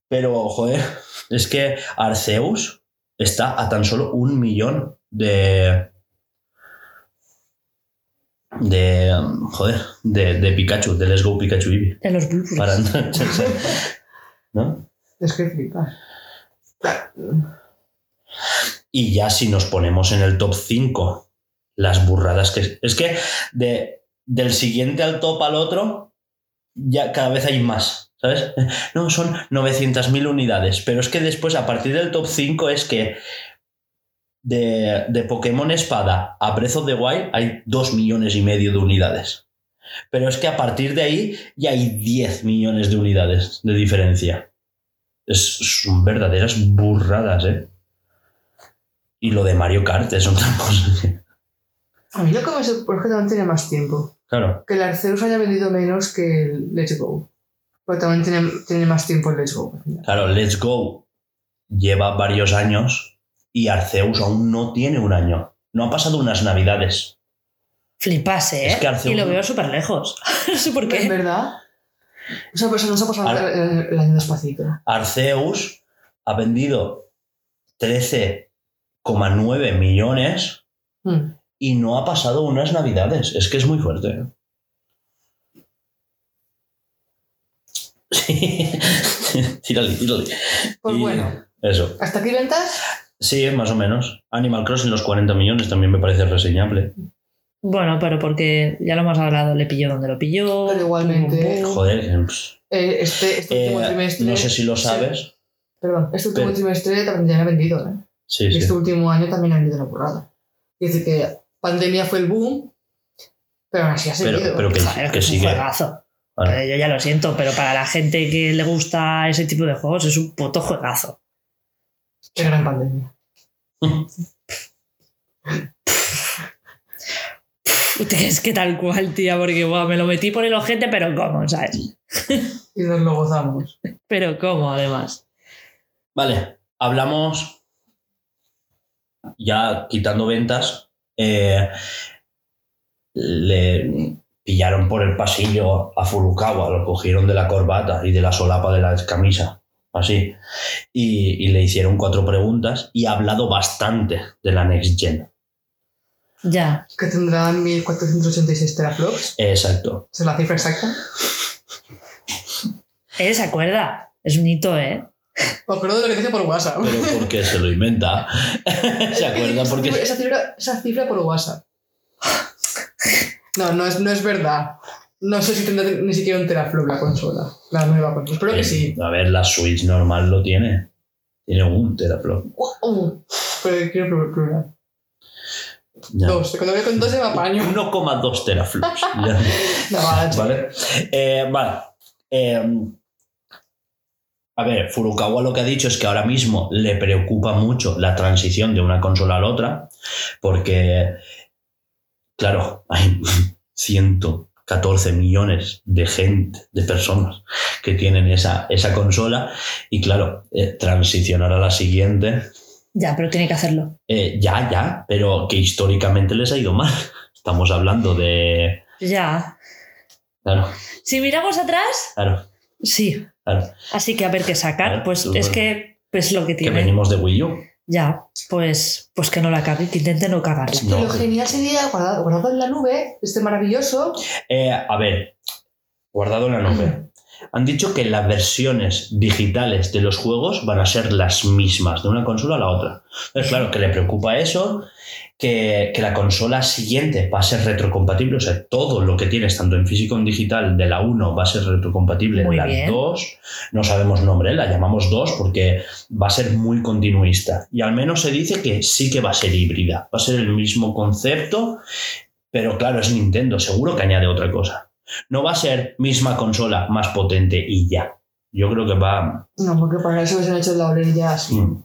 Pero, joder, es que Arceus está a tan solo un millón de. De. Joder, de, de Pikachu, de Let's Go Pikachu Eevee. De los Blu-rays. Para ¿No? Es que flipas. Y ya si nos ponemos en el top 5, las burradas que... Es que de, del siguiente al top al otro, ya cada vez hay más, ¿sabes? No, son 900.000 unidades, pero es que después a partir del top 5 es que de, de Pokémon Espada a Breath of the Wild hay 2 millones y medio de unidades. Pero es que a partir de ahí ya hay 10 millones de unidades de diferencia. Es, son verdaderas burradas, ¿eh? Y lo de Mario Kart es otra cosa. A mí lo que me sorprende es que también tiene más tiempo. Claro. Que el Arceus haya vendido menos que el Let's Go. Pero también tiene, tiene más tiempo el Let's Go. Claro, Let's Go lleva varios años y Arceus aún no tiene un año. No ha pasado unas navidades. Flipase, ¿eh? Es que Arceus- Y lo veo súper lejos. no sé por ¿Es qué. verdad? O sea, pues no se ha pasado el, el año despacito. Arceus ha vendido 13,9 millones Hmm. y no ha pasado unas navidades. Es que es muy fuerte. ¿eh? Sí. tírale, tírale. Pues Y bueno, Eso. ¿hasta aquí ventas? Sí, más o menos. Animal Crossing los 40 millones también me parece reseñable. Bueno, pero porque ya lo hemos hablado, le pilló donde lo pilló. Pero igualmente- Joder, Eh, este, este último eh, trimestre. no sé si lo sí. sabes. Perdón, este último Pero- trimestre también ya ha vendido, ¿eh? Sí, Y sí. este último año también ha vendido la burrada. Es decir, que pandemia fue el boom, pero aún así ha seguido. Pero, pero que, Joder, que es un sigue. Yo ya lo siento, pero para la gente que le gusta ese tipo de juegos es un puto juegazo. Qué gran pandemia. Es que tal cual, tía, porque buah, me lo metí por el ojete, pero ¿cómo, sabes? Y nos lo gozamos. Pero ¿cómo, además? Vale, hablamos ya quitando ventas. eh, le pillaron por el pasillo a Furukawa, lo cogieron de la corbata y de la solapa de la camisa, así. Y, y le hicieron cuatro preguntas y ha hablado bastante de la Next Gen. Ya. Que tendrán 1486 teraflops. Exacto. ¿Esa es la cifra exacta? Él se acuerda. Es un hito, ¿eh? Me acuerdo de lo que dice por WhatsApp. Pero porque se lo inventa. ¿Se acuerda? Esa Porque cifra- Esa cifra, esa cifra por WhatsApp. No, no es, no es verdad. No sé si tendrá ni siquiera un teraflop la consola. La nueva consola. Espero que sí. A ver, la Switch normal lo tiene. Tiene un teraflop. Uh, pero quiero probar. probar. Ya. Dos. Cuando voy con dos se me apaño. 1,2 teraflops. No, vale, chaval. ¿Vale? Eh, vale. Eh, a ver, Furukawa lo que ha dicho es que ahora mismo le preocupa mucho la transición de una consola a la otra, porque, claro, hay 114 millones de gente, de personas que tienen esa, esa consola, y claro, eh, transicionar a la siguiente, Ya, pero tiene que hacerlo. eh, ya, ya, pero que históricamente les ha ido mal. Estamos hablando de... Ya. Claro, Si miramos atrás, claro, sí. claro. Así que a ver qué sacar. Claro, Pues es bueno. que pues lo que Que tiene. venimos de Wii U. Ya, pues, pues que no la cague, que intente no cagarla. No. Lo genial sería guardado, guardado en la nube, este maravilloso. Eh, a ver, guardado en la nube. Han dicho que las versiones digitales de los juegos van a ser las mismas de una consola a la otra. Entonces, claro, que le preocupa eso, que, que la consola siguiente va a ser retrocompatible, o sea, todo lo que tienes, tanto en físico como en digital, de la 1 va a ser retrocompatible de la bien. 2. No sabemos nombre, la llamamos 2 porque va a ser muy continuista. Y al menos se dice que sí que va a ser híbrida, va a ser el mismo concepto, pero claro, es Nintendo, seguro que añade otra cosa. No va a ser misma consola más potente y ya. Yo creo que va. No, porque para eso se han hecho la OLED ya así. Mm.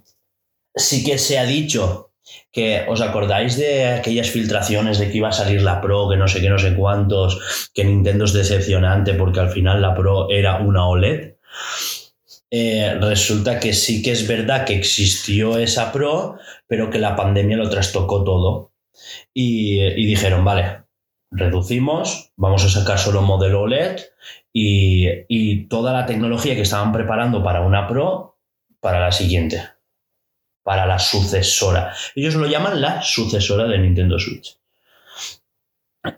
Sí que se ha dicho que os acordáis de aquellas filtraciones de que iba a salir la Pro, que no sé qué, no sé cuántos, que Nintendo es decepcionante porque al final la Pro era una OLED. Eh, resulta que sí que es verdad que existió esa Pro, pero que la pandemia lo trastocó todo. Y, y dijeron, vale, reducimos, vamos a sacar solo modelo OLED y, y toda la tecnología que estaban preparando para una Pro, para la siguiente, para la sucesora. Ellos lo llaman la sucesora de Nintendo Switch.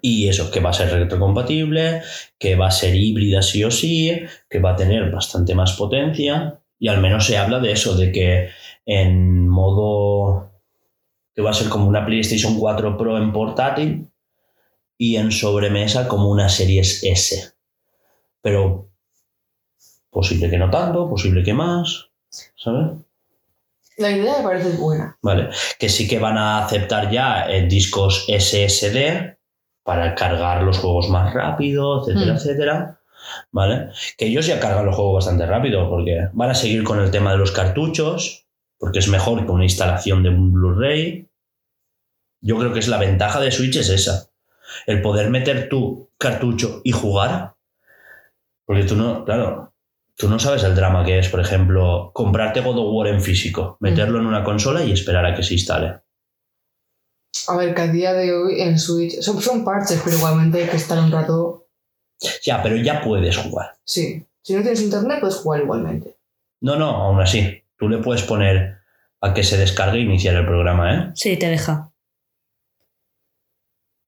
Y eso, que va a ser retrocompatible, que va a ser híbrida sí o sí, que va a tener bastante más potencia. Y al menos se habla de eso, de que en modo que va a ser como una PlayStation 4 Pro en portátil y en sobremesa como una Series S. Pero posible que no tanto, posible que más, ¿sabes? La idea me parece buena. Vale, que sí que van a aceptar ya eh, discos SSD para cargar los juegos más rápido, etcétera, Mm. etcétera. ¿Vale? Que ellos ya cargan los juegos bastante rápido porque van a seguir con el tema de los cartuchos, porque es mejor que una instalación de un Blu-ray. Yo creo que es la ventaja de Switch es esa. El poder meter tu cartucho y jugar. Porque tú no, claro, Tú no sabes el drama que es, por ejemplo, comprarte God of War en físico, meterlo en una consola y esperar a que se instale. A ver, que a día de hoy en Switch son, son parches, pero igualmente hay que estar un rato. Ya, pero ya puedes jugar. Sí. Si no tienes internet, puedes jugar igualmente. No, no, aún así. Tú le puedes poner a que se descargue e iniciar el programa, ¿eh? Sí, te deja.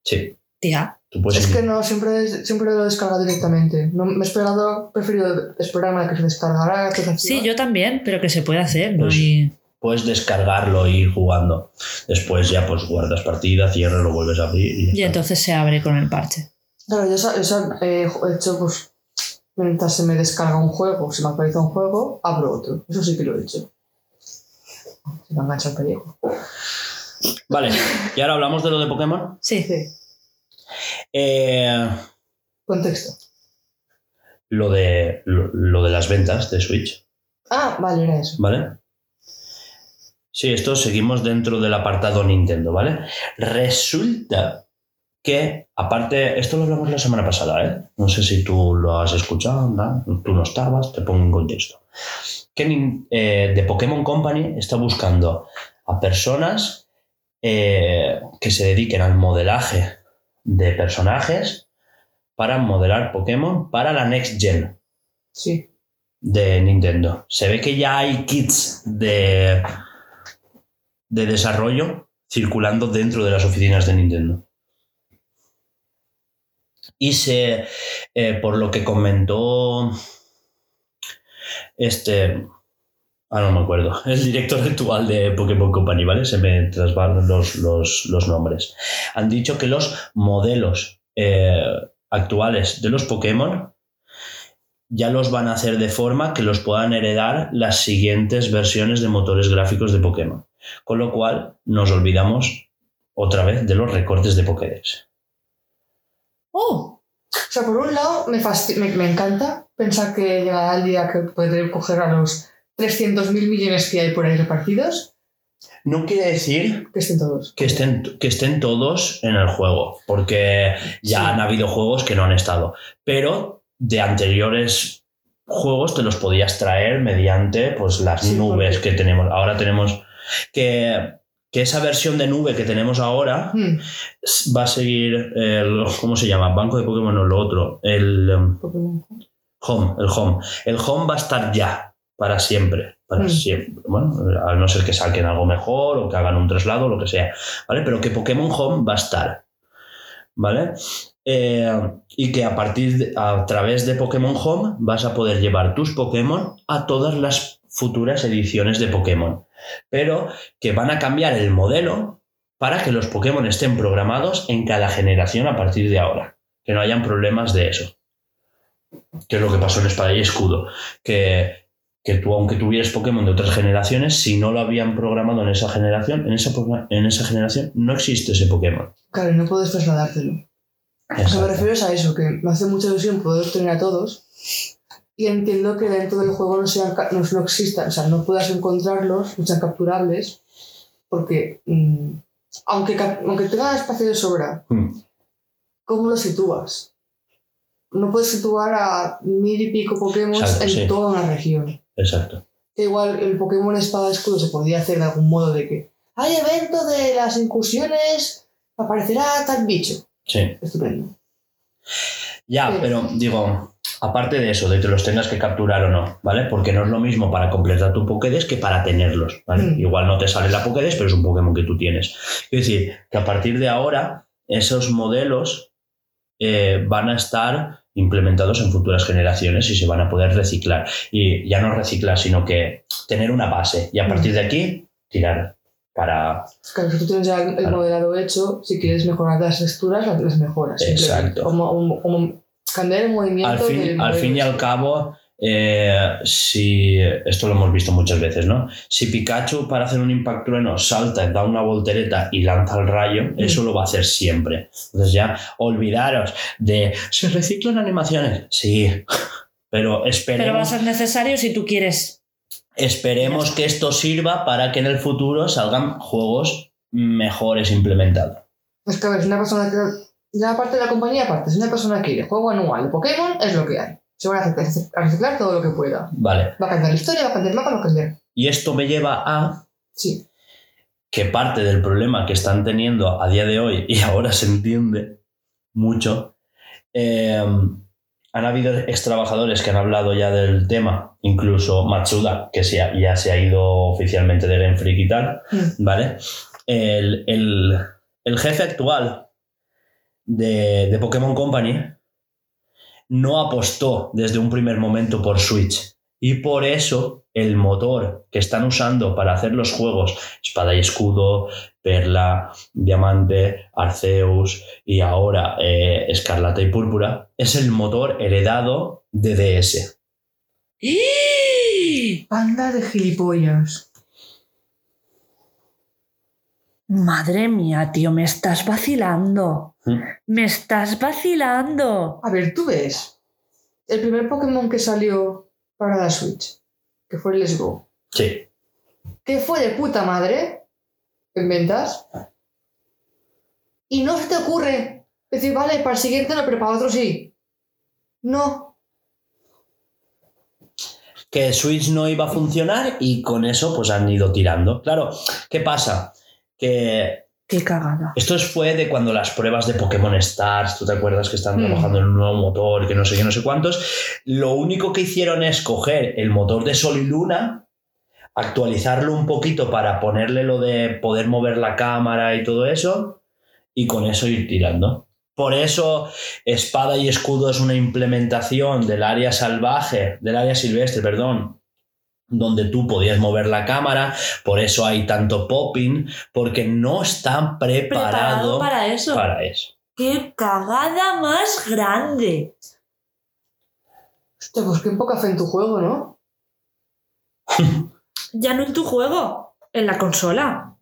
Sí. Tía. Es que no, siempre, siempre lo descarga directamente. No, me he esperado, he preferido esperarme a que se descargara. que se Sí, yo también, pero que se puede hacer. ¿no? Pues- Y- puedes descargarlo e ir jugando. Después ya pues guardas partida, cierras, lo vuelves a abrir y y entonces se abre con el parche. Claro, yo eso, eso, eh, he hecho, pues, mientras se me descarga un juego, se me actualiza un juego, abro otro. Eso sí que lo he hecho. Se me engancha el pellejo. Vale, y ahora hablamos de lo de Pokémon. Sí. Sí. Eh, Contexto. lo, de, lo, lo de las ventas de Switch, Ah, vale, era eso. ¿vale? Sí, esto seguimos dentro del apartado Nintendo, ¿vale? Resulta que, aparte, esto lo hablamos la semana pasada, ¿eh? No sé si tú lo has escuchado, ¿no? tú no estabas, te pongo en contexto. Que eh, The Pokémon Company está buscando a personas eh, que se dediquen al modelaje de personajes para modelar Pokémon para la Next Gen Sí. de Nintendo. Se ve que ya hay kits de, de desarrollo circulando dentro de las oficinas de Nintendo. Y se, eh, por lo que comentó este, ah, no me acuerdo, el director actual de Pokémon Company, ¿vale? Se me trasvalan los, los, los nombres. Han dicho que los modelos eh, actuales de los Pokémon ya los van a hacer de forma que los puedan heredar las siguientes versiones de motores gráficos de Pokémon. Con lo cual nos olvidamos otra vez de los recortes de Pokédex. ¡Oh! O sea, por un lado, me, me, me encanta pensar que llegará el día que podré coger a los 300.000 millones que hay por ahí repartidos, No quiere decir que estén todos. que estén, que estén todos en el juego, porque ya Sí. han habido juegos que no han estado. Pero de anteriores juegos te los podías traer mediante pues, las Sí, nubes porque- que tenemos. Ahora tenemos que, que esa versión de nube que tenemos ahora Hmm, va a seguir el, ¿cómo se llama? Banco de Pokémon o lo otro, el um, Pokémon. home, el home. El home va a estar ya para siempre, para Mm. siempre. Bueno, a no ser que saquen algo mejor o que hagan un traslado o lo que sea, ¿vale? Pero que Pokémon Home va a estar, ¿vale? Eh, y que a partir de, a través de Pokémon Home vas a poder llevar tus Pokémon a todas las futuras ediciones de Pokémon, pero que van a cambiar el modelo para que los Pokémon estén programados en cada generación a partir de ahora, que no hayan problemas de eso. Que es lo que pasó en Espada y Escudo, que, que tú, aunque tuvieras Pokémon de otras generaciones, si no lo habían programado en esa generación, en esa, en esa generación no existe ese Pokémon. Claro, y no puedes trasladártelo. Lo que me refiero es a eso, que me hace mucha ilusión poder tener a todos. Y entiendo que dentro del juego no, sean, no, no existan, o sea, no puedas encontrarlos, no sean capturables, porque mm, aunque, aunque tengan espacio de sobra, Mm. ¿cómo los sitúas? No puedes situar a mil y pico Pokémon en sí. toda una región. Exacto. Que igual el Pokémon Espada Escudo se podría hacer de algún modo de que hay evento de las incursiones, aparecerá tal bicho. Sí. Estupendo. Ya, Sí. pero digo, aparte de eso, de que los tengas que capturar o no, ¿vale? Porque no es lo mismo para completar tu Pokédex que para tenerlos, ¿vale? Mm. Igual no te sale la Pokédex, pero es un Pokémon que tú tienes. Es decir, que a partir de ahora, esos modelos eh, van a estar implementados en futuras generaciones y se van a poder reciclar. Y ya no reciclar, sino que tener una base y a partir de aquí tirar para... Claro, si tú tienes ya el, modelado hecho, si quieres mejorar las texturas, las, mejoras. Exacto. Como, como- cambiar el movimiento. al fin, del al fin y al cabo, eh, si esto lo hemos visto muchas veces, ¿no? Si Pikachu para hacer un impact trueno salta, da una voltereta y lanza el rayo, Mm. eso lo va a hacer siempre. Entonces ya olvidaros de se reciclan animaciones, sí, pero Pero va a esperemos, ser necesario si tú quieres. esperemos que esto sirva para que en el futuro salgan juegos mejores implementados. Es que a ver, si una persona que. Ya aparte de la compañía, aparte, si una persona quiere juego anual de Pokémon, es lo que hay. Se van a reciclar, a reciclar todo lo que pueda. Vale. Va a cambiar la historia, va a cambiar el mapa, va a cambiar. Y esto me lleva a Sí. que parte del problema que están teniendo a día de hoy, y ahora se entiende mucho, eh, han habido ex trabajadores que han hablado ya del tema, incluso Matsuda, que se ha- ya se ha ido oficialmente de Game Freak y tal, Mm. ¿vale? El, el- el jefe actual de, de Pokémon Company no apostó desde un primer momento por Switch. Y por eso el motor que están usando para hacer los juegos, Espada y Escudo, Perla, Diamante, Arceus y ahora eh, Escarlata y Púrpura, es el motor heredado de DS. Panda de gilipollas. Madre mía, tío, me estás vacilando. ¿Mm? Me estás vacilando. A ver, tú ves. El primer Pokémon que salió para la Switch, que fue el Let's Go. Sí. que fue de puta madre en ventas. Y no se te ocurre decir, vale, para el siguiente no, pero para otro sí. No. que Switch no iba a funcionar y con eso pues han ido tirando. Claro, ¿qué pasa? Que Qué cagada. esto fue de cuando las pruebas de Pokémon Stars, ¿tú te acuerdas que están Hmm. trabajando en un nuevo motor, que no sé qué, no sé cuántos? Lo único que hicieron es coger el motor de Sol y Luna, actualizarlo un poquito para ponerle lo de poder mover la cámara y todo eso, y con eso ir tirando. Por eso Espada y Escudo es una implementación del área salvaje, del área silvestre, perdón, donde tú podías mover la cámara, por eso hay tanto popping, porque no están Preparado preparados para eso. para eso. Qué cagada más grande. Hostia, pues qué poca fe en tu juego, ¿no? Ya no en tu juego, en la consola.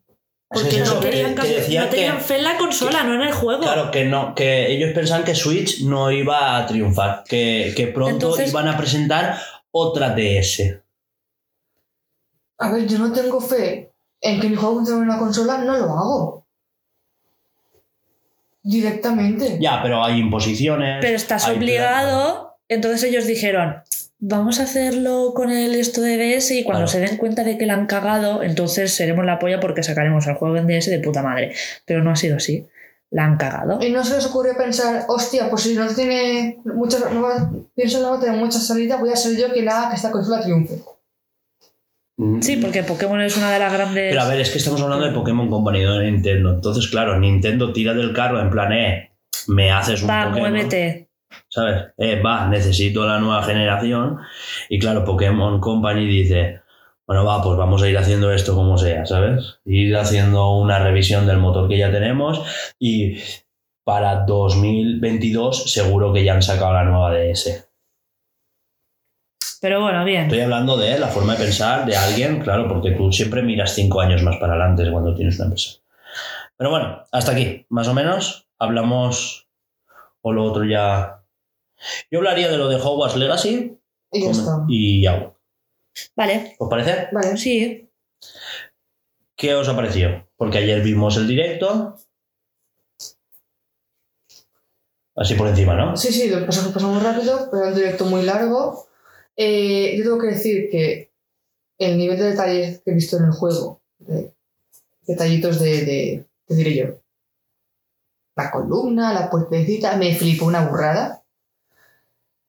Porque Es no, querían, que- que no tenían que- fe en la consola, no en el juego. Claro que no, que ellos pensaban que Switch no iba a triunfar, que, que pronto Entonces- iban a presentar otra DS. A ver, yo no tengo fe en que mi juego funcione en una consola, no lo hago. Directamente. Ya, pero hay imposiciones. Pero estás hay obligado. Entonces ellos dijeron, vamos a hacerlo con el esto de DS y cuando Claro. se den cuenta de que la han cagado, entonces seremos la polla porque sacaremos el juego en DS de puta madre. Pero no ha sido así. La han cagado. Y no se les ocurrió pensar, hostia, pues si no tiene muchas, no va, pienso que no va a tener mucha salida, voy a ser yo quien haga que esta consola triunfe. Mm, Sí, porque Pokémon es una de las grandes... Pero a ver, es que estamos hablando de Pokémon Company, no de Nintendo. Entonces, claro, Nintendo tira del carro en plan, eh, me haces un Va, Pokémon. muévete. ¿Sabes? Eh, va, necesito la nueva generación. Y claro, Pokémon Company dice, bueno, va, pues vamos a ir haciendo esto como sea, ¿sabes? Ir haciendo una revisión del motor que ya tenemos y para 2022 seguro que ya han sacado la nueva DS. Pero bueno, bien. Estoy hablando de la forma de pensar de alguien, claro, porque tú siempre miras cinco años más para adelante cuando tienes una empresa. Pero bueno, hasta aquí, más o menos. Hablamos o lo otro ya... Yo hablaría de lo de Hogwarts Legacy Y ya está. y ya. Vale, ¿Os parece? Vale. sí. ¿Qué os ha parecido? Porque ayer vimos el directo. Así por encima, ¿no? Sí, sí, lo pasamos, pasamos rápido, pero era un directo muy largo. Eh, yo tengo que decir que el nivel de detalles que he visto en el juego, de- detallitos de, de, te diré yo, la columna, la puertecita, me flipó una burrada.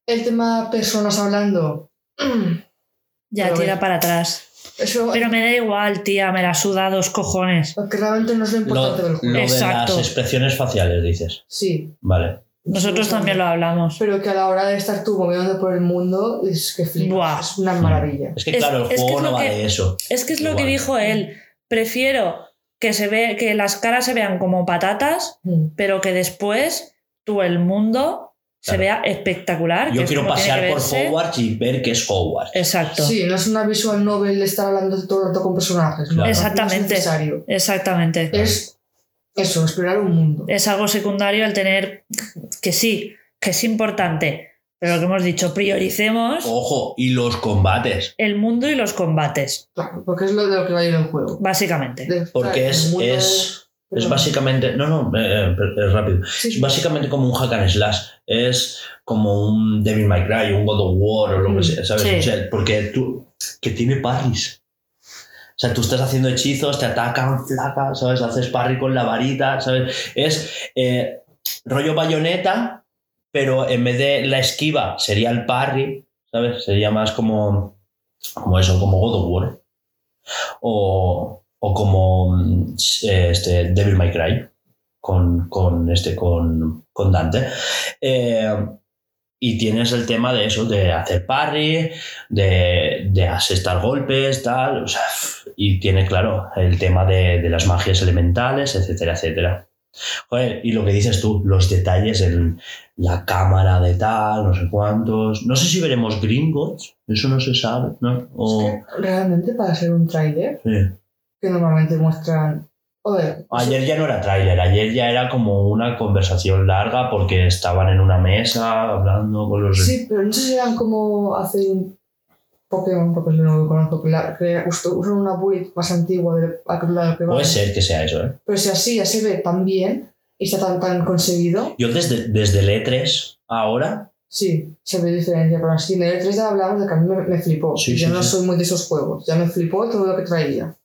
El tema personas hablando, Ya Pero tira para atrás. eso Pero me da igual, tía, me la suda dos cojones. que realmente no es lo Lo, importante del lo juego. de Exacto. las expresiones faciales, dices. Sí. Vale. Nosotros también lo hablamos. Pero que a la hora de estar tú moviéndote por el mundo, es que flipas. Buah. Es una maravilla. Es que claro, el es que juego es no va que- de eso. Es que es lo que dijo él. Prefiero que se ve, que las caras se vean como patatas, Mm. pero que después tú el mundo se vea espectacular. que Yo quiero pasear que por. Hogwarts y ver qué es Hogwarts. Exacto. Sí, no es una visual novel de estar hablando todo el rato con personajes. Exactamente. No es necesario. Exactamente. Es eso, explorar un mundo. Es algo secundario el tener que sí, que es importante. Pero lo que hemos dicho, prioricemos Ojo, y los combates. el mundo y los combates, Claro, porque es lo de lo que va a ir el juego. básicamente. De- Porque es, es, es básicamente. No, no, eh, eh, es rápido. Sí, Es básicamente como un hack and slash. Es como un Devil May Cry, un God of War o lo que Mm, sea, ¿sabes? sí. O sea, porque tú, que tiene parries. O sea, tú estás haciendo hechizos, te atacan, flaca, ¿sabes? Haces parry con la varita, ¿sabes? Es eh, rollo bayoneta, pero en vez de la esquiva sería el parry, ¿sabes? Sería más como, como eso, como God of War. O, o como mm, eh, este, Devil May Cry con, con, este, con, con Dante. Eh, y tienes el tema de eso, de hacer parry, de, de asestar golpes, tal. o sea, y tiene, claro, el tema de, de las magias elementales, etcétera, etcétera. Joder, y lo que dices tú, los detalles, el, la cámara de tal, no sé cuántos. No sé si veremos Gringotts, eso no se sabe, ¿no? O, Es que realmente para ser un tráiler, sí. que normalmente muestran... Oye, Ayer ya no era tráiler, ayer ya era como una conversación larga porque estaban en una mesa hablando con los... Sí, pero no sé si eran como hace un Pokémon, porque no lo conozco, que, la, que justo usan una build más antigua de la que que va. Puede ser que sea eso, ¿eh? Pero si así ya se ve tan bien y está tan, tan conseguido, Yo desde, desde el E3 ahora, sí, se ve diferencia. Pero así, en el 3 ya hablamos de que a mí me, me flipó. Sí, yo sí, no sí. soy muy de esos juegos. Ya me flipó todo lo que traía.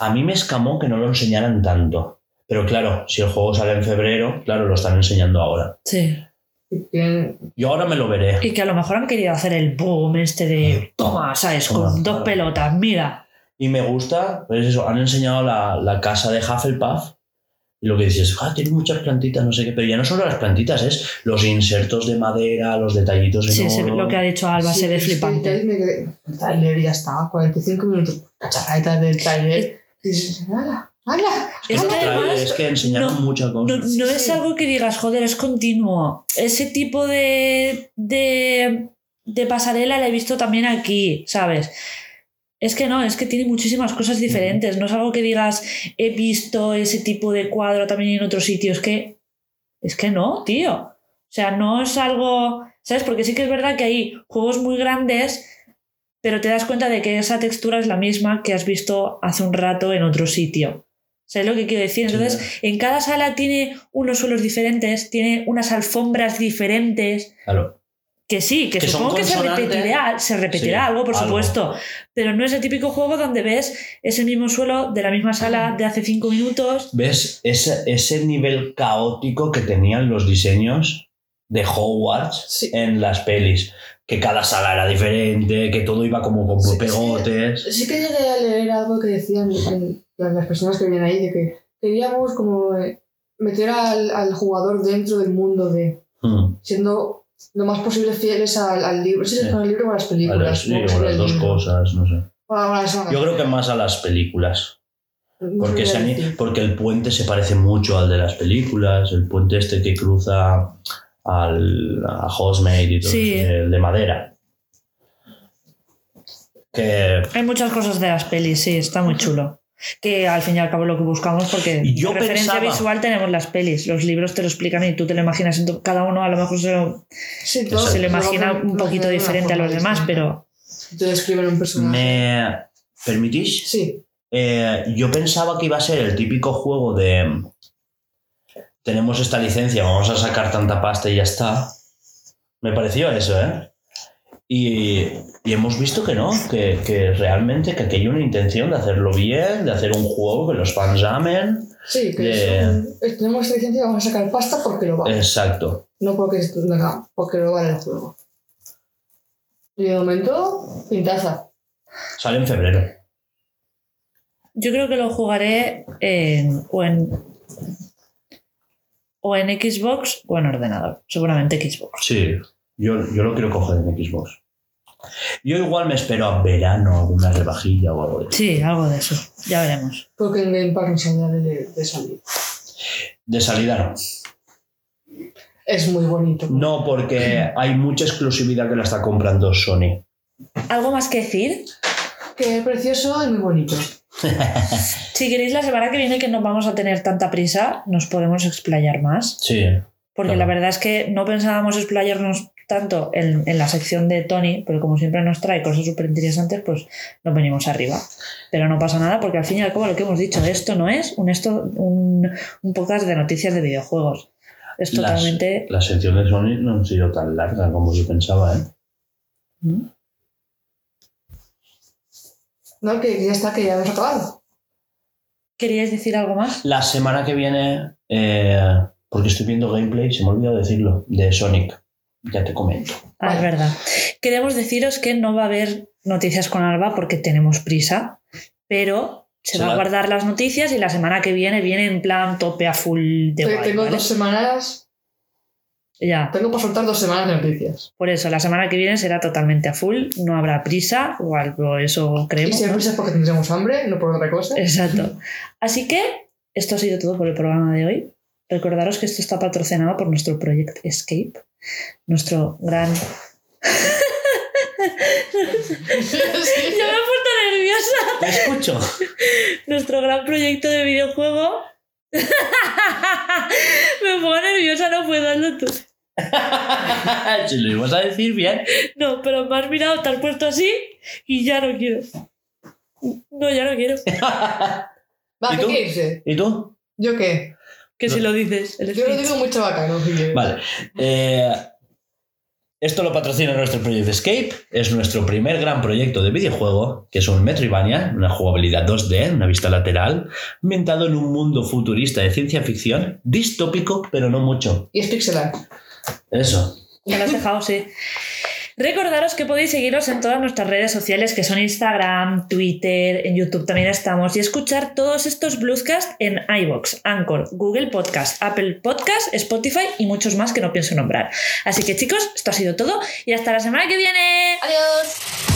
a mí me escamó que no lo enseñaran tanto. Pero claro, si el juego sale en febrero, claro, lo están enseñando ahora. Sí. Yo ahora me lo veré. Y que a lo mejor han querido hacer el boom este de toma, ¿sabes? Toma, Con dos claro. pelotas, mira. Y me gusta, pues eso, han enseñado la, la casa de Hufflepuff. Y lo que dices, ah, tiene muchas plantitas, no sé qué, pero ya no solo las plantitas, es los insertos de madera, los detallitos en Sí, se- lo que ha dicho Alba Sí, se ve flipante. me quedé- El trailer ya está, 45 minutos. Cacharrita del trailer. Y dices, ¡hala! ¡Hala! Es que además es que enseñaron no- mucha No, cosa. no es algo que digas, joder, es continuo. Ese tipo de, de, de pasarela la he visto también aquí, ¿sabes? Es que no, es que tiene muchísimas cosas diferentes. No es algo que digas, he visto ese tipo de cuadro también en otros sitios. Que es que no, tío. O sea, no es algo. ¿Sabes? Porque sí que es verdad que hay juegos muy grandes, pero te das cuenta de que esa textura es la misma que has visto hace un rato en otro sitio. ¿Sabes lo que quiero decir? Sí. Entonces, en cada sala tiene unos suelos diferentes, tiene unas alfombras diferentes. Claro. Que sí, que, Que supongo que se repetirá, se repetirá Sí, algo, por algo. supuesto. Pero no es el típico juego donde ves ese mismo suelo de la misma sala de hace cinco minutos. ¿Ves ese, ese nivel caótico que tenían los diseños de Hogwarts Sí. en las pelis? Que cada sala era diferente, que todo iba como con Sí, pegotes. Sí que llegué a leer algo que decían en- las personas que vienen ahí, de que queríamos como eh, meter al, al jugador dentro del mundo de Hmm. siendo lo más posible fieles al, al libro. Si Sí. es con el libro o a las películas. las- sí, o las dos libro. cosas, no sé. Bueno, bueno, Yo creo que más a las películas. Porque, se porque el puente se parece mucho al de las películas, el puente este que cruza al, a y todo Sí. eso, el de madera. Que Hay muchas cosas de las pelis, sí, está muy chulo. Que al fin y al cabo lo que buscamos, porque yo de referencia pensaba- visual tenemos las pelis. Los libros te lo explican y tú te lo imaginas. Cada uno a lo mejor se lo, Sí, todo- se lo imagina un poquito diferente a los demás, distinta. pero Te describen un personaje. me permitís, Sí, Eh, yo pensaba que iba a ser el típico juego de tenemos esta licencia, vamos a sacar tanta pasta y ya está. Me pareció eso, ¿eh? Y, y hemos visto que no, que, que realmente que aquí hay una intención de hacerlo bien, de hacer un juego que los fans amen. sí, que De- es tenemos esta licencia y vamos a sacar pasta porque lo vale. Exacto. No porque, es- no, porque lo vale el juego. Y de momento, pintaza. Sale en febrero. yo creo que lo jugaré en, o en o en Xbox o en ordenador. Seguramente Xbox. Sí, yo, yo lo quiero coger en Xbox. Yo igual me espero a verano alguna rebajilla o algo de eso. Sí, algo de eso. Ya veremos. Porque en Game Pass no de, de salir. De salida no. Es muy bonito. No, porque hay mucha exclusividad que la está comprando Sony. ¿Algo más que decir? Que es precioso y muy bonito. Si queréis la semana que viene que no vamos a tener tanta prisa, nos podemos explayar más. Sí. Porque Claro. la verdad es que no pensábamos explayarnos tanto en, en la sección de Tony, pero como siempre nos trae cosas súper interesantes, pues nos venimos arriba. Pero no pasa nada porque al fin y al cabo lo que hemos dicho, esto no es un, esto, un, un podcast de noticias de videojuegos. Es Las- totalmente. Las secciones de Sony no han sido tan largas como yo pensaba, ¿eh? ¿no? No, que ya está, que ya hemos acabado. ¿Queríais decir algo más? La semana que viene, eh, porque estoy viendo gameplay, se me ha olvidado decirlo, de Sonic. Ya te comento. Ah, es verdad. Queremos deciros que no va a haber noticias con Alba porque tenemos prisa, pero se Se va a guardar las noticias y la semana que viene viene en plan tope a full de guay, tengo ¿vale? dos semanas, Ya, tengo para soltar dos semanas de noticias. por eso, la semana que viene será totalmente a full, no habrá prisa, o algo, eso Y creemos. si hay ¿no? prisa es porque tendremos hambre, no por otra cosa. Exacto. Así que esto ha sido todo por el programa de hoy. Recordaros que esto está patrocinado por nuestro Project Escape, nuestro gran... Ya me he puesto nerviosa. Te escucho. Nuestro gran proyecto de videojuego. me pongo nerviosa, no puedo, hazlo tú. si lo ibas a decir bien. No, pero me has mirado, te has puesto así y ya no quiero. No, ya no quiero. Va, ¿Y ¿qué tú? ¿Yo qué? Que si lo dices. el Yo lo digo si quieres. Vale. Eh, esto lo patrocina nuestro Project Escape. Es nuestro primer gran proyecto de videojuego, que es un Metroidvania, una jugabilidad 2D, una vista lateral, ambientado en un mundo futurista de ciencia ficción, distópico, pero no mucho. Y es pixelar. Eso. Me lo has dejado, sí. Recordaros que podéis seguirnos en todas nuestras redes sociales, que son Instagram, Twitter, en YouTube también estamos, y escuchar todos estos Bluescast en iBox, Anchor, Google Podcast, Apple Podcast, Spotify y muchos más que no pienso nombrar. Así que chicos, esto ha sido todo y hasta la semana que viene. Adiós.